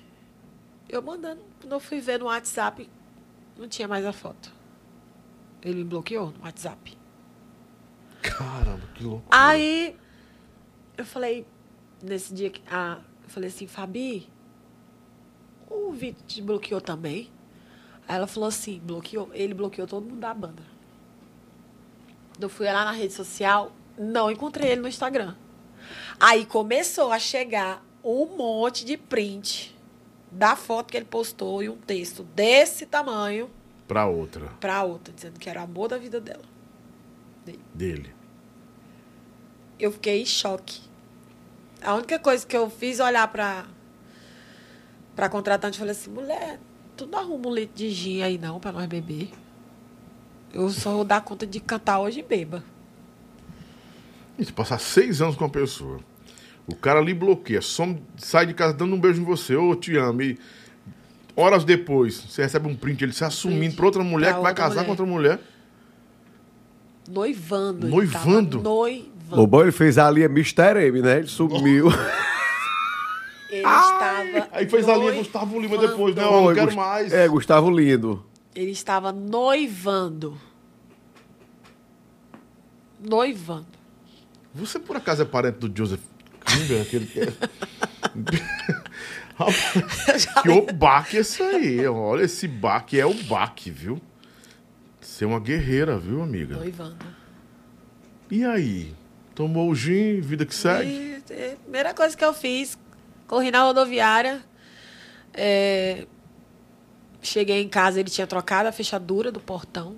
eu mandando, quando eu fui ver no WhatsApp, não tinha mais a foto. Ele me bloqueou no WhatsApp. Caramba, que louco. Aí eu falei, nesse dia que. Ah, eu falei assim, Fabi, o Vitor te bloqueou também? Aí ela falou assim, bloqueou, ele bloqueou todo mundo da banda. Eu fui lá na rede social, não encontrei ele no Instagram. Aí começou a chegar um monte de print da foto que ele postou e um texto desse tamanho Pra outra, pra outra, dizendo que era o amor da vida dela. dele. eu fiquei em choque. A única coisa que eu fiz olhar pra, pra contratante e falei assim, mulher, tu não arruma um litro de gin aí não pra nós beber. Eu só vou dar conta de cantar hoje e beba. E se passar seis anos com uma pessoa, o cara lhe bloqueia, some, sai de casa dando um beijo em você, ô, te amo, e horas depois, você recebe um print, ele se assumindo pra outra mulher pra que vai casar mulher. com outra mulher. Noivando. Noivando? Noivando. Lobão, ele fez ali a Mr. M, né? Ele sumiu. Ele estava. Aí fez a linha Gustavo Lima depois, né? Eu não quero Gust- mais. É, Gustavo Lindo. Ele estava noivando. Noivando. Você por acaso é parente do Joseph Klimber, aquele que é... <laughs> <laughs> que o baque é esse aí. Olha, esse baque é o baque, viu? Você é uma guerreira, viu, amiga? Noivando. E aí? Tomou o gin, vida que segue? E, é, primeira coisa que eu fiz, corri na rodoviária. é, cheguei em casa, ele tinha trocado a fechadura do portão.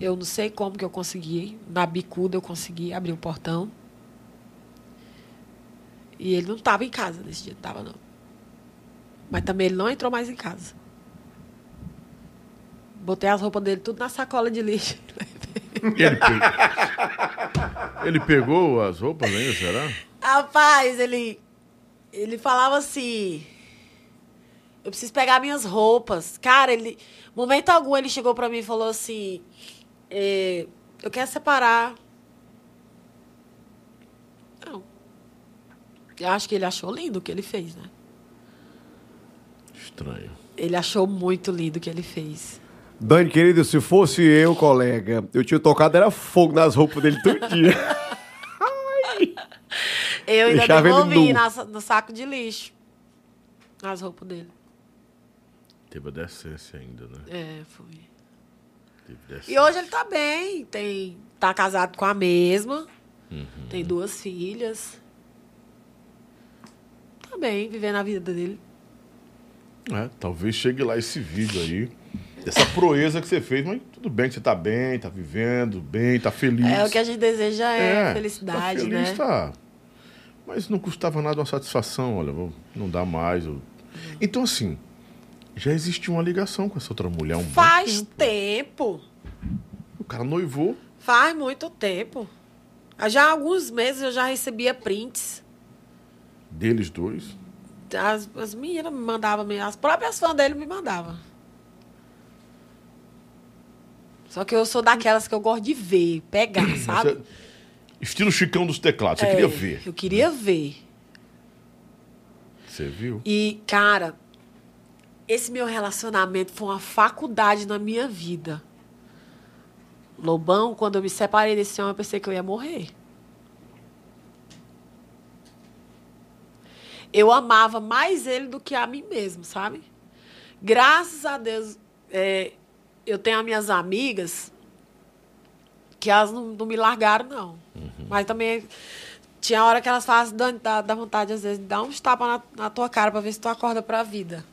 Eu não sei como que eu consegui. Na bicuda eu consegui abrir o portão. E ele não estava em casa nesse dia, não estava não. Mas também ele não entrou mais em casa. Botei as roupas dele tudo na sacola de lixo. <laughs> Ele, pe- Ele pegou as roupas ainda, será? Rapaz, ele. Ele falava assim. Eu preciso pegar minhas roupas. Cara, ele. Momento algum ele chegou pra mim e falou assim. Eh, eu quero separar. Não. Eu acho que ele achou lindo o que ele fez, né? Estranho. Ele achou muito lindo o que ele fez. Dani, querido, se fosse eu, colega, eu tinha tocado era fogo nas roupas dele todo dia. <laughs> Eu ainda Deixava devolvi na- no saco de lixo. As roupas dele. Teve a decência ainda, né? É, foi. Decência. E hoje ele tá bem. Tem, tá casado com a mesma. Tem duas filhas. Tá bem, vivendo a vida dele. É, talvez chegue lá esse vídeo aí. Essa proeza que você fez, mas tudo bem que você tá bem, tá vivendo bem, tá feliz. É, o que a gente deseja é, tá felicidade, feliz, né? Tá. Mas não custava nada uma satisfação, olha, não dá mais. eu- Então, assim, já existia uma ligação com essa outra mulher um Faz tempo. tempo. O cara noivou. Faz muito tempo. Já há alguns meses eu já recebia prints. Deles dois. As, as meninas me mandavam, as próprias fãs dele me mandavam. Só que eu sou daquelas que eu gosto de ver, pegar, sabe? Você- Estilo Chicão dos teclados. Você É, queria ver. Eu queria ver. Você viu? E, cara, esse meu relacionamento foi uma faculdade na minha vida. Lobão, quando eu me separei desse homem, eu pensei que eu ia morrer. Eu amava mais ele do que a mim mesmo, sabe? Graças a Deus, é, eu tenho as minhas amigas que elas não, não me largaram, não. Mas também tinha hora que elas fazem, dá, dá, dá vontade, às vezes, de dar uns tapas na, na tua cara pra ver se tu acorda pra vida.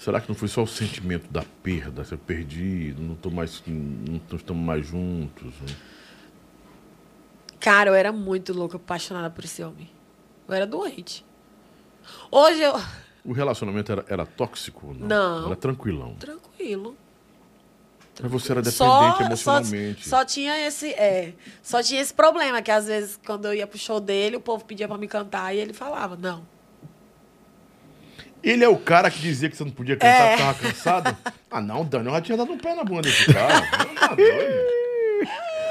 Será que não foi só o sentimento da perda? Eu perdi, não tô mais, não estamos mais juntos. né? Cara, eu era muito louca, apaixonada por esse homem. Eu era doente. Hoje eu. O relacionamento era, era tóxico? ou Não. Não. Era tranquilão. Tranquilo. Mas você era dependente Só, emocionalmente. só, só tinha esse. É, só tinha esse problema, que às vezes, quando eu ia pro show dele, o povo pedia pra me cantar e ele falava, não. Ele é o cara que dizia que você não podia cantar É. porque tava cansado? <laughs> Ah, não, Dani, eu já tinha dado um pé na bunda desse cara. Não, tá doido.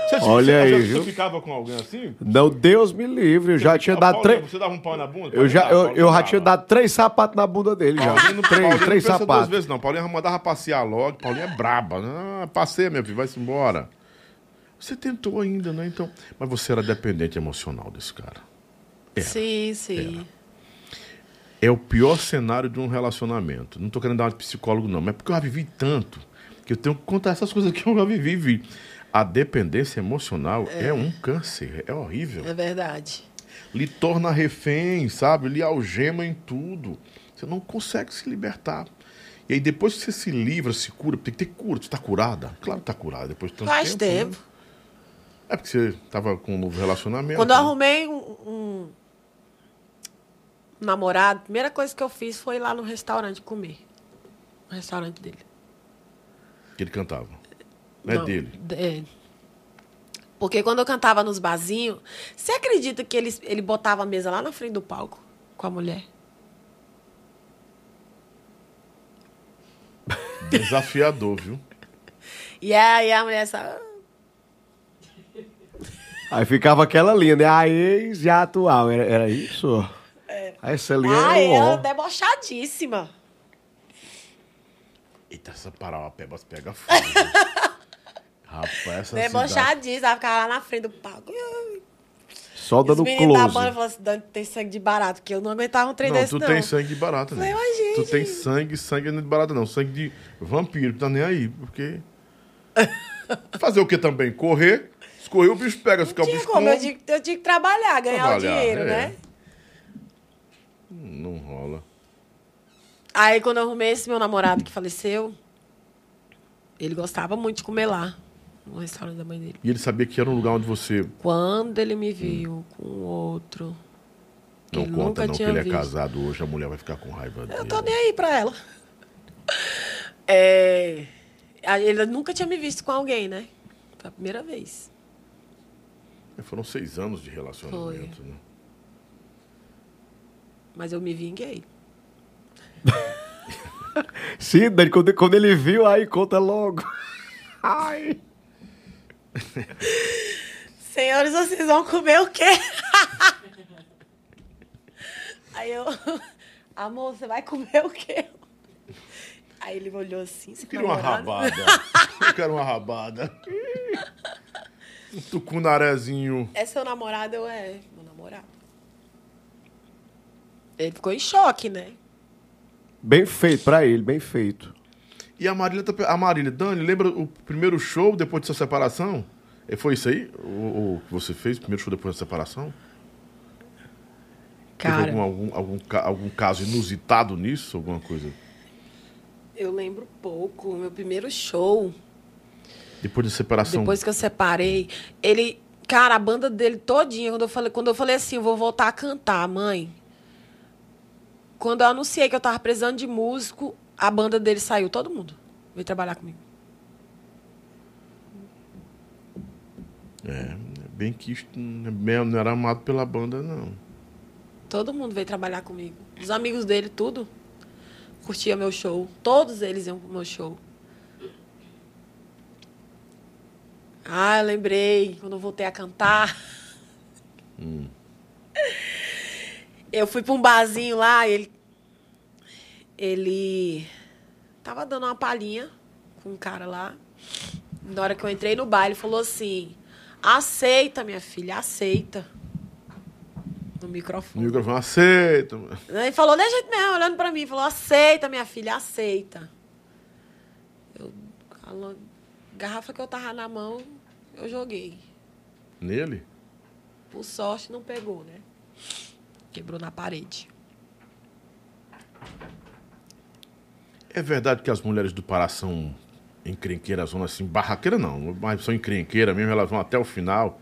Você, Olha você, aí, você viu? ficava com alguém assim? Não, Deus me livre, eu já tinha dado três. Você dava um pau na bunda? Eu já, eu, eu já tinha dado três sapatos na bunda dele já. Paulinho, não- Três, Paulinho três não pensa duas sapatos. vezes, não. Paulinho mandava passear logo. Paulinho é braba. Ah, passei, meu filho, vai-se embora. Você tentou ainda, né? Então, mas você era dependente emocional desse cara. Era. Sim, sim. É o pior cenário de um relacionamento. Não tô querendo dar uma de psicólogo, não, mas é porque eu já vivi tanto que eu tenho que contar essas coisas que eu já vivi. vi. A dependência emocional é. um câncer, é horrível. É verdade. Lhe torna refém, sabe? Lhe algema em tudo. Você não consegue se libertar. E aí, depois que você se livra, se cura, tem que ter cura. Você tá curada? Claro que tá curada. Depois de tanto Faz tempo. né? tempo. É porque você tava com um novo relacionamento. Quando eu né? arrumei um, um namorado, a primeira coisa que eu fiz foi ir lá no restaurante comer. No restaurante dele. Que ele cantava. Não é dele. É. Porque quando eu cantava nos barzinhos, você acredita que ele, ele botava a mesa lá na frente do palco com a mulher? Desafiador, viu? <laughs> E aí a mulher sabe. Aí ficava aquela linha, né? A ex e a atual. Era, era isso? Aí essa linha Ah, o ela ó. debochadíssima. Eita, essa parauapebas pega fogo. <laughs> Rapaz, essa cidade... Debochadíssima. Ela ficava lá na frente do palco. Só Os dando meninos da close. banda falaram assim, Dani, tem sangue de barato, porque eu não aguentava um trem Não, desse, tu não. tem sangue de barata, né? Falei, "Mas, gente." Tu tem sangue, sangue não é de barata, não. Sangue de vampiro, que tá nem aí, porque... <laughs> Fazer o que também? Correr. Escorrer, o bicho pega. Ficar o Tinha bicho como, eu tinha, eu tinha que trabalhar, ganhar Trabalhar, o dinheiro, é. né? Não rola. Aí quando eu arrumei esse meu namorado que faleceu, ele gostava muito de comer lá, no restaurante da mãe dele. E ele sabia que era um lugar onde você... Quando ele me viu com outro, Não conta não que ele é visto. casado hoje, a mulher vai ficar com raiva dele. Eu tô nem aí pra ela. <laughs> É, ele nunca tinha me visto com alguém, né? Foi a primeira vez. Foram seis anos de relacionamento, né? Mas eu me vinguei. <laughs> Sim, quando, quando ele viu, aí conta logo. <laughs> Ai. Senhores, vocês vão comer o quê? <laughs> Aí eu, amor, você vai comer o quê? Aí ele olhou assim, você Eu queria uma rabada. Eu quero uma rabada. Um tucunarezinho. É seu namorado? Eu é, meu namorado. Ele ficou em choque, né? Bem feito pra ele, bem feito. E a Marília, tá a Marília, Dani, lembra o primeiro show depois de sua separação? É, Foi isso aí? O, o que você fez, o primeiro show depois da separação? Teve Cara, algum, algum, algum, ca- algum caso inusitado nisso? Alguma coisa? eu lembro pouco. Meu primeiro show, Depois da separação. depois que eu separei, ele. Cara, a banda dele todinha, quando eu falei, quando eu falei assim, eu vou voltar a cantar, mãe. Quando eu anunciei que eu tava precisando de músico, a banda dele saiu, todo mundo. Veio trabalhar comigo. É, bem que isto não não era amado pela banda, não. Todo mundo veio trabalhar comigo. Os amigos dele, tudo. Curtia meu show. Todos eles iam pro meu show. Ah, eu lembrei quando eu voltei a cantar. <laughs> Eu fui pra um barzinho lá, ele. Ele tava dando uma palhinha com um cara lá. Na hora que eu entrei no bar, ele falou assim: aceita, minha filha, aceita. No microfone. microfone aceita. Ele falou, de jeito mesmo, olhando pra mim, falou, aceita, minha filha, aceita. Eu, a garrafa que eu tava na mão, eu joguei. Nele? Por sorte, não pegou, né? Quebrou na parede. É verdade que as mulheres do Pará são encrenqueiras, zona assim, barraqueira não, mas são encrenqueiras mesmo, elas vão até o final.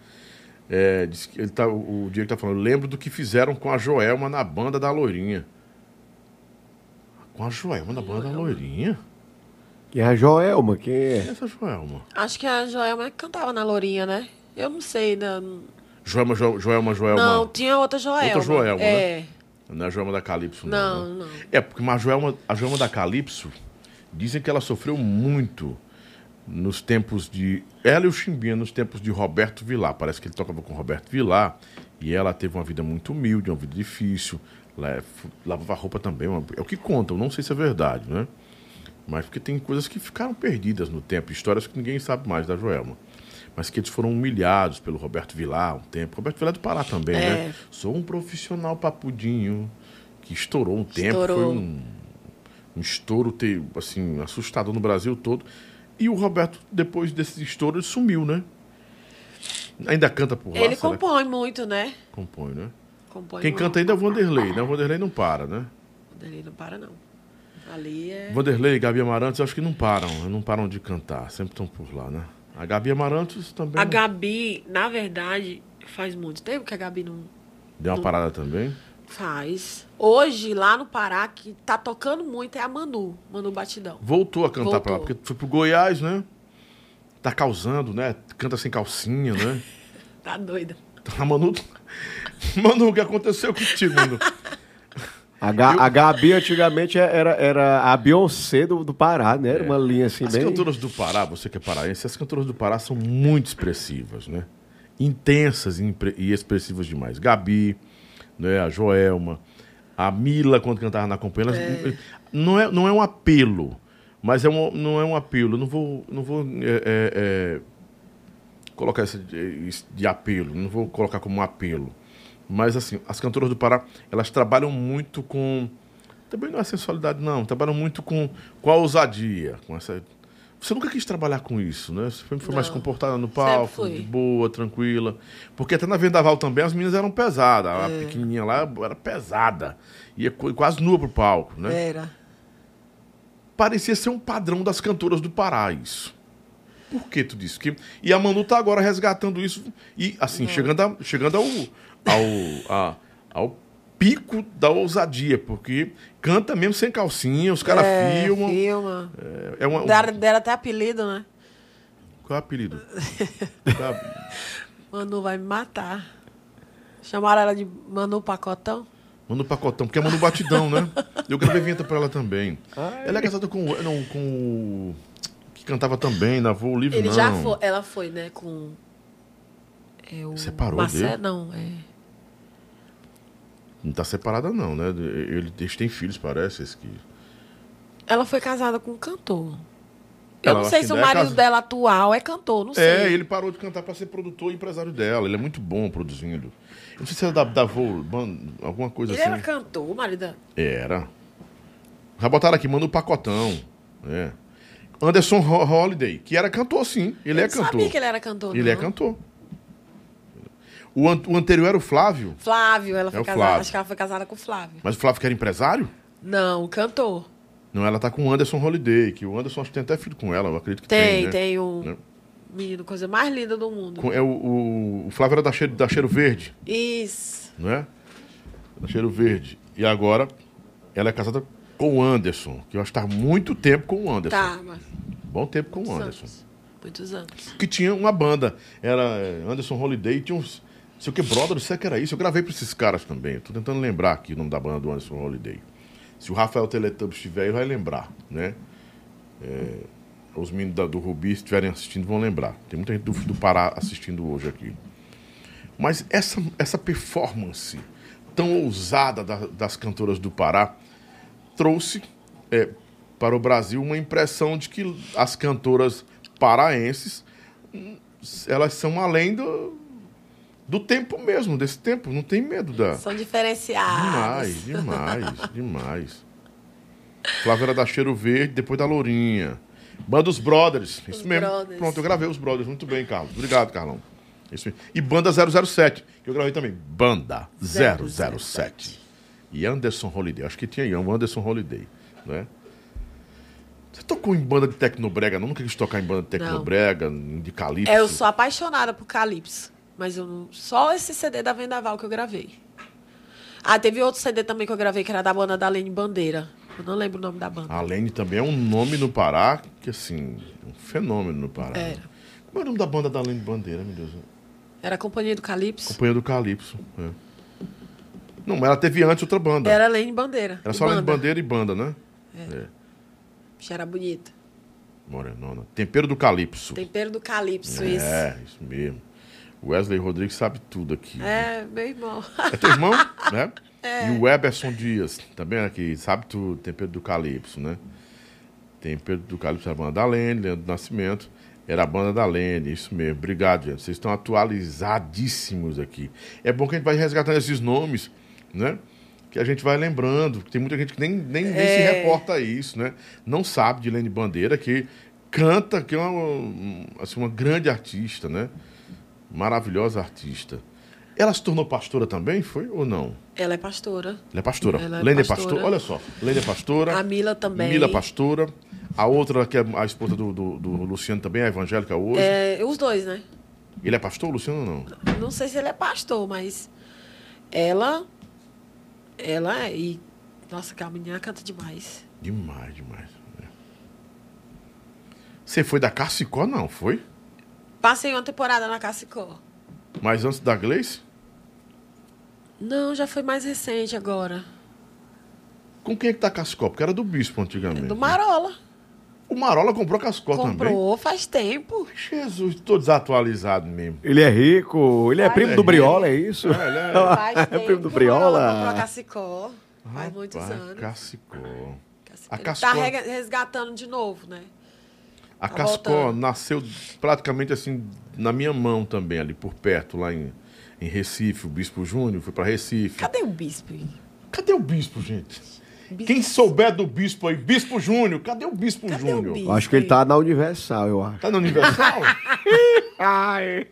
É, diz que ele tá, o Diego tá falando, lembro do que fizeram com a Joelma na banda da Loirinha. Com a Joelma na banda da Loirinha? Quem é a Joelma? Quem Quem é é? essa Joelma? Acho que a Joelma cantava na Lourinha, né? Eu não sei. Não, Joelma, Jo- Joelma, Joelma. não tinha outra Joelma. Outra Joelma, né? É. Não é a Joelma da Calypso, não. Não, né? não. É, porque mas a Joelma, a Joelma da Calypso, dizem que ela sofreu muito nos tempos de. Ela e o Chimbinha, nos tempos de Roberto Vilar. Parece que ele tocava com Roberto Vilar. E ela teve uma vida muito humilde, uma vida difícil. fu- Lavava roupa também. É o que contam, não sei se é verdade, né? Mas porque tem coisas que ficaram perdidas no tempo, histórias que ninguém sabe mais da Joelma. Mas que eles foram humilhados pelo Roberto Vilar um tempo. Roberto Vilar é do Pará também, É. né? Sou um profissional papudinho que estourou um tempo. Estourou. Foi um, um estouro ter, assim, assustador no Brasil todo. E o Roberto, depois desse estouro, ele sumiu, né? Ainda canta por lá? Ele será compõe muito, né? compõe, né? Compõe Quem muito. canta ainda é o Vanderlei, né? O Vanderlei não para, né? Ele não para, não. Ali é. Vanderlei e Gabi Amarantos, eu acho que não param, não param de cantar, sempre estão por lá, né? A Gabi Amarantos também A Gabi, na verdade, faz muito tempo que a Gabi não deu uma parada também. faz. Hoje, lá no Pará, que tá tocando muito é a Manu, Manu Batidão. Voltou a cantar pra lá, Voltou. porque foi pro Goiás, né? Tá causando, né? Canta sem calcinha, né? <laughs> Tá doida. A Manu. Manu, o que aconteceu contigo, Manu? <laughs> A, Ga- a Gabi antigamente era, era a Beyoncé do, do Pará, né? Era uma linha assim As bem. cantoras do Pará, você que é paraense, as cantoras do Pará são muito expressivas, né? Intensas e e expressivas demais. Gabi, né? a Joelma, a Mila, quando cantava na companhia, elas- não, é, não é um apelo, mas é um, não é um apelo. Eu não vou, não vou é, é, é, colocar isso de, isso de apelo, não vou colocar como um apelo. Mas, assim, as cantoras do Pará, elas trabalham muito com. Também não é sensualidade, não. Trabalham muito com, com a ousadia. Com essa... Você nunca quis trabalhar com isso, né? Você sempre foi mais Não. comportada no palco, de boa, tranquila. Porque até na Vendaval também as meninas eram pesadas. A É. pequenininha lá era pesada. Ia qu- quase nua pro palco, né? Era. Parecia ser um padrão das cantoras do Pará, isso. Por que tu disse? Que... E a Manu tá agora resgatando isso e, assim, chegando, a- chegando ao, ao, a- ao pico da ousadia, porque canta mesmo sem calcinha, os caras é, filmam. Filma. É, é uma, Deram, deram até apelido, né? <laughs> Qual é o apelido? Manu vai me matar. Chamaram ela de Manu Pacotão? Manu Pacotão, porque é Manu Batidão, né? <laughs> Eu gravei vinheta pra ela também. Ela é casada com, o- não, com o. que cantava também, na Voo Livre, Ele não. já foi, ela foi, né, com. É, o Separou Marcelo, dele? Não, é. Não tá separada, não, né? Ele- Eles têm filhos, parece. Esse que... Ela foi casada com um cantor. Eu Ela não sei se o é marido casa- dela atual é cantor, não sei. É, ele parou de cantar pra ser produtor e empresário dela. Ele é muito bom produzindo. Eu não sei se era da, da Vol, alguma coisa Ele assim. era cantor, o marido. Era. Já botaram aqui, manda o pacotão. É. Anderson Ho- Holiday, que era cantor, sim. Ele Eu é cantor. sabia que ele era cantor, Ele é não. cantor. O, an- o anterior era o Flávio, Flávio, ela foi É o casada. Flávio. Acho que ela foi casada com o Flávio. mas o Flávio que era empresário? Não, o cantor. Não, ela tá com o Anderson Holiday, que o Anderson acho que tem até filho com ela, eu acredito que Tem, tem. né? tem um Né? menino, coisa mais linda do mundo. Com- É o, o, o Flávio era da cheiro, da cheiro Verde, Isso. não é? Da cheiro Verde. E agora ela é casada com o Anderson, que eu acho que tá muito tempo com o Anderson. Tá, mas Bom tempo com o muitos Anderson. anos. Muitos anos. que tinha uma banda. Era é, Anderson Holiday, tinha uns. Sei o que, brother, sei que era isso. Eu gravei pra esses caras também. Tô tentando lembrar aqui o nome da banda do Anderson Holiday. Se o Rafael Teletubbies estiver, ele vai lembrar, né? É, os meninos da- do Rubi, se estiverem assistindo, vão lembrar. Tem muita gente do, do Pará assistindo hoje aqui. Mas essa, essa performance tão ousada da- das cantoras do Pará trouxe é, para o Brasil uma impressão de que as cantoras paraenses hum, elas são além do, do tempo mesmo, desse tempo. Não tem medo da. São diferenciados. Demais, demais, <laughs> demais. Flávia era da Cheiro Verde, depois da Lourinha. Banda Os Brothers, isso Os mesmo. Brothers. Pronto, eu gravei Os Brothers, muito bem, Carlos. Obrigado, Carlão. Isso mesmo. E Banda 007, que eu gravei também. Banda 007. E Anderson Holiday, acho que tinha aí, um Anderson Holiday, né? Você tocou em banda de Tecnobrega, não? Nunca quis tocar em banda de Tecnobrega, de Calypso? É, eu sou apaixonada por Calypso. Mas eu não... só esse CD da Vendaval que eu gravei. Ah, teve outro CD também que eu gravei, que era da banda da Lene Bandeira. Eu não lembro o nome da banda. A Lene também é um nome no Pará, que assim, é um fenômeno no Pará. Era. Como é o nome da banda da Lene Bandeira, meu Deus? Era a Companhia do Calypso. Companhia do Calypso. é. Não, mas ela teve antes outra banda. Era Lene Bandeira. Era só Lene. Bandeira e banda, né? Bicha Era bonita. Morenona. Tempero do Calypso. Tempero do Calypso, isso. É, isso mesmo. Wesley Rodrigues sabe tudo aqui. É, meu irmão. É teu irmão, <laughs> né? E o Eberson Dias, também aqui, sabe tudo, Tempero do Calypso, né? Tempero do Calypso a banda da Lene, Leandro do Nascimento, era a banda da Lene, isso mesmo. Obrigado, gente. Vocês estão atualizadíssimos aqui. É bom que a gente vai resgatando esses nomes, né? Que a gente vai lembrando. Tem muita gente que nem, nem, nem se É. reporta a isso, né? Não sabe de Lene Bandeira, que canta, que é uma, assim, uma grande artista, né? Maravilhosa artista. Ela se tornou pastora também, foi ou não? Ela é pastora. Ela é pastora. Ela é Lene é pastora. pastora. Olha só. Lene é pastora. A Mila também. Mila pastora. A outra, que é a esposa do, do, do Luciano, também é evangélica hoje. É, os dois, né? Ele é pastor, Luciano não? Não sei se ele é pastor, mas ela. Ela é. E, nossa, que a menina canta demais. Demais, demais. É. Você foi da Cassicó, não, foi? Passei uma temporada na Cassicó. Mas antes da Gleice? Não, já foi mais recente agora. Com quem é que tá a Cassicó? Porque era do Bispo antigamente. Do Marola. O Marola comprou a Cassicó também. Comprou faz tempo. Jesus, tô desatualizado mesmo. Ele é rico, ele é primo do Briola, é isso? É, ele é- <laughs> Faz É primo do o Marola Briola. Comprou a Cassicó. Faz muitos Rapaz, anos. Cassicó. Cassicó. A Ele Cassicó- Tá resgatando de novo, né? A Tá Cascó voltando. nasceu praticamente assim na minha mão também, ali por perto, lá em, em Recife. O Bispo Júnior foi para Recife. Cadê o bispo? aí? Cadê o Bispo, gente? Bispo- Quem souber do Bispo aí, Bispo Júnior, cadê o Bispo Cadê o Júnior? bispo? Eu acho que ele tá na Universal, eu acho. Tá no Universal? <laughs> Ai.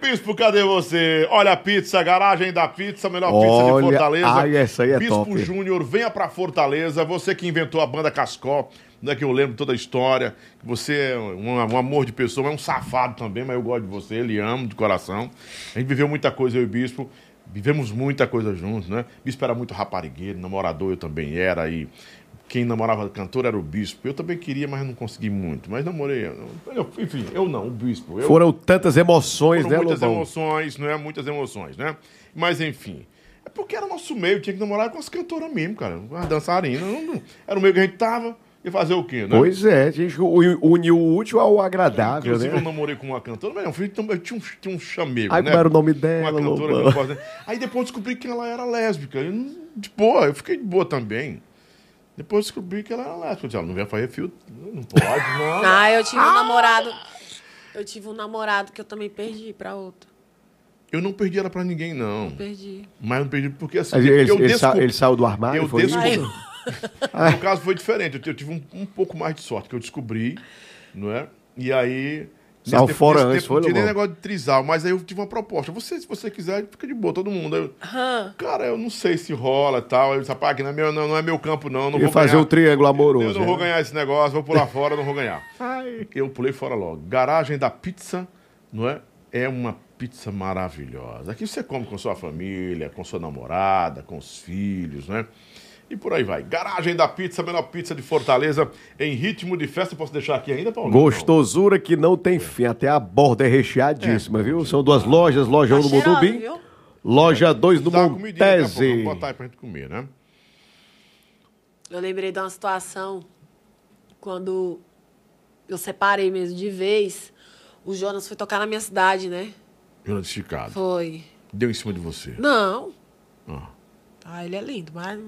Bispo, cadê você? Olha a pizza, garagem da pizza, melhor pizza de Olha, Fortaleza. ai, essa aí é Bispo top. Júnior, venha pra Fortaleza. Você que inventou a banda Cascó, não é que eu lembro toda a história. que Você é um, um amor de pessoa, é um safado também, mas eu gosto de você, ele amo de coração. A gente viveu muita coisa, eu e o Bispo. Vivemos muita coisa juntos, né? Bispo era muito raparigueiro, namorador eu também era. E quem namorava cantor era o Bispo. Eu também queria, mas não consegui muito. Mas namorei. eu- Enfim, eu não, o Bispo. Eu, Foram tantas emoções, foram né, muitas Lobão? emoções, não é? Muitas emoções, né? Mas enfim. É porque era nosso meio, tinha que namorar com as cantoras mesmo, cara. As dançarinas. não- não- era o meio que a gente tava. Ia fazer o quê, né? Pois é, a gente uniu o útil ao agradável, Inclusive, eu né? namorei com uma cantora, mas eu fui- eu tinha um, tinha um chamego, Aí né? como era o nome Uma dela, cantora que eu não dizer. Aí depois eu descobri que ela era lésbica. Eu não- de boa, eu fiquei de boa também. Depois eu descobri que ela era lésbica. Eu disse, ela não vai fazer fio. Não pode, não. <laughs> Ah, eu tive um namorado. Eu tive um namorado que eu também perdi pra outro. Eu não perdi ela pra ninguém, não. Perdi. Mas eu não perdi porque assim. Ele, ele- eu ele sa- descobri- ele saiu do armário, Eu foi isso? <laughs> descobri. No caso foi diferente. Eu, tive um, um pouco mais de sorte, que eu descobri, não é? E aí. Saiu nesse fora antes, foi, Não tinha negócio de trisal, mas aí eu tive uma proposta. Você, se você quiser, fica de boa, todo mundo. Eu, Hã? cara, eu não sei se rola e tal. Aí eu disse, não é meu, não, não é meu campo, não. não Ia vou fazer ganhar. um triângulo amoroso. Eu não vou né? ganhar esse negócio, vou pular fora, não vou ganhar. Eu pulei fora logo. Garagem da pizza, não é? É uma pizza maravilhosa. Aqui você come com sua família, com sua namorada, com os filhos, né? E por aí vai. Garagem da pizza, a melhor pizza de Fortaleza, em ritmo de festa. Posso deixar aqui ainda, Paulo? Gostosura que não tem fim, até a borda é recheadíssima, viu? São duas lojas, loja 1 Tá no cheirosa, Mundubim, viu? loja 2 no Dá uma comidinha daqui a pouco, Montese. Vamos botar aí pra gente comer, né? Eu lembrei de uma situação quando eu separei mesmo de vez. O Jonas foi tocar na minha cidade, né? Jonas esticado. Foi. Deu em cima de você. Não. Ah. Ah, ele é lindo, mas.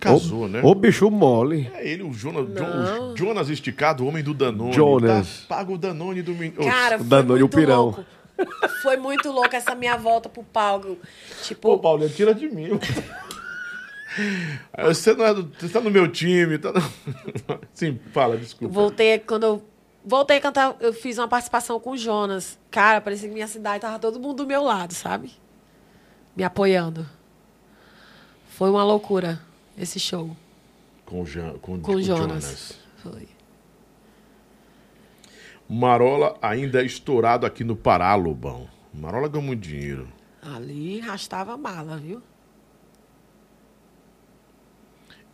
Casou, né? Ô bicho mole. É ele, o Jonas, Não. o Jonas esticado, o homem do Danone. Jonas. Tá? Paga o Danone do menino. Cara, o foi Danone e o pirão. louco. Foi muito louco essa minha volta pro palco. Tipo, Pô, Paulinho, tira de mim. <laughs> Você não é do, você tá no meu time. Tá no... <laughs> Sim, fala, desculpa. voltei quando eu voltei a cantar, eu fiz uma participação com o Jonas. Cara, parecia que minha cidade tava todo mundo do meu lado, sabe? Me apoiando. Foi uma loucura esse show Com o, Jan, com, com o Jonas. Foi. Marola ainda é estourado aqui no Pará, Lobão. Marola ganhou muito dinheiro. Ali arrastava a mala, viu?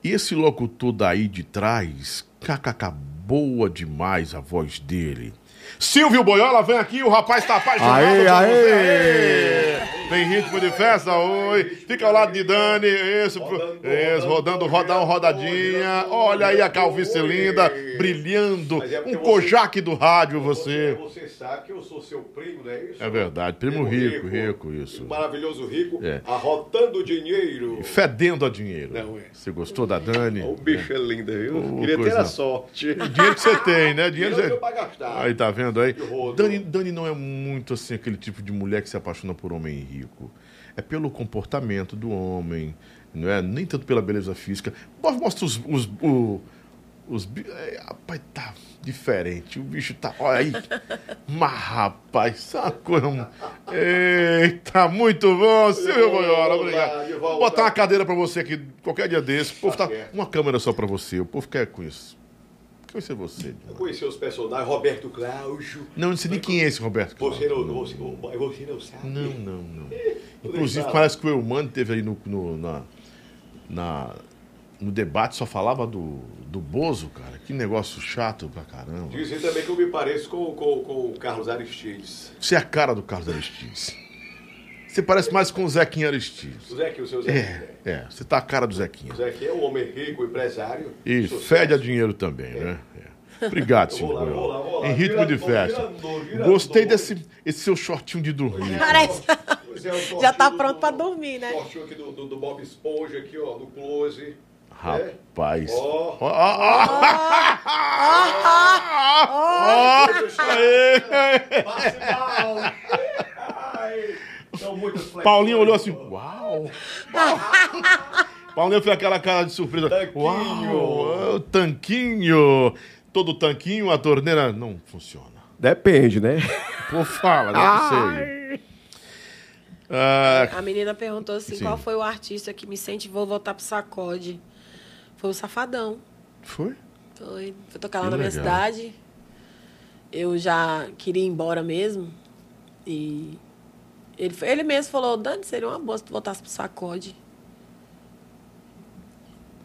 E esse locutor daí de trás, kkk, boa demais a voz dele. Silvio Boiola, vem aqui, o rapaz tá apaixonado Aê, aê! você. Aê! Vem ritmo de festa, oi. Fica ao lado de Dani, isso, pro- isso, rodando, rodar uma rodadinha. Olha aí a calvície linda, brilhando. É Um Kojak do rádio, você. Você sabe que eu sou seu primo, não é isso? É verdade, primo rico, rico, isso. Maravilhoso rico, É. arrotando dinheiro. Fedendo a dinheiro. Não é. Você gostou da Dani? O bicho é lindo, viu? Queria ter a sorte. Dinheiro que você tem, né? <laughs> Dinheiro Dinheiro você... gastar. Aí tá vendo aí? Dani, Dani não é muito assim aquele tipo de mulher que se apaixona por homem rico. É pelo comportamento do homem, não é? Nem tanto pela beleza física. Mo- Mostra os. os, os bi- é, rapaz, tá diferente. O bicho tá. Olha aí. Mas, rapaz, essa coisa. Eita, muito bom, Silvio Boiola. Obrigado. Vou botar uma cadeira pra você aqui qualquer dia desse. O povo tá. certo. Uma câmera só pra você. O povo quer com isso. Conhecer você. Eu conheci os personagens, Roberto Cláudio. Não, não sei nem quem é esse Roberto. Você Cláudio. não, você, não sabe. Não, não, não. <laughs> Inclusive, parece que o Eumano teve aí no, no, na, na- no debate, só falava do, do Bozo, cara. Que negócio chato pra caramba. Dizem também que eu me pareço com, com, com o Carlos Aristides. Você é a cara do Carlos Aristides. Você parece mais com o Zequinha Aristides. O Zequinha, o seu Zequinha. É, é. Você tá a cara do Zequinha. O Zequinha é um homem rico, empresário. E sucesso. fede a dinheiro também, né? É. Obrigado, <laughs> Vou Silvio. lá, vou lá, vou lá. Em ritmo de festa. virador, virador. Gostei desse esse seu shortinho de dormir. Parece. É, o shortinho <laughs> Já tá pronto pra dormir, né? shortinho aqui do, do, do Bob Esponja, aqui, ó, do close. Rapaz. Ó. Ó, ó, ó. <laughs> Aê. Passe mal. Ai, São muitas flexões. Paulinho olhou assim, uau! <laughs> Paulinho fez aquela cara de surpresa. Tanquinho. Uau! Tanquinho! Todo tanquinho, a torneira não funciona. Depende, né? Pô, fala, não sei. Ah, A menina perguntou assim: Sim. qual foi o artista que me incentivou a voltar pro sacode? Foi o Safadão. foi? Foi. Foi tocar lá Que na minha legal. cidade. Eu já queria ir embora mesmo. E ele, ele mesmo falou, Dani, seria uma boa se tu voltasse pro sacode.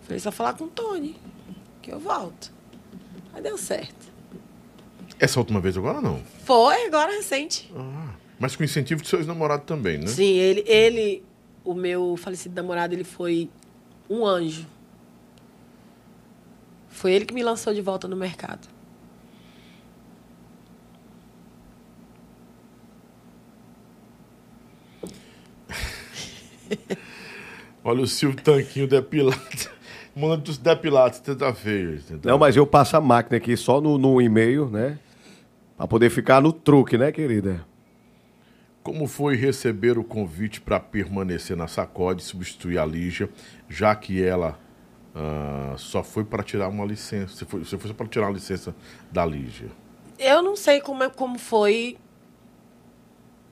Falei, só falar com o Tony, que eu volto. Aí deu certo. Essa última vez agora não. Foi, agora recente. Ah, mas com incentivo de seus namorados também, né? Sim, ele, ele, o meu falecido namorado, ele foi um anjo. Foi ele que me lançou de volta no mercado. <laughs> Olha o Silvio Tanquinho depilado. <laughs> Manda dos depilados, você tá feio. Não, mas eu passo a máquina aqui só no, no e-mail, né? Pra poder ficar no truque, né, querida? Como foi receber o convite para permanecer na Sacode e substituir a Lígia, já que ela ah, só foi para tirar uma licença? Você foi, você foi só para tirar uma licença da Lígia? Eu não sei como, é, como foi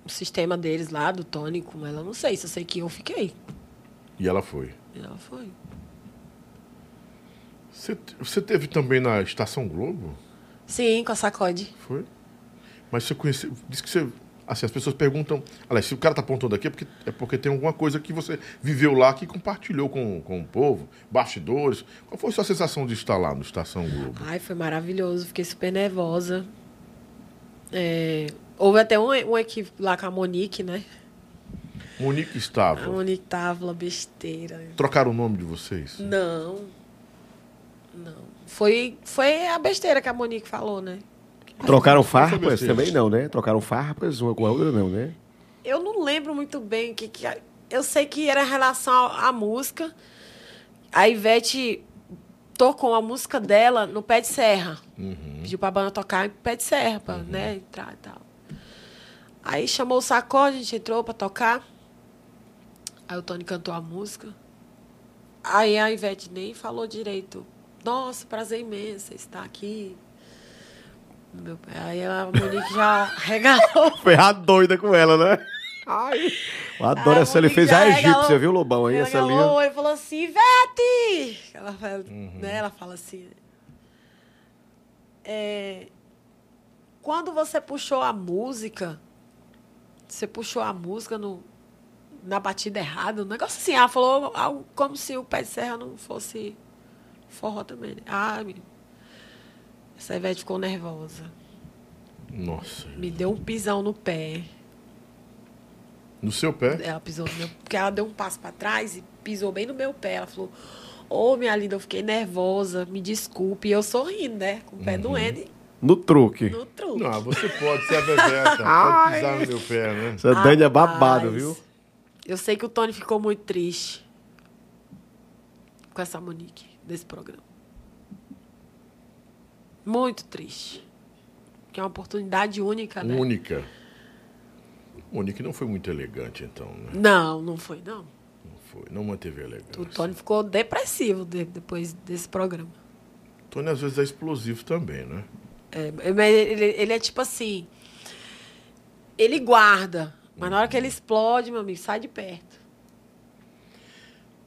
o sistema deles lá, do Tony com ela. Não sei, só sei que eu fiquei. E ela foi. E ela foi. Você, você teve também na Estação Globo? Sim, com a sacode. Foi? Mas você conheceu. Diz que você. Assim, as pessoas perguntam. Aliás, se o cara tá apontando aqui é porque, é porque tem alguma coisa que você viveu lá que compartilhou com, com o povo, bastidores. Qual foi a sua sensação de estar lá no Estação Globo? Ai, foi maravilhoso. Fiquei super nervosa. É, houve até um, um equívoco lá com a Monique, né? Monique A estava. Monique tava falando besteira. Trocaram o nome de vocês? Não. Não. Foi, foi a besteira que a Monique falou, né? Trocaram farpas também não, né? Trocaram farpas uma com a outra não, né? Eu não lembro muito bem o que, que. Eu sei que era em relação à música. A Ivete tocou a música dela no pé de serra. Pediu pra banda tocar em pé de serra, pra né, entrar e tal. Aí chamou o sacode, a gente entrou pra tocar. Aí o Tony cantou a música. Aí a Ivete nem falou direito. Nossa, prazer imenso estar aqui. Meu. Aí a Monique já <laughs> regalou. Foi a doida com ela, né? Ai, eu adoro Aí essa. Ele fez a egípcia, viu, Lobão? Aí essa regalou e falou assim, Ivete! Ela fala, né, ela fala assim. é, quando você puxou a música, você puxou a música no, na batida errada, um negócio assim. Ela falou algo como se o pé de serra não fosse forró também. né? Ah, menino. Essa Ivete ficou nervosa. Nossa. Me deu um pisão no pé. No seu pé? Ela pisou no meu. Porque ela deu um passo pra trás e pisou bem no meu pé. Ela falou: Ô, minha linda, eu fiquei nervosa, me desculpe. E eu sorrindo, né? Com o pé doendo e No truque. no truque. Não, você pode ser a Beveta. <laughs> pode pisar no meu pé, né? Essa Dani é babado, viu? Eu sei que o Tony ficou muito triste com essa Monique desse programa. Muito triste. Que é uma oportunidade única, né? Única. Monique não foi muito elegante, então, né? Não, não foi, não. Não foi. Não manteve a elegância. O Tony ficou depressivo de- depois desse programa. Tony às vezes é explosivo também, né? É, mas ele, ele é tipo assim. Ele guarda, mas na hora que ele explode, meu amigo, sai de perto.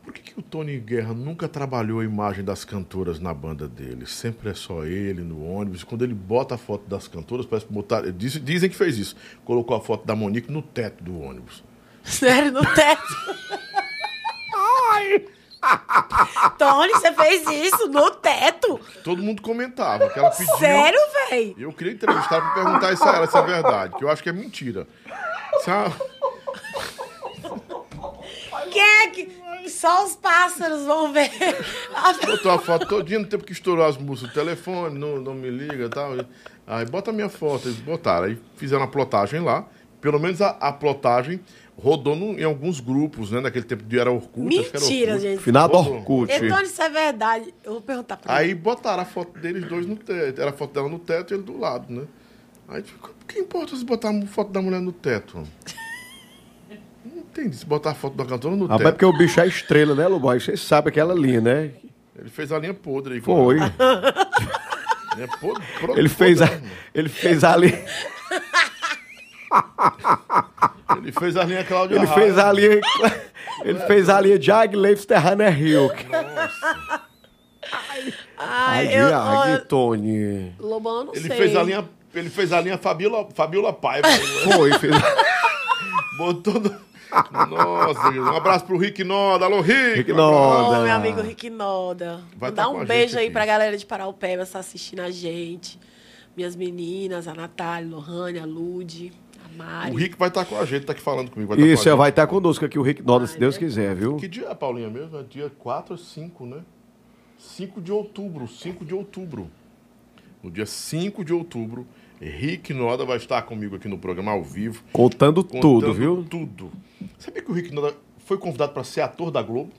Por que, que o Tony Guerra nunca trabalhou a imagem das cantoras na banda dele? Sempre é só ele no ônibus. Quando ele bota a foto das cantoras, parece botar. diz- Dizem que fez isso. Colocou a foto da Monique no teto do ônibus. <laughs> Sério, no teto. <laughs> Tony, você fez isso no teto? Todo mundo comentava que ela pediu. Sério, véi? Eu queria entrevistar pra perguntar isso a ela se é verdade, que eu acho que é mentira. A- Quem é que. Só os pássaros vão ver. Botou a foto todinha, no tempo que estourou as músicas, o telefone, não, não me liga e tal. Aí bota a minha foto, eles botaram. Aí fizeram a plotagem lá. Pelo menos a, a plotagem rodou no- em alguns grupos, né? Naquele tempo de era Orkut. acho que era Mentira, Orkut. gente. Final do Rodou. Orkut. Então, isso é verdade. Eu vou perguntar pra Aí ele. botaram a foto deles dois no teto. Era a foto dela no teto e ele do lado, né? Aí o que importa se botar a foto da mulher no teto? <laughs> Não entendi se botar a foto da cantora no Rapaz, é teto. porque o bicho é estrela, né, Lobão? Aí Você sabe aquela linha, né? Ele fez a linha podre aí. Foi. <laughs> Linha podre, podre, Ele fez, a, podre, ele fez ali. <laughs> <laughs> Ele fez a linha Cláudia Ele Raia. fez a linha. <laughs> Ele fez a linha de Agleif Terrana Rio. Ai, Ag, eu, ó, Tony. Lobão, eu não Ele sei. fez a linha, ele fez a linha Fabiola, Fabiola Paiva. <laughs> Foi, fez. Botou no... Nossa, um abraço pro Rick Noda. Alô, Rick. Rick um Noda. Ô, meu amigo Rick Noda. Vai Mandar tá um beijo aí aqui. pra galera de Paraupeba que tá assistindo a gente. Minhas meninas, a Natália, a Lohane, a Lude, O Rick vai estar com a gente, tá aqui falando comigo. Vai tá Isso, com a vai estar conosco aqui o Rick Noda, se Deus quiser, viu? Que dia é, Paulinha, mesmo? É dia 4 ou 5, né? 5 de outubro, 5 de outubro. No dia 5 de outubro, Rick Noda vai estar comigo aqui no programa ao vivo. Contando, contando tudo, viu? Tudo. Sabia que o Rick Noda foi convidado para ser ator da Globo?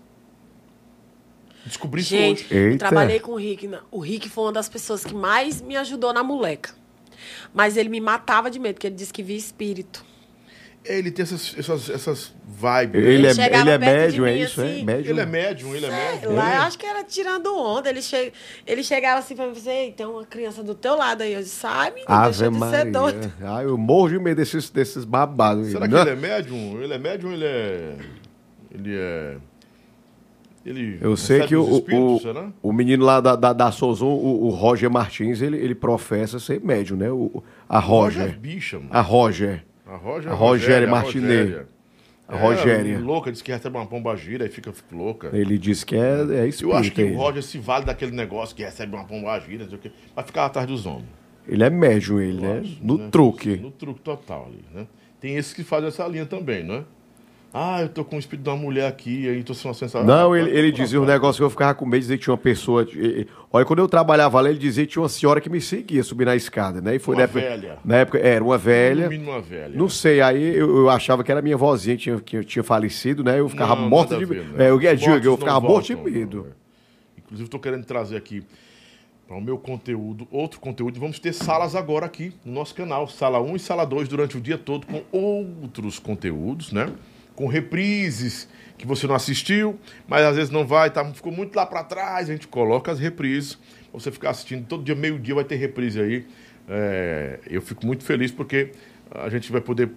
Descobri isso Gente, hoje. eu Eita. trabalhei com o Rick. na- O Rick foi uma das pessoas que mais me ajudou na moleca. Mas ele me matava de medo, porque ele disse que via espírito. Ele tem essas, essas, essas vibes. Ele, né? é, ele é perto de médium, é mim, isso? É assim. médium. Ele é médium, ele é médium. Lá eu acho que era tirando onda. Ele, che... ele chegava assim pra mim e disse, Ei, tem uma criança do teu lado aí. Eu disse, sai, menino, Ave deixa de ser Maria. doido. Ah, eu morro de medo desses, desses babados. Será que Não- ele é médium? Ele é médium ou ele é. Ele é. Ele Eu sei que o, os espíritos, o, o menino lá da, da, da Sozon, o, o Roger Martins, ele, ele professa ser médium, né? O, a Roger Roger. bicha, mano. A Roger. A Roger, A Rogéria a Martinez. Rogéria. A Rogéria. É, louca, diz que recebe uma pomba gira e fica louca. Ele disse que é, é espírito. Eu acho que ele. o Roger se vale daquele negócio que recebe uma pomba gira, não sei o quê, vai ficar atrás dos homens. Ele é médium, ele, né? No né? truque. No truque total ali, né? Tem esses que fazem essa linha também, não é? Ah, eu tô com o espírito de uma mulher aqui, aí tô sem uma sensação. Não, ele, ele dizia um negócio que eu ficava com medo, dizia que tinha uma pessoa. Olha, quando eu trabalhava lá, ele dizia que tinha uma senhora que me seguia subir na escada, né? E foi Uma na época, velha. Na época, era uma velha. No uma velha. Não sei, aí eu, eu achava que era minha vozinha que tinha, que tinha falecido, né? Eu ficava Não, morta nada de medo. né? É, eu, Os eu, digo, eu ficava morto de medo. é. Inclusive, estou querendo trazer aqui para o meu conteúdo, outro conteúdo. Vamos ter salas agora aqui no nosso canal, sala 1 e sala 2, durante o dia todo, com outros conteúdos, né? Com reprises que você não assistiu, mas às vezes não vai, tá, ficou muito lá para trás. A gente coloca as reprises, você ficar assistindo. Todo dia, meio-dia, vai ter reprise aí. É, eu fico muito feliz porque a gente vai poder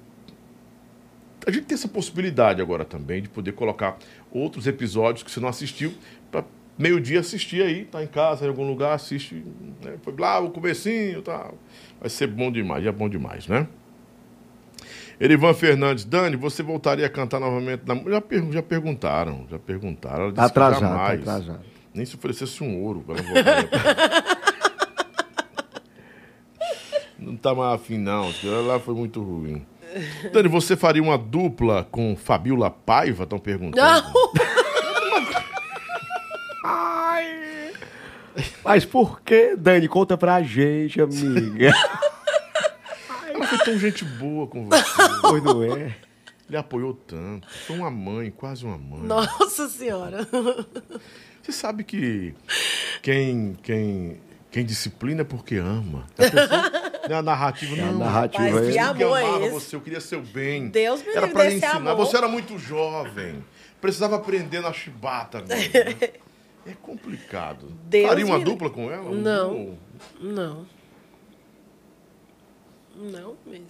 a gente tem essa possibilidade agora também de poder colocar outros episódios que você não assistiu para meio-dia assistir aí, tá em casa, em algum lugar, assiste, né? Foi lá o comecinho, tá. Vai ser bom demais, é bom demais, né? Erivan Fernandes, Dani, você voltaria a cantar novamente? Na... Já, per- já perguntaram, já perguntaram. Ela disse Tá que atrasado, tá jamais. atrasado. Nem se oferecesse um ouro, ela voltaria. <laughs> não tá mais afim, não. Lá foi muito ruim. Dani, você faria uma dupla com Fabiola Paiva? Estão perguntando. Não, <laughs> Mas por que, Dani? Conta pra gente, amiga. <laughs> Foi tão gente boa com você. pois não é? Ele apoiou tanto. Foi uma mãe, quase uma mãe. nossa senhora. Você sabe que quem, quem, quem disciplina é porque ama. A pessoa, não é a narrativa, É a não. narrativa Mas é. que Eu amor é amava esse? você, eu queria seu bem. Deus me Era desse ensinar. amor. Você era muito jovem. Precisava aprender na chibata mesmo. né? <laughs> É complicado. Deus Faria uma me dupla com ela? Não. duo? Não. Não mesmo.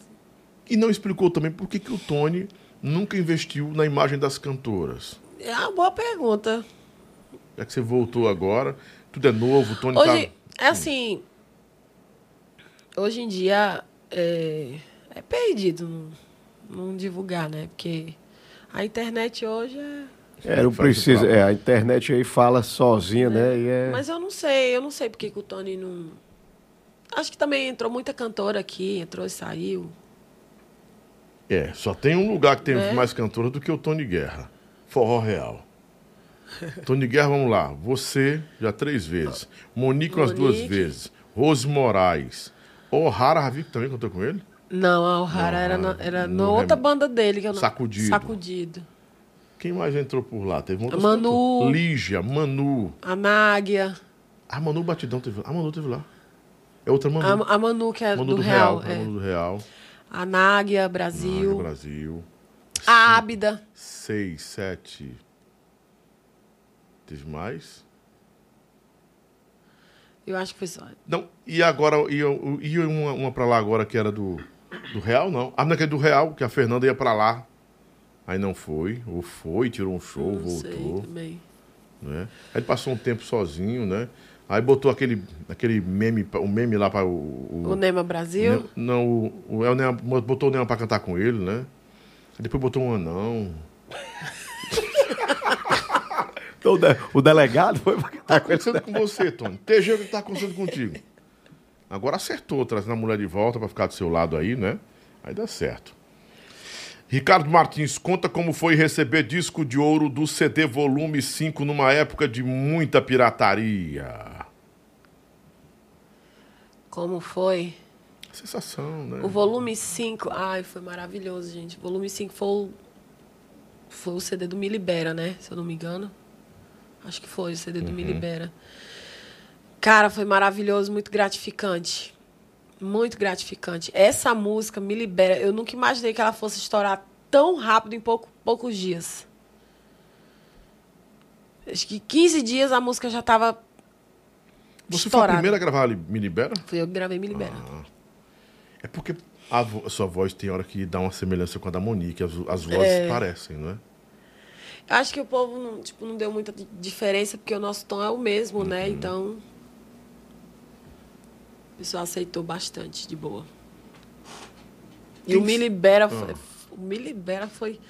E não explicou também por que, que o Tony nunca investiu na imagem das cantoras. É uma boa pergunta. Já que você voltou agora, tudo é novo, o Tony Hoje, tá. é assim. Hoje em dia é, é perdido não, não divulgar, né? Porque a internet hoje é. É, não precisa. É, a internet aí fala sozinha, né? E é... Mas eu não sei, eu não sei porque que o Tony não. Acho que também entrou muita cantora aqui, entrou e saiu. É, só tem um lugar que tem Né? mais cantora do que o Tony Guerra. Forró Real. <laughs> Tony Guerra, vamos lá. Você, já três vezes. Monique, umas duas vezes. Rose Moraes. O'Hara Ravic também cantou com ele? Não, a O'Hara era, na, era no na outra banda dele que eu não. Sacudido. Sacudido. Quem mais entrou por lá? Teve uma Manu. Lígia, Manu. A Náguia. A Manu Batidão teve lá. A Manu teve lá. É outra Manu. A, a Manu, que é Manu do, do, Real. Real. é. Manu do Real. A Náguia, Brasil. Brasil. a Ábida. Seis, sete. Teve mais? Eu acho que foi só. Não, e agora, ia, ia uma, uma pra lá agora que era do, do Real, não. Ah, não, que é do Real, que a Fernanda ia pra lá. Aí não foi, ou foi, tirou um show, não sei voltou. também. Né? Aí ele passou um tempo sozinho, né? Aí botou aquele, aquele meme, o meme lá para o. o- O Nema Brasil. Ne- Não, o, o, é o Nema- botou o Nema pra cantar com ele, né? Aí depois botou um anão. <laughs> Então, o de- o delegado foi pra Tá cantar com ele. acontecendo com você, Tony? TG, o que tá acontecendo contigo? Agora acertou, trazendo a mulher de volta pra ficar do seu lado aí, né? Aí dá certo. Ricardo Martins, conta como foi receber disco de ouro do CD Volume 5 numa época de muita pirataria. Como foi? Sensação, né? O volume 5. Ai, foi maravilhoso, gente. O volume 5 foi o, foi o CD do Me Libera, né? Se eu não me engano. Acho que foi o CD do Me Uhum. Libera. Cara, foi maravilhoso, muito gratificante. Muito gratificante. Essa música, Me Libera, eu nunca imaginei que ela fosse estourar tão rápido em pouco- poucos dias. Acho que 15 dias a música já estava Você foi a primeira a gravar Me Libera? Fui eu que gravei Me Libera. É porque a, vo- a sua voz tem hora que dá uma semelhança com a da Monique. As, as vozes É. parecem, não é? Acho que o povo não, tipo, não deu muita di- diferença, porque o nosso tom é o mesmo, né? Então. O pessoal aceitou bastante, de boa. E Quem o Me Libera foi. O Me Libera foi.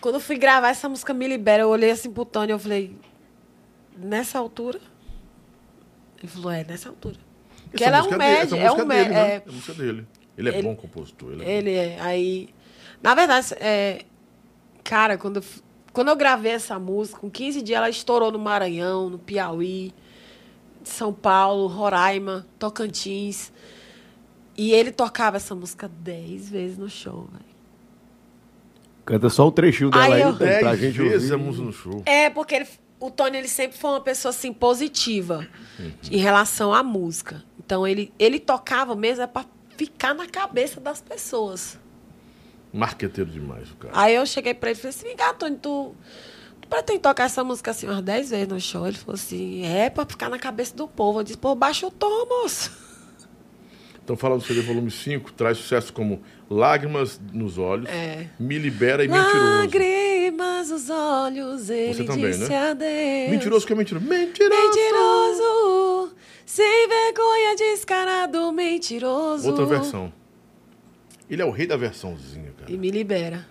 Quando eu fui gravar essa música Me Libera, eu olhei assim pro Tony e falei. Nessa altura? Ele falou, é, nessa altura. Porque Essa ela é um essa é um dele, médio. né? É, É a música dele. Ele é Ele- bom compositor. Ele é ele é. Aí. Na verdade, é, cara, quando eu, quando eu gravei essa música, com 15 dias ela estourou no Maranhão, no Piauí, São Paulo, Roraima, Tocantins. E ele tocava essa música 10 vezes no show, velho. Canta só um trechinho dela Aí aí, eu- pra Dez gente vezes ouvir. a música no show. É, porque ele- o Tony ele sempre foi uma pessoa assim positiva em relação à música. Então ele, ele tocava mesmo é para ficar na cabeça das pessoas. Marqueteiro demais, o cara. Aí eu cheguei pra ele e falei assim, vem cá, Tony, tu, pretende tocar essa música assim umas 10 vezes no show? Ele falou assim, é pra ficar na cabeça do povo. Eu disse, pô, baixa o tom, moço. Então fala do CD volume 5, traz sucesso como Lágrimas nos Olhos, É. Me Libera e Mentiroso. Lágrimas nos olhos, ele também, disse né? adeus. Mentiroso que é mentiroso. Mentiroso! Mentiroso, sem vergonha, descarado, mentiroso. Outra versão. Ele é o rei da versãozinha, cara. E me libera.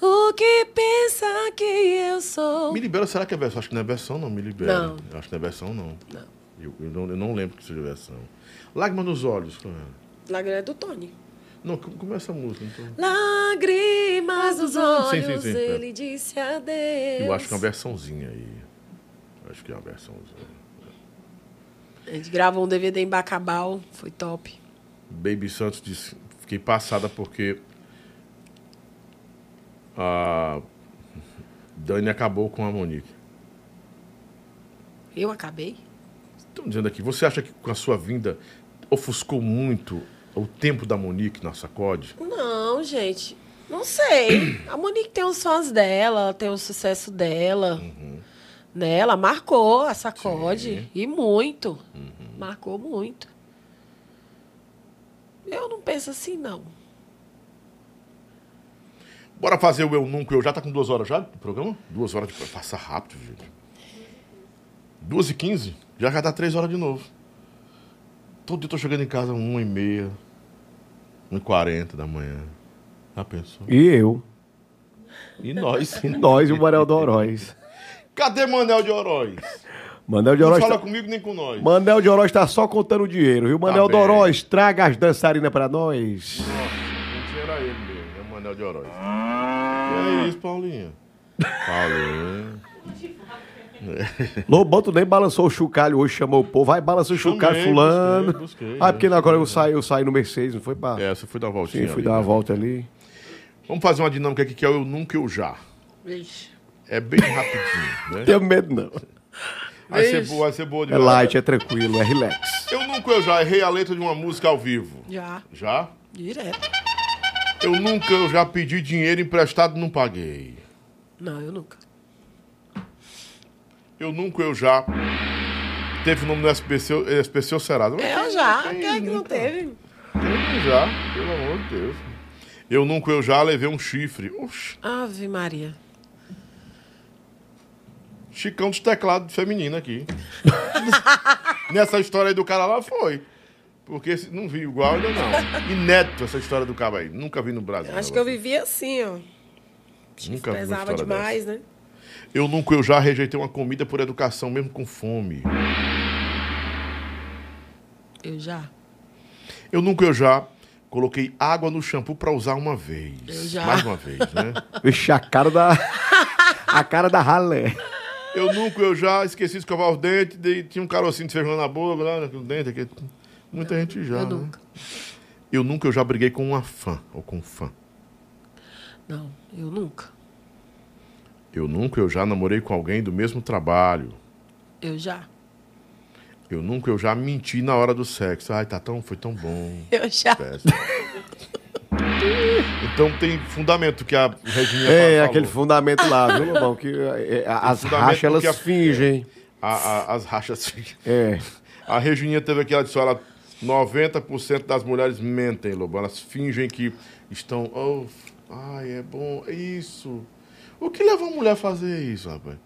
O que pensa que eu sou? Me Libera, será que é versão? Acho que não é versão, não. Me Libera. Não. Acho que não é versão, não. Não. Eu, eu não, eu não lembro que seja versão. Lágrimas nos Olhos. qual? Lágrimas é do Tony. Não, como é essa música? Então, Lágrimas nos olhos, sim, sim, sim. ele disse adeus. eu acho que é uma versãozinha aí. Eu Acho que é uma versãozinha. A gente gravou um DVD em Bacabal, foi top. Baby Santos disse: fiquei passada porque a Dani acabou com a Monique. Eu acabei? Estão dizendo aqui, você acha que com a sua vinda ofuscou muito o tempo da Monique na sacode? Não, gente. Não sei. <coughs> A Monique tem os fãs dela, ela tem o sucesso dela. Né? Ela marcou a sacode. Sim. E muito. Marcou muito. Eu não penso assim, não. Bora fazer o Eu Nunca Eu Já. Tá com duas horas já do programa? Duas horas de... Passa rápido, gente. Duas e quinze? Já já dá três horas de novo. Todo dia eu tô chegando em casa uma e meia, uma e quarenta da manhã. Já pensou? E eu. E nós? E <laughs> nós e o Manel de Oroz. Cadê Manel de Oroz? Manel de Não Oroz. fala Tá... comigo nem com nós. Manel de Oroz tá só contando dinheiro, viu? Manel de bem. Oroz, traga as dançarinas pra nós. Nossa, não era ele mesmo, é o Manel de Oroz. E é isso, Paulinha? <laughs> Paulinha. <laughs> Lobão, tu nem balançou o chocalho hoje, chamou o povo. Vai, balança o chocalho, Chamei, fulano. busquei, busquei, ah, porque agora eu saí, eu saí no Mercedes, não foi pá? É, você foi dar uma voltinha. Sim, fui ali, dar uma né? volta ali. Vamos fazer uma dinâmica aqui que é o Eu Nunca Eu Já. Vixe. É bem rapidinho, né? <laughs> Tenho medo, não. Vai ser boa, vai ser boa de É light, é tranquilo, é relax. Eu nunca eu já errei a letra de uma música ao vivo. Já. Já? Direto. Eu nunca eu já pedi dinheiro emprestado e não paguei. Não, eu nunca. Eu nunca eu já teve o nome no SPC, SPC ou Serasa. Mas Eu já. quem é que não nunca? teve? Eu já, pelo amor de Deus. Eu nunca eu já levei um chifre. Oxi, Ave Maria. Chicão dos teclados feminino aqui. <laughs> Nessa história aí do cara lá foi. Porque não vi igual ainda não. Inédito essa história do cabo aí. Nunca vi no Brasil. Acho que eu vivia assim, ó. Nunca vi uma Pesava demais, né? Eu nunca eu já rejeitei uma comida por educação, mesmo com fome. Eu já. Eu nunca eu já coloquei água no shampoo pra usar uma vez. Eu já. Mais uma vez, né? <laughs> Vixe, a cara da. a cara da ralé. Eu nunca eu já esqueci de escovar os dentes, daí tinha um carocinho de feijão na boca, lá no dente. Aqui. Muita gente já. Eu né? nunca. Eu nunca eu já briguei com uma fã, ou com um fã. Não, eu nunca. Eu nunca, eu já namorei com alguém do mesmo trabalho. Eu já. Eu nunca, eu já menti na hora do sexo. Ai, tá tão, foi tão bom. <laughs> Eu já. <laughs> Então tem fundamento que a Regininha É, falou. aquele fundamento lá, viu, <laughs> Lobão? Que é, as fundamento rachas, elas que a- fingem. A- a- as rachas. É. A Regininha teve aqui, ela disse, olha, 90% das mulheres mentem, Lobo. Elas fingem que estão. Oh, ai, é bom. é Isso. O que leva uma mulher a fazer isso, rapaz?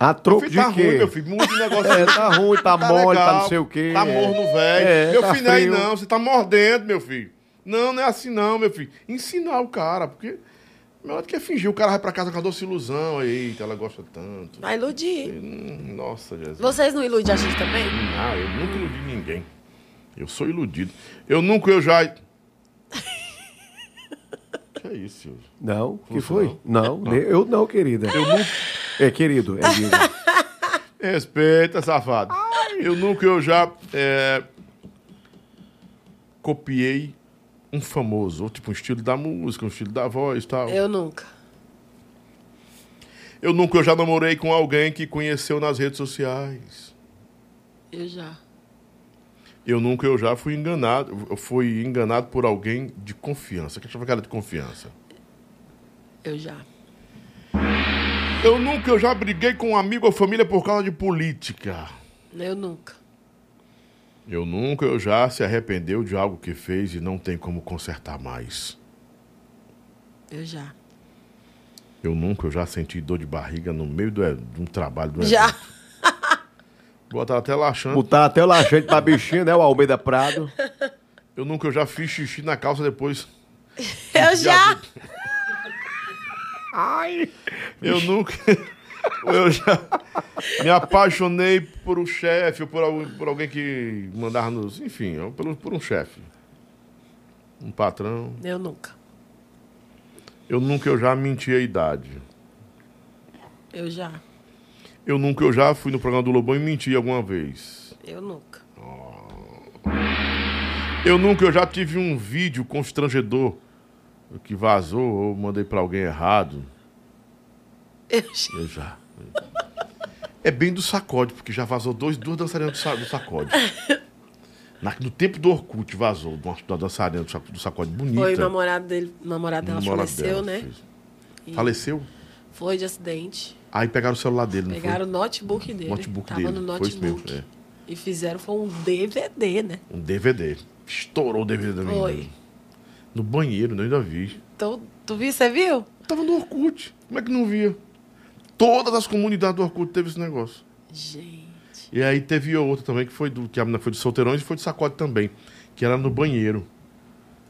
A troco Meu de filho, tá quê? ruim, meu filho. Muito negócio. <laughs> É, tá ruim, tá mole, tá não sei o quê. Tá morno, velho. É, meu tá filho, não é aí frio. não. Você tá mordendo, meu filho. Não, não é assim não, meu filho. Ensinar o cara, porque... Melhor do que fingir. O cara vai pra casa com a doce ilusão. Eita, ela gosta tanto. Vai iludir. Hum, Nossa, Jesus. Vocês não iludem a gente também? Não, eu nunca iludi ninguém. Eu sou iludido. Eu nunca, eu já... que é isso, Silvio? Não, que foi? Não, ne- eu não, querida. Eu nunca... É, querido, é. <laughs> Respeita, safado. Eu nunca, eu já é, copiei um famoso, ou tipo um estilo da música, um estilo da voz e tal. Eu nunca. Eu nunca, eu já namorei com alguém que conheceu nas redes sociais. Eu já. Eu nunca, eu já fui enganado, eu fui enganado por alguém de confiança. Que achava que era de confiança. Eu já. Eu nunca, eu já briguei com um amigo ou família por causa de política. Eu nunca. Eu nunca, eu já se arrependeu de algo que fez e não tem como consertar mais. Eu já. Eu nunca, eu já senti dor de barriga no meio do, de um trabalho do Já. evento. Botaram até laxante. Botaram até o laxante pra bichinho, né? O Almeida Prado. Eu nunca, eu já fiz xixi na calça depois. Eu já. Eu nunca. Eu já me apaixonei por um chefe, ou por, algum- por alguém que mandava nos. Enfim, por, um- por um chefe. Um patrão. Eu nunca. Eu nunca, eu já menti a idade. Eu já. Eu nunca, eu já fui no programa do Lobão e menti alguma vez. Eu nunca. Eu nunca, eu já tive um vídeo constrangedor que vazou ou mandei pra alguém errado. Eu já. Eu já. É bem do sacode, porque já vazou dois, duas dançarinas do, sa- do sacode. Na- no tempo do Orkut vazou uma, uma dançarina do, sa- do sacode bonita. Foi o namorado dele. Namorado dela Namorado faleceu, dela né? E Faleceu? Foi de acidente. Aí pegaram o celular dele, não Pegaram o notebook dele. Notebook Tava dele, no foi isso notebook. mesmo, é. E fizeram, foi um DVD, né? Um DVD. Estourou o DVD da menina. Foi. No banheiro, eu ainda vi. Então, tu viu, você viu? Tava no Orkut. Como é que não via? Todas as comunidades do Orkut teve esse negócio. Gente. E aí teve outra também, que foi do. Que a menina foi de solteirões e foi de sacode também. Que era no banheiro.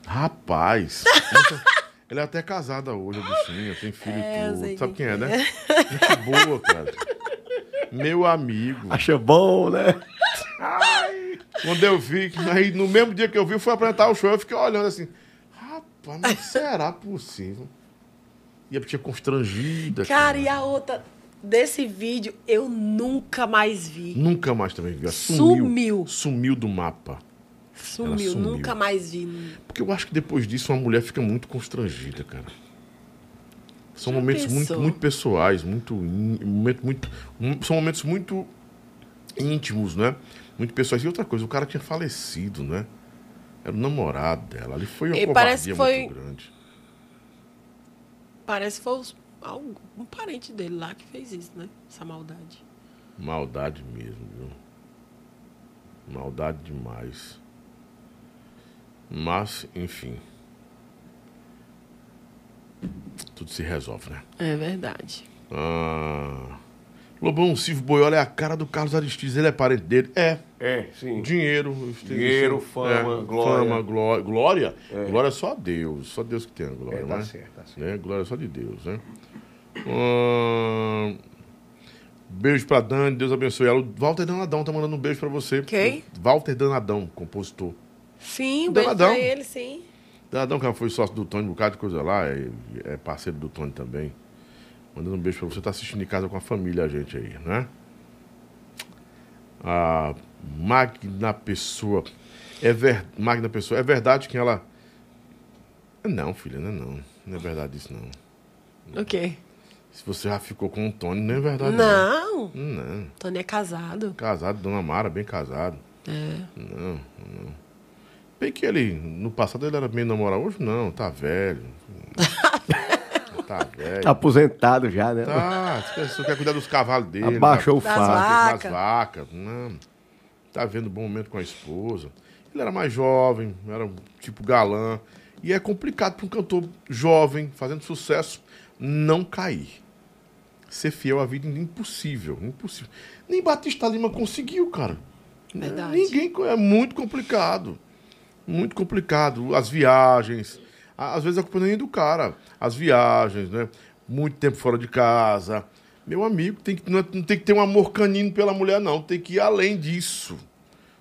Rapaz. <laughs> Ela é até casada hoje, a bichinha, tem filho É, e sei tudo. Sabe quem quem é, né? Gente boa, cara. Meu amigo. Acha bom, né? Quando eu vi, que aí no mesmo dia que eu vi, eu fui apresentar o show, eu fiquei olhando assim. Rapaz, mas será possível? E a bichinha constrangida. Cara, e a outra desse vídeo eu nunca mais vi. Nunca mais também vi. Sumiu. Sumiu. Sumiu do mapa. Sumiu, sumiu. nunca mais vi. Porque eu acho que depois disso uma mulher fica muito constrangida, cara. São Já momentos muito, pensou? muito pessoais, muito, momento, muito. São momentos muito íntimos, né? Muito pessoais. E outra coisa, o cara tinha falecido, né? Era o namorado dela. Ali foi uma E covardia parece que foi- muito grande. Parece que foi um parente dele lá que fez isso, né? Essa maldade. Maldade mesmo, viu? Maldade demais. Mas, enfim. Tudo se resolve, né? É verdade. Ah. Lobão, Silvio Boiola é a cara do Carlos Aristides. Ele é parente dele? É. É, sim. Dinheiro. Dinheiro, fama, glória. Fama, glória. Glória? Glória é só a Deus. Só Deus que tem a glória, É, tá né? certo, tá certo. Né? Glória é só de Deus, né? Ah, Beijo pra Dani, Deus abençoe ela. O Walter Danadão tá mandando um beijo pra você. Quem? Walter Danadão, compositor. Sim, um beijo pra ele, sim. Danadão, que foi sócio do Tony, um bocado de coisa lá, é, é parceiro do Tony também. Mandando um beijo pra você, tá assistindo em casa com a família, a gente aí, né? A Magna Pessoa. É ver... Magna Pessoa, é verdade que ela. Não, filha, não é não. Não é verdade isso, não. O quê? Se você já ficou com o Tony, não é verdade. Não. Não. Tony é casado. Casado, Dona Mara, bem casado. É. Não, não. Bem que ele, no passado ele era meio namorado, hoje não, tá velho. <laughs> tá velho. Tá aposentado já, né? Tá, você quer- cuidar dos cavalos dele. Abaixou o Das fardo. vacas. Das vacas. Não. Tá vendo um bom momento com a esposa. Ele era mais jovem, era um tipo galã. E é complicado para um cantor jovem, fazendo sucesso, não cair. Ser fiel à vida é impossível, impossível. Nem Batista Lima conseguiu, cara. Verdade. Ninguém é muito complicado. Muito complicado. As viagens. Às vezes a culpa nem é do cara. As viagens, né? Muito tempo fora de casa. Meu amigo, tem que, não, é- não tem que ter um amor canino pela mulher, não. Tem que ir além disso.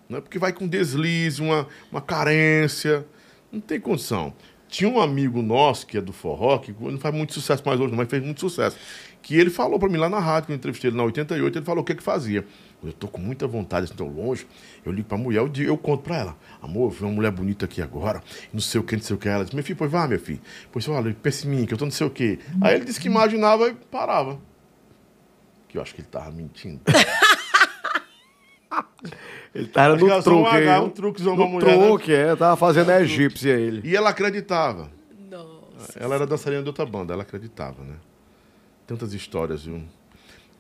Não é porque vai com deslize, uma, uma carência. Não tem condição. Tinha um amigo nosso, que é do forró, que não faz muito sucesso mais hoje, mas fez muito sucesso. Que ele falou pra mim lá na rádio, quando eu entrevistei ele na 88, ele falou o que que fazia. Eu tô com muita vontade, assim, tão longe. Eu ligo pra mulher, eu, digo- eu conto pra ela. Amor, vi uma mulher bonita aqui agora, não sei o que, não sei o que. Ela disse, meu filho, pois vá, meu filho. Pois olha, pensa em mim, que eu tô não sei o que. Aí ele disse que imaginava e parava. Que eu acho que ele tava mentindo. <laughs> Ele tava no um truque. aí, H, um truquezão no pra mulher, né? truque, é. Tava fazendo a egípcia ele. E ela acreditava. Nossa. Ela era dançarina de outra banda, ela acreditava, né? Tantas histórias, viu?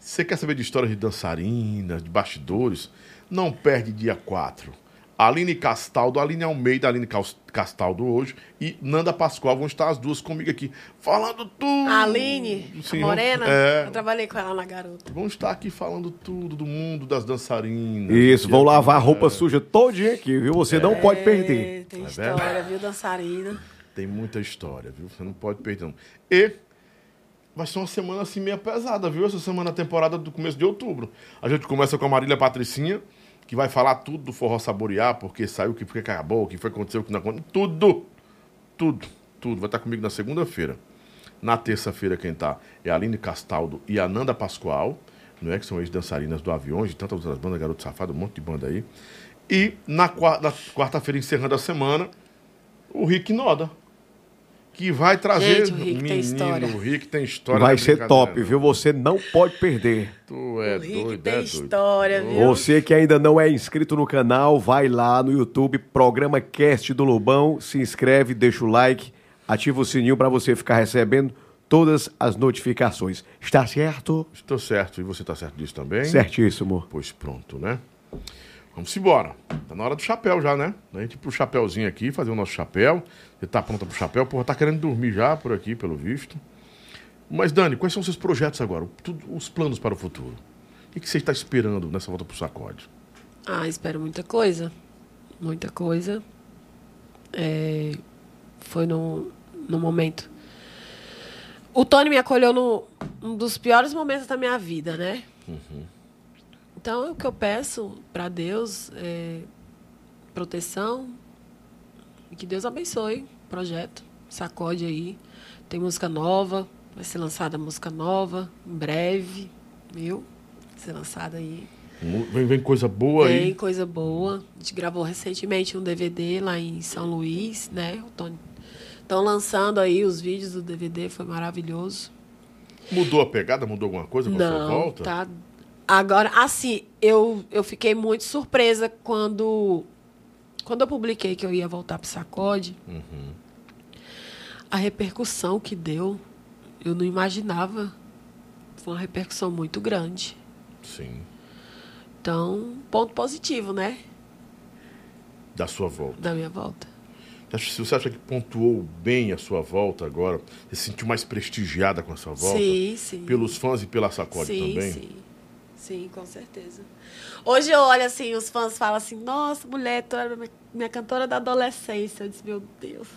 Você quer saber de histórias de dançarinas, de bastidores? Não perde dia 4. Aline Castaldo, Aline Almeida, Aline Cas- Castaldo hoje e Nanda Pascoal vão estar as duas comigo aqui, falando tudo. A Aline, a Sim, morena, é. eu trabalhei com ela na garota. Vão estar aqui falando tudo do mundo das dançarinas. Isso, vão é- lavar a roupa suja todinha aqui, viu? Você não pode perder. É, tem Tá história, viu, dançarina. Tem muita história, viu? Você não pode perder. Não. E vai ser uma semana assim meio pesada, viu? Essa semana, temporada do começo de outubro. A gente começa com a Marília Patricinha, que vai falar tudo do forró saborear, porque saiu, o que foi que acabou, o que foi aconteceu, o que não aconteceu. Tudo, tudo, tudo. Vai estar comigo na segunda-feira. Na terça-feira, quem tá é a Aline Castaldo e a Nanda Pascoal, não é? Que são ex-dançarinas do Aviões, de tantas outras bandas, Garoto Safado, um monte de banda aí. E na quarta-feira, encerrando a semana, o Rick Noda. Que vai trazer. Gente, o Rick tem Menino, história. O Rick tem história. Vai ser top, não. viu? Você não pode perder. Tu é o Rick doido, tem é doido. história, viu? Você que ainda não é inscrito no canal, vai lá no YouTube, Programa Cast do Lobão, se inscreve, deixa o like, ativa o sininho para você ficar recebendo todas as notificações. Está certo? Estou certo. E você tá certo disso também? Certíssimo. Pois pronto, né? Vamos embora. Tá na hora do chapéu já, né? A gente ir pro chapéuzinho aqui, fazer o nosso chapéu. Você tá pronta pro chapéu? Porra, tá querendo dormir já por aqui, pelo visto. Mas, Dani, quais são os seus projetos agora? Tudo- os planos para o futuro? O que você está esperando nessa volta pro sacode? Ah, espero muita coisa. Muita coisa. É, foi no, no momento. O Tony me acolheu no um dos piores momentos da minha vida, né? Então, o que eu peço para Deus é proteção que Deus abençoe o projeto. Sacode aí. Tem música nova, vai ser lançada música nova em breve, viu? Vai ser lançada aí. Vem, vem coisa boa Tem aí. coisa boa. A gente gravou recentemente um DVD lá em São Luís, né? Estão lançando aí os vídeos do DVD, foi maravilhoso. Mudou a pegada? Mudou alguma coisa com a sua Não, volta? tá. Agora, assim, eu, eu fiquei muito surpresa quando quando eu publiquei que eu ia voltar pro Sacode. Uhum. A repercussão que deu, eu não imaginava. Foi uma repercussão muito grande. Sim. Então, ponto positivo, né? Da sua volta. Da minha volta. Você acha- Você acha que pontuou bem a sua volta agora? Você se sentiu mais prestigiada com essa volta? Sim, sim. Pelos fãs e pela sacode sim, também? Sim, sim, com certeza. Hoje eu olho assim, os fãs falam assim, nossa, mulher, tu era minha, minha cantora da adolescência. Eu disse, meu Deus.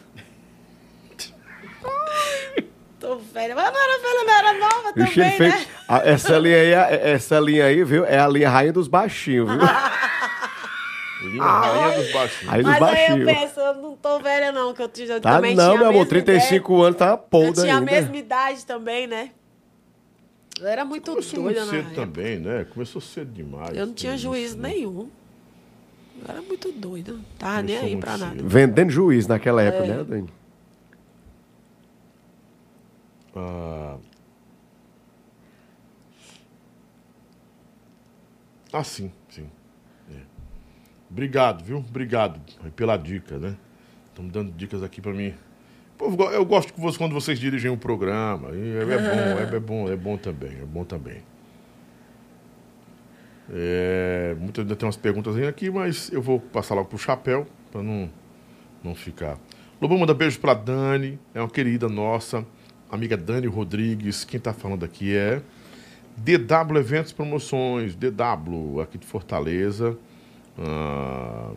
Tô velha. Mas não era velha, não era nova Vixe, ele também, fez. né? Ah, essa linha aí, é- essa linha aí, viu? É a linha rainha dos baixinhos, viu? <laughs> Linha rainha dos baixinhos. Dos Mas aí eu penso, eu não tô velha não, que eu, eu Tá também não, tinha meu a amor, mesma 35 anos tá ideia. Eu tinha a ainda. mesma idade também, né? Era muito Começou doida, muito cedo época. também, né? Começou cedo demais. Eu não tinha juízo né? nenhum. Eu era muito doida. Tava nem aí pra nada. Vendendo juiz naquela época, né, é. né, Dani? Ah. Ah, sim, sim. É. Obrigado, viu? Obrigado pela dica, né? Estão dando dicas aqui para mim eu go- eu gosto que você- quando vocês dirigem um programa. É, é bom, é, é bom, é bom também, é bom também. É, ainda tem umas perguntas aqui, mas eu vou passar logo pro chapéu para não não ficar. Lobão manda beijo pra Dani, é uma querida nossa, amiga Dani Rodrigues. Quem tá falando aqui é DW Eventos Promoções, DW, aqui de Fortaleza. Ah,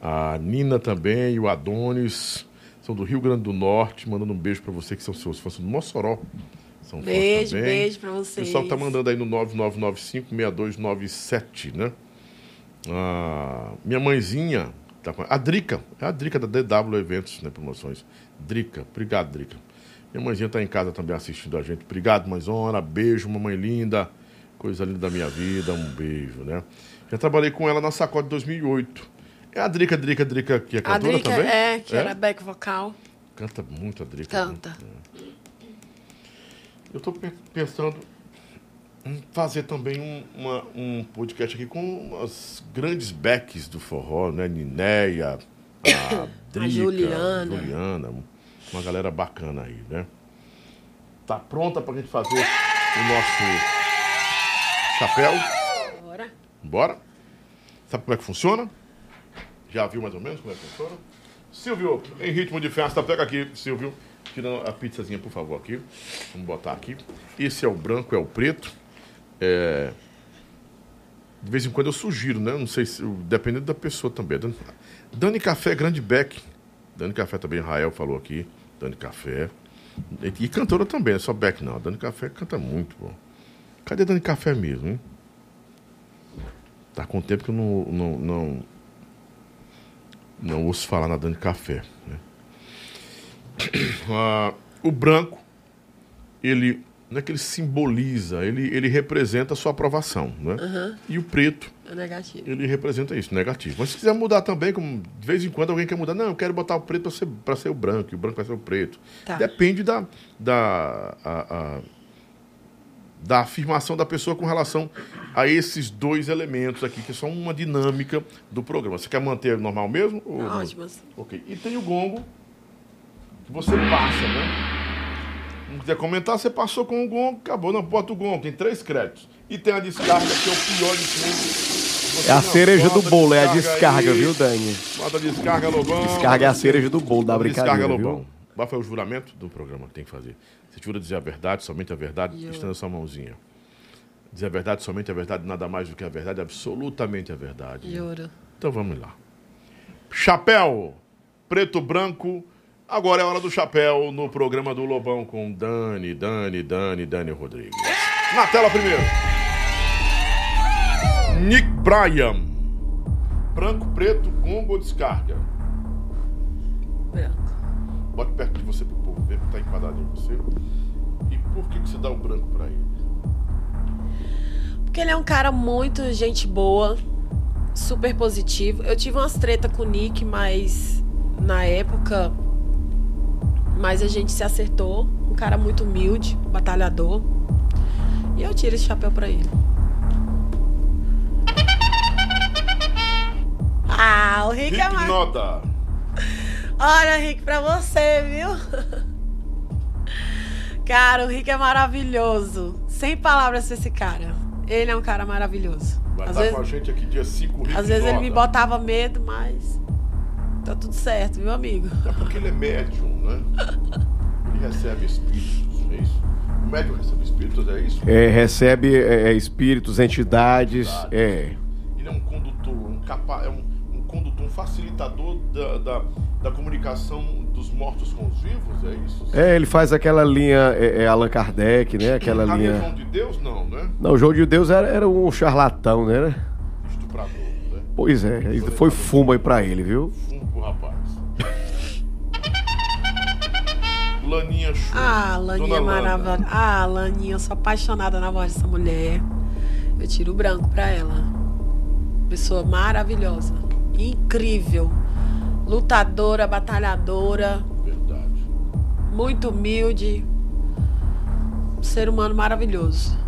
a Nina também e o Adonis são do Rio Grande do Norte, mandando um beijo pra você que são seus fãs do Mossoró. São fãs Beijo, também. beijo pra O vocês. pessoal tá mandando aí no 9995-6297, né? Ah, minha mãezinha, tá com- a Drica, é a Drica da DW Eventos, né? Promoções. Drica, obrigado, Drica. Minha mãezinha tá em casa também assistindo a gente. Obrigado, mãezona. Beijo, mamãe linda. Coisa linda da minha vida. Um beijo, né? Já trabalhei com ela na Sacode 2008. É a Drica, Drica, Drica, que é A cantora Drica também? é, que era back vocal. Canta muito a Drica. Canta. Eu tô pe- pensando em fazer também um, uma- um podcast aqui com as grandes backs do forró, né? Ninéia, <coughs> a Drica, Juliana. Juliana, uma galera bacana aí, né? Tá pronta pra gente fazer o nosso chapéu? Bora. Bora? Sabe como é que funciona? Já viu mais ou menos como é que funciona? Silvio, em ritmo de festa, pega aqui, Silvio. Tirando a pizzazinha, por favor, aqui. Vamos botar aqui. Esse é o branco, é o preto. É... De vez em quando eu sugiro, né? Não sei se. Dependendo da pessoa também. Dani, Dani Café, grande Beck. Dani Café também, Rael falou aqui. Dani Café. E, e cantora também, não é só Beck não. Dani Café canta muito, bom. Cadê Dani Café mesmo, hein? Tá com tempo que eu não, não, não, não ouço falar na Dani Café. Né? Ah, o branco, ele não é que ele simboliza, ele, ele representa a sua aprovação. Né? E o preto, É negativo. ele representa isso, negativo. Mas se quiser mudar também, como de vez em quando alguém quer mudar, não, eu quero botar o preto para ser, pra ser o branco, e o branco vai ser o preto. Tá. Depende da, da, a- a- da afirmação da pessoa com relação a esses dois elementos aqui, que são uma dinâmica do programa. Você quer manter normal mesmo? ou? Ótimo. assim. Ok. E tem o gongo que você passa, né? Não quiser comentar, você passou com o gongo, acabou. Não, bota o gongo, tem três créditos. E tem a descarga, que é o pior de tudo. É a cereja do bolo, é a descarga, aí, viu, Dani? Bota a descarga, Lobão. Descarga é a cereja do bolo a brincadeira, Descarga, viu? Qual foi o juramento do programa que tem que fazer? Você jura dizer a verdade, somente a verdade, Juro. estenda sua mãozinha. Dizer a verdade, somente a verdade, nada mais do que a verdade, absolutamente a verdade. Juro. Então vamos lá. Chapéu, preto, branco. Agora é hora do chapéu no programa do Lobão com Dani, Dani, Dani, Dani Rodrigues. Na tela primeiro. Nick Bryan. Branco, preto, combo descarga? Branco. Bote perto de você pro povo ver que tá enquadrado em você. E por que, que você dá o branco pra ele? Porque ele é um cara muito gente boa, super positivo. Eu tive umas treta com o Nick, mas na época. Mas a gente se acertou. Um cara muito humilde, batalhador. E eu tiro esse chapéu pra ele. Ah, o Rick, é Rick uma... Olha, Rick, pra você, viu? Cara, o Rick é maravilhoso. Sem palavras pra esse cara. Ele é um cara maravilhoso. Vai Às estar vezes, com a gente aqui dia 5, Rick às vezes ele me botava medo, mas tá tudo certo, viu, amigo? É porque ele é médium, né? Ele recebe espíritos, é isso? O médium recebe espíritos, é isso? É, recebe é, é, espíritos, entidades, é. Ele é um condutor, um, capa, é um facilitador da, da, da comunicação dos mortos com os vivos, é isso? É, ele faz aquela linha é, é, Allan Kardec, né? Aquela A linha. religião de Deus, não, né? Não, o João de Deus era, era um charlatão, né? Estuprador, né? Pois é, isso foi fumo aí pra ele, viu? Fumo pro rapaz. Laninha Show. Ah, Laninha maravilhosa. Ah, Laninha, eu sou apaixonada na voz dessa mulher. Eu tiro o branco pra ela. Pessoa maravilhosa. Incrível. Lutadora, batalhadora, Verdade. muito humilde. Um ser humano maravilhoso.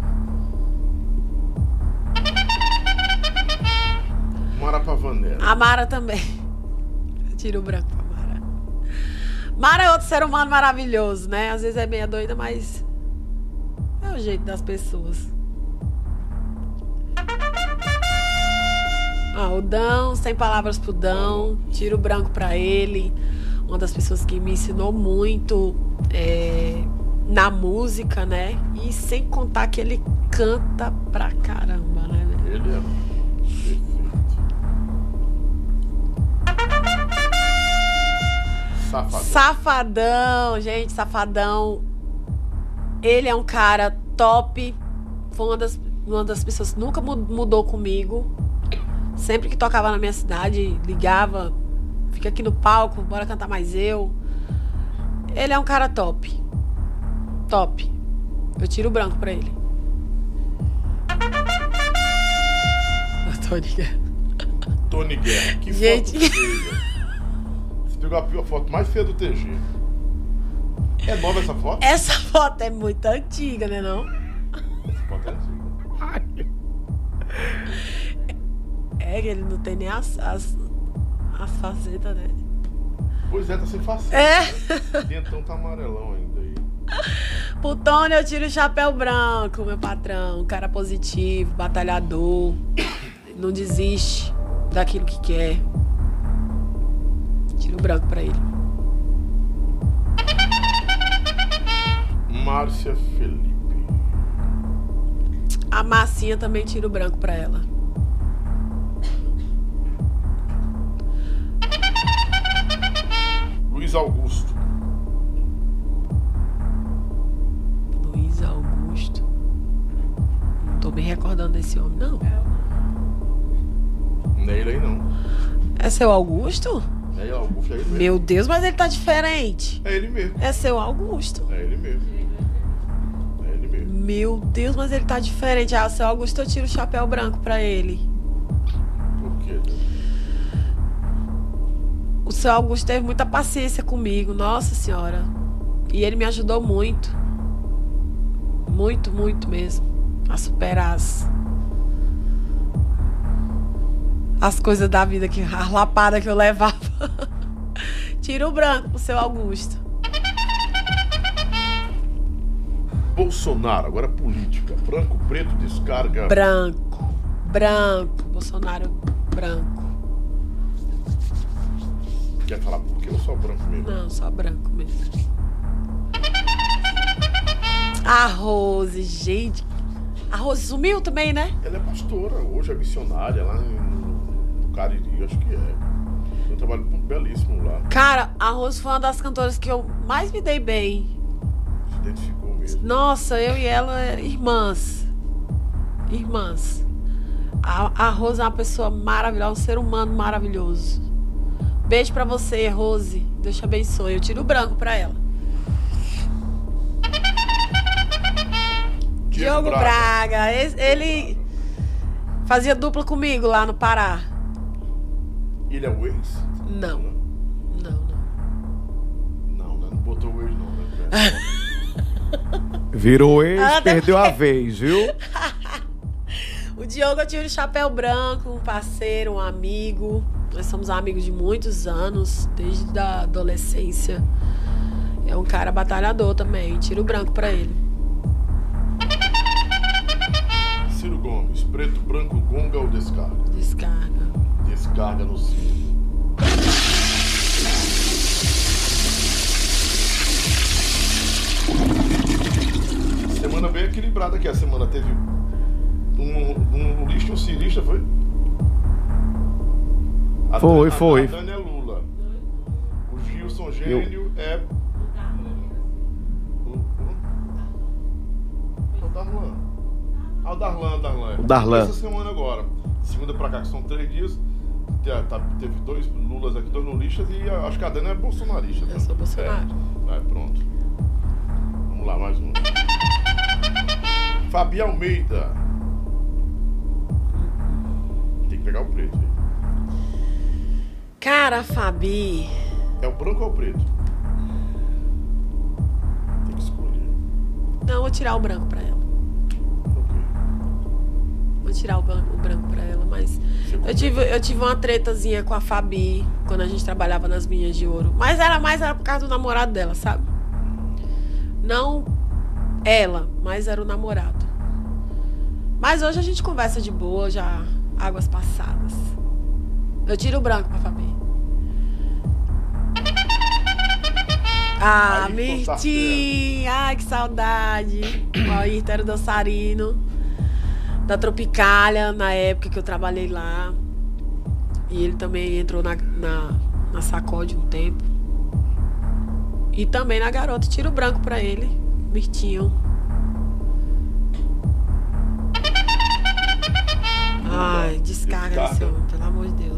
A Mara também. Eu tiro o branco pra Mara. Mara é outro ser humano maravilhoso, né? Às vezes é meia doida, mas é o jeito das pessoas. Ah, o Dão, sem palavras pro Dão, tiro branco pra ele. Uma das pessoas que me ensinou muito é, na música, né? E sem contar que ele canta pra caramba, né? Ele é. Safado. Safadão, gente, safadão. Ele é um cara top. Foi uma das, uma das pessoas que nunca mu- mudou comigo. Sempre que tocava na minha cidade, ligava, fica aqui no palco, bora cantar mais eu. Ele é um cara top. Top. Eu tiro o branco pra ele. Tô ligado. Tony Guerra. Que Gente. foto feia. Você pegou a pior foto mais feia do TG. É nova essa foto? Essa foto é muito antiga, né não? Essa foto é antiga. É que ele não tem nem as, as, as facetas, né? Pois é, tá sem faceta. É. <laughs> Dentão tá amarelão ainda aí. <laughs> Pro Tony eu tiro o chapéu branco, meu patrão. Um cara positivo, batalhador. Não desiste daquilo que quer. Tiro o branco pra ele. Márcia Felipe. A massinha também tira o branco pra ela. Luiz Augusto. Luiz Augusto. Não tô me recordando desse homem, não. Não é ele aí não. É seu Augusto? É ele, Augusto, é ele mesmo. Meu Deus, mas ele tá diferente. É ele mesmo. É seu Augusto. É ele mesmo. É ele mesmo. Meu Deus, mas ele tá diferente. Ah, seu Augusto, eu tiro o chapéu branco pra ele. Por quê? Deus? O seu Augusto teve muita paciência comigo, nossa senhora. E ele me ajudou muito. Muito, muito mesmo. A superar as. As coisas da vida, que, a lapada que eu levava. <laughs> Tira o branco pro seu Augusto. Bolsonaro, agora política. Branco, preto, descarga. Branco. Branco. Bolsonaro branco. Quer falar por quê ou só branco mesmo? Não, só branco mesmo. A Rose, gente. A Rose sumiu também, né? Ela é pastora, hoje é missionária lá no, no Cariri, acho que é. Tem um trabalho belíssimo lá. Cara, a Rose foi uma das cantoras que eu mais me dei bem. Se identificou mesmo. Nossa, eu e ela, irmãs. Irmãs. A, a Rose é uma pessoa maravilhosa, um ser humano maravilhoso. Beijo pra você, Rose. Deus te abençoe. Eu tiro o branco pra ela. Diogo Braga. esse- Ele fazia dupla comigo lá no Pará. Ele é o ex? Não. Não, não. Não, né? Não botou o ex não, né? <laughs> Virou ex, Ah, perdeu a também. vez, viu? <laughs> O Diogo eu tiro o chapéu branco, um parceiro, um amigo. Nós somos amigos de muitos anos, desde a adolescência. É um cara batalhador também. Tiro o branco pra ele. Ciro Gomes, preto, branco, gonga ou descarga? Descarga. Descarga no Ciro. Semana bem equilibrada aqui. A semana teve um, um lulista e um cirista, foi? A Foi, foi. A Dani é Lula. O Gilson Gênio é. O, Darlan. Ah, o Darlan, o Darlan. O Darlan. Essa semana agora. Segunda pra cá, que são três dias. te- tá- Teve dois Lulas aqui, dois lulistas e a- acho que a Dani é bolsonarista. Eu sou Bolsonaro. É, é, pronto. Vamos lá, mais um. Fabi Almeida. Tem que pegar o preto. hein? Cara, Fabi. É o branco ou o preto? Tem que escolher. Não, vou tirar o branco pra ela. Ok. Vou tirar o, ban- o branco pra ela, mas. Eu tive, eu tive uma tretazinha com a Fabi quando a gente trabalhava nas minhas de ouro. Mas era mais era por causa do namorado dela, sabe? Não ela, mas era o namorado. Mas hoje a gente conversa de boa, já águas passadas. Eu tiro o branco pra Fabi. Ah, Aí, Mirtinha! Ai, que saudade! O Ayrton era o dançarino da Tropicália, na época que eu trabalhei lá. E ele também entrou na, na, na sacode um tempo. E também na garota. Tiro branco pra ele. Mirtinho. Ai, descarga Descarga. homem, pelo amor de Deus.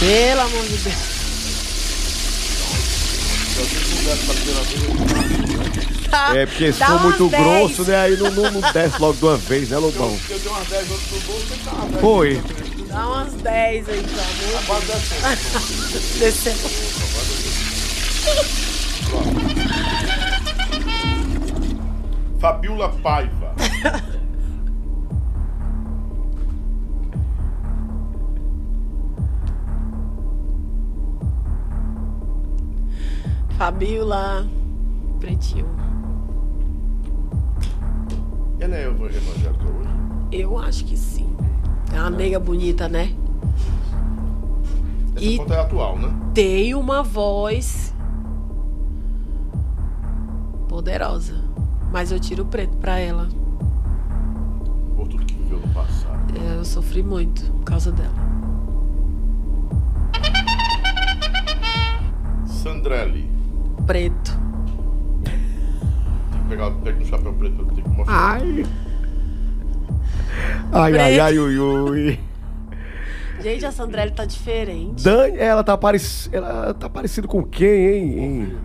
Pelo amor de Deus. Tá- É, porque se for muito 10. grosso, né? Aí não, não, não desce logo de uma vez, né, Lobão? Eu tenho umas 10 outras no bolso, você tá umas 10 Foi. Dá umas 10 aí, pelo amor. Quase 10 Desceu. Fabiola Paiva. <laughs> Fabiola. Pretinho. Ela é ev- evangélica hoje? Eu acho que sim. É uma nega bonita, né? Essa E- foto é atual, né? Tem uma voz poderosa. Mas eu tiro o preto pra ela. Por tudo que viveu no passado. É, Eu sofri muito por causa dela. Sandrelli. Preto. Tem que pegar pega um chapéu preto ter que mostrar. Ai. Ai, ai, ai, ui, ui. Gente, a Sandrelli tá diferente. Dani, ela tá, parec... ela tá parecida com quem, hein? hein?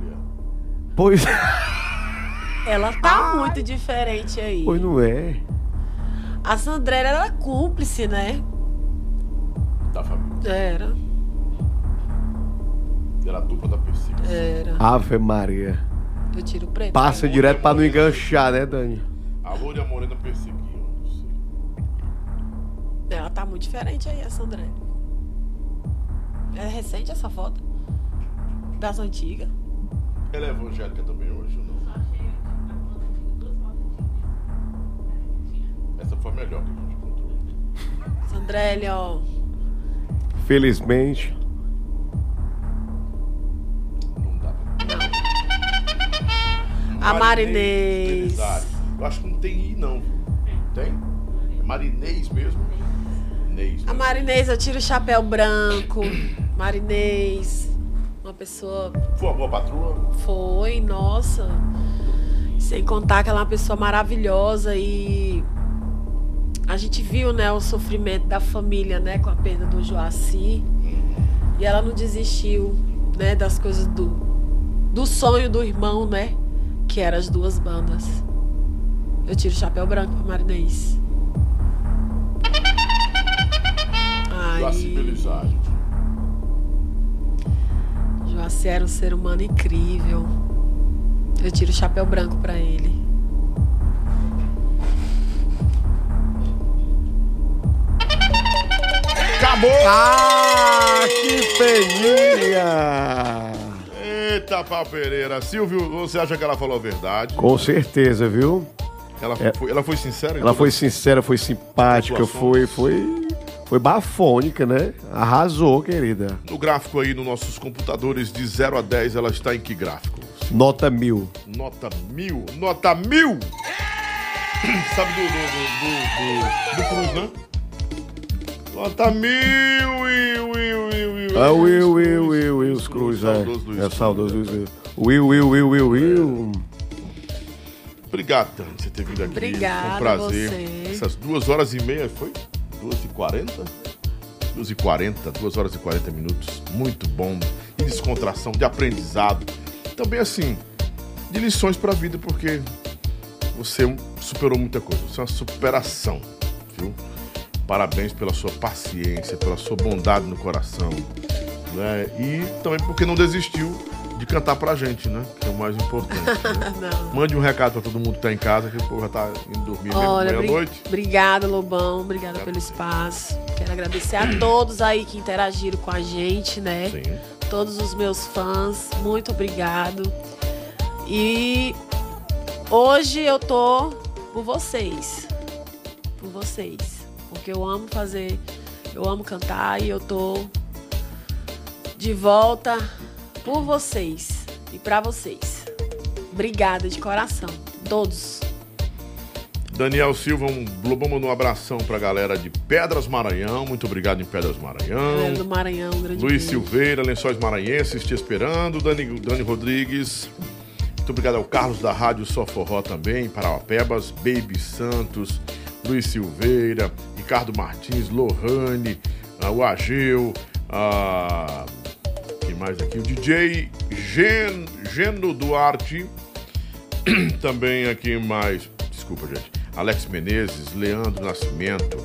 Pois... <laughs> Ela tá muito diferente aí. pois não é. A Sandrelli era cúmplice, né? Da família. Era. Era a dupla da perseguição. Era. Ave Maria. Eu tiro o preto. Passa direto pra não enganchar, né, Dani? A loura e a morena perseguiam. não sei. Ela tá muito diferente aí, a Sandrelli. É recente essa foto? Das antigas. Ela é evangélica também hoje ou não? Essa foi a melhor que a gente encontrou. Sandrelli, ó. Felizmente. A Marinês. Belisário. Eu acho que não tem I, não. Tem? É Marinês mesmo? Inês. A né? Marinês, eu tiro o chapéu branco. <coughs> Marinês. Uma pessoa Foi uma boa patroa? foi, nossa. Sem contar que ela é uma pessoa maravilhosa e a gente viu, né, o sofrimento da família, né, com a perda do Joaci. E ela não desistiu, né, das coisas do do sonho do irmão, né, que eram as duas bandas. Eu tiro o chapéu branco pra Marinês. Joaci Ai, Belisário. Joaci era um ser humano incrível. Eu tiro o chapéu branco pra ele. Acabou! Ah, que feninha! Eita, pau Pereira. Silvio, você acha que ela falou a verdade? Com certeza, viu? Ela, É. foi, ela foi sincera? Ela foi sincera, foi simpática, foi, foi, foi bafônica, né? Arrasou, querida. No gráfico aí, nos nossos computadores, de 0 a 10, ela está em que gráfico? Nota mil. Nota mil. Nota mil! Sabe do, do, do, do, do, do Cruz, né? Nota mil, Will, Will, Will. Ah, Will, Will, Will, Will, os Cruz, é. Saudoso Luiz É Cruz. saudoso Luiz Cruz. Will, Will, Will, Will, Will. Obrigado, Tânia, por você ter vindo aqui. Obrigada Foi um prazer. você. Essas duas horas e meia, foi? Duas e quarenta? Duas e quarenta, duas horas e quarenta minutos. Muito bom. De descontração, de aprendizado. Também, assim, de lições pra vida, porque você superou muita coisa. Você é uma superação, viu? Parabéns pela sua paciência, pela sua bondade no coração. Né? E também porque não desistiu de cantar pra gente, né? Que é o mais importante. né? <laughs> Mande um recado pra todo mundo que tá em casa, que o povo já tá indo dormir Olha, meia-noite. obrigada, Lobão. Obrigada pelo espaço. Quero agradecer a todos aí que interagiram com a gente, né? Sim. Todos os meus fãs, muito obrigado. E hoje eu tô por vocês. Por vocês. Porque eu amo fazer, eu amo cantar e eu tô de volta por vocês e pra vocês. Obrigada de coração, todos. Daniel Silva, um Globão mandou um abração pra galera de Pedras Maranhão. Muito obrigado em Pedras Maranhão. Galera do Maranhão, grande Luiz beijo. Silveira, Lençóis Maranhenses, te esperando. Dani, Dani Rodrigues. Muito obrigado ao Carlos da Rádio Só Forró também, Parauapebas, Baby Santos, Luiz Silveira, Ricardo Martins, Lohane, ah, o Ageu, ah, quem mais aqui? O DJ Gen, Geno Duarte, <clears throat> também aqui mais, desculpa gente, Alex Menezes, Leandro Nascimento,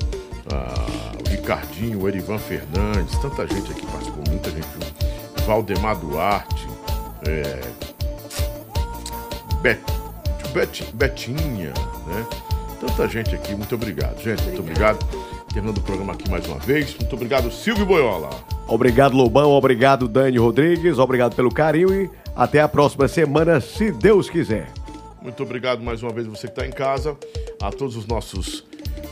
ah, o Ricardinho, o Erivan Fernandes, tanta gente aqui participou, muita gente, viu? Valdemar Duarte, é, Bet, Bet, Betinha, né? Tanta gente aqui, muito obrigado, gente, muito obrigado. Terminando o programa aqui mais uma vez, muito obrigado, Silvio Boiola. Obrigado, Lobão. Obrigado, Dani Rodrigues. Obrigado pelo carinho e até a próxima semana, se Deus quiser. Muito obrigado mais uma vez você que está em casa, a todos os nossos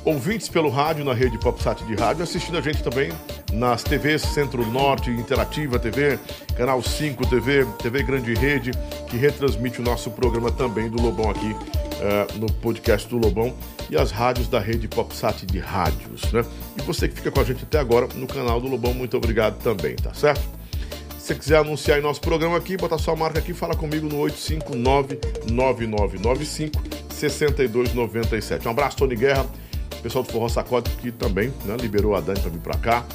ouvintes pelo rádio, na rede PopSat de rádio, assistindo a gente também nas TVs Centro Norte, Interativa TV, Canal 5 TV, TV Grande Rede, que retransmite o nosso programa também do Lobão aqui eh, no podcast do Lobão e as rádios da rede PopSat de rádios, né? E você que fica com a gente até agora no canal do Lobão, muito obrigado também, tá certo? Se você quiser anunciar em nosso programa aqui, bota sua marca aqui, fala comigo no 859-9995-6297. Um abraço, Tony Guerra, pessoal do Forró Sacode, que também né, liberou a Dani para vir para cá.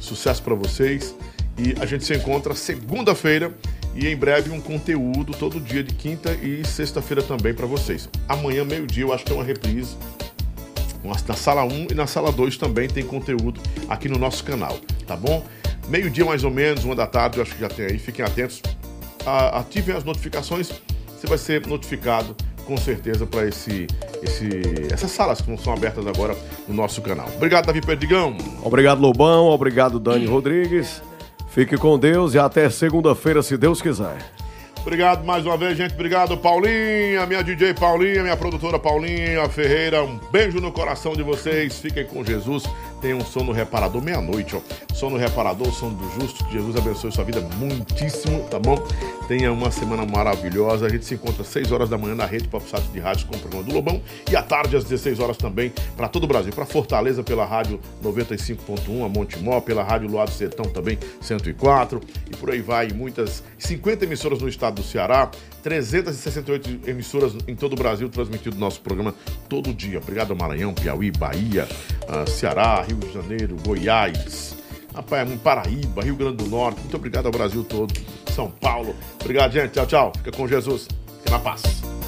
Sucesso para vocês. E a gente se encontra segunda-feira e em breve um conteúdo todo dia de quinta e sexta-feira também para vocês. Amanhã, meio-dia, eu acho que é uma reprise na sala 1 e na sala 2 também tem conteúdo aqui no nosso canal, tá bom? Meio-dia mais ou menos, uma da tarde, eu acho que já tem aí, fiquem atentos. Ativem as notificações, você vai ser notificado com certeza para esse, esse, essas salas que são abertas agora no nosso canal. Obrigado, Davi Perdigão. Obrigado, Lobão. Obrigado, Dani Rodrigues. Fique com Deus e até segunda-feira, se Deus quiser. Obrigado mais uma vez, gente. Obrigado, Paulinha, minha DJ Paulinha, minha produtora Paulinha Ferreira. Um beijo no coração de vocês. Fiquem com Jesus. Tenham um sono reparador meia-noite, ó. Sono reparador, sono do justo. Que Jesus abençoe sua vida muitíssimo, tá bom? Tenha uma semana maravilhosa. A gente se encontra às 6 horas da manhã na rede PopSat de rádio com o programa do Lobão. E à tarde, às 16 horas também, para todo o Brasil. Para Fortaleza, pela rádio 95.1, a Montemó, pela rádio Luar do Sertão também, 104. E por aí vai, muitas 50 emissoras no estado do Ceará, 368 emissoras em todo o Brasil transmitindo nosso programa todo dia. Obrigado, Maranhão, Piauí, Bahia, ah, Ceará, Rio de Janeiro, Goiás, rapaz, Paraíba, Rio Grande do Norte. Muito obrigado ao Brasil todo, São Paulo. Obrigado, gente. Tchau, tchau. Fica com Jesus. Fica na paz.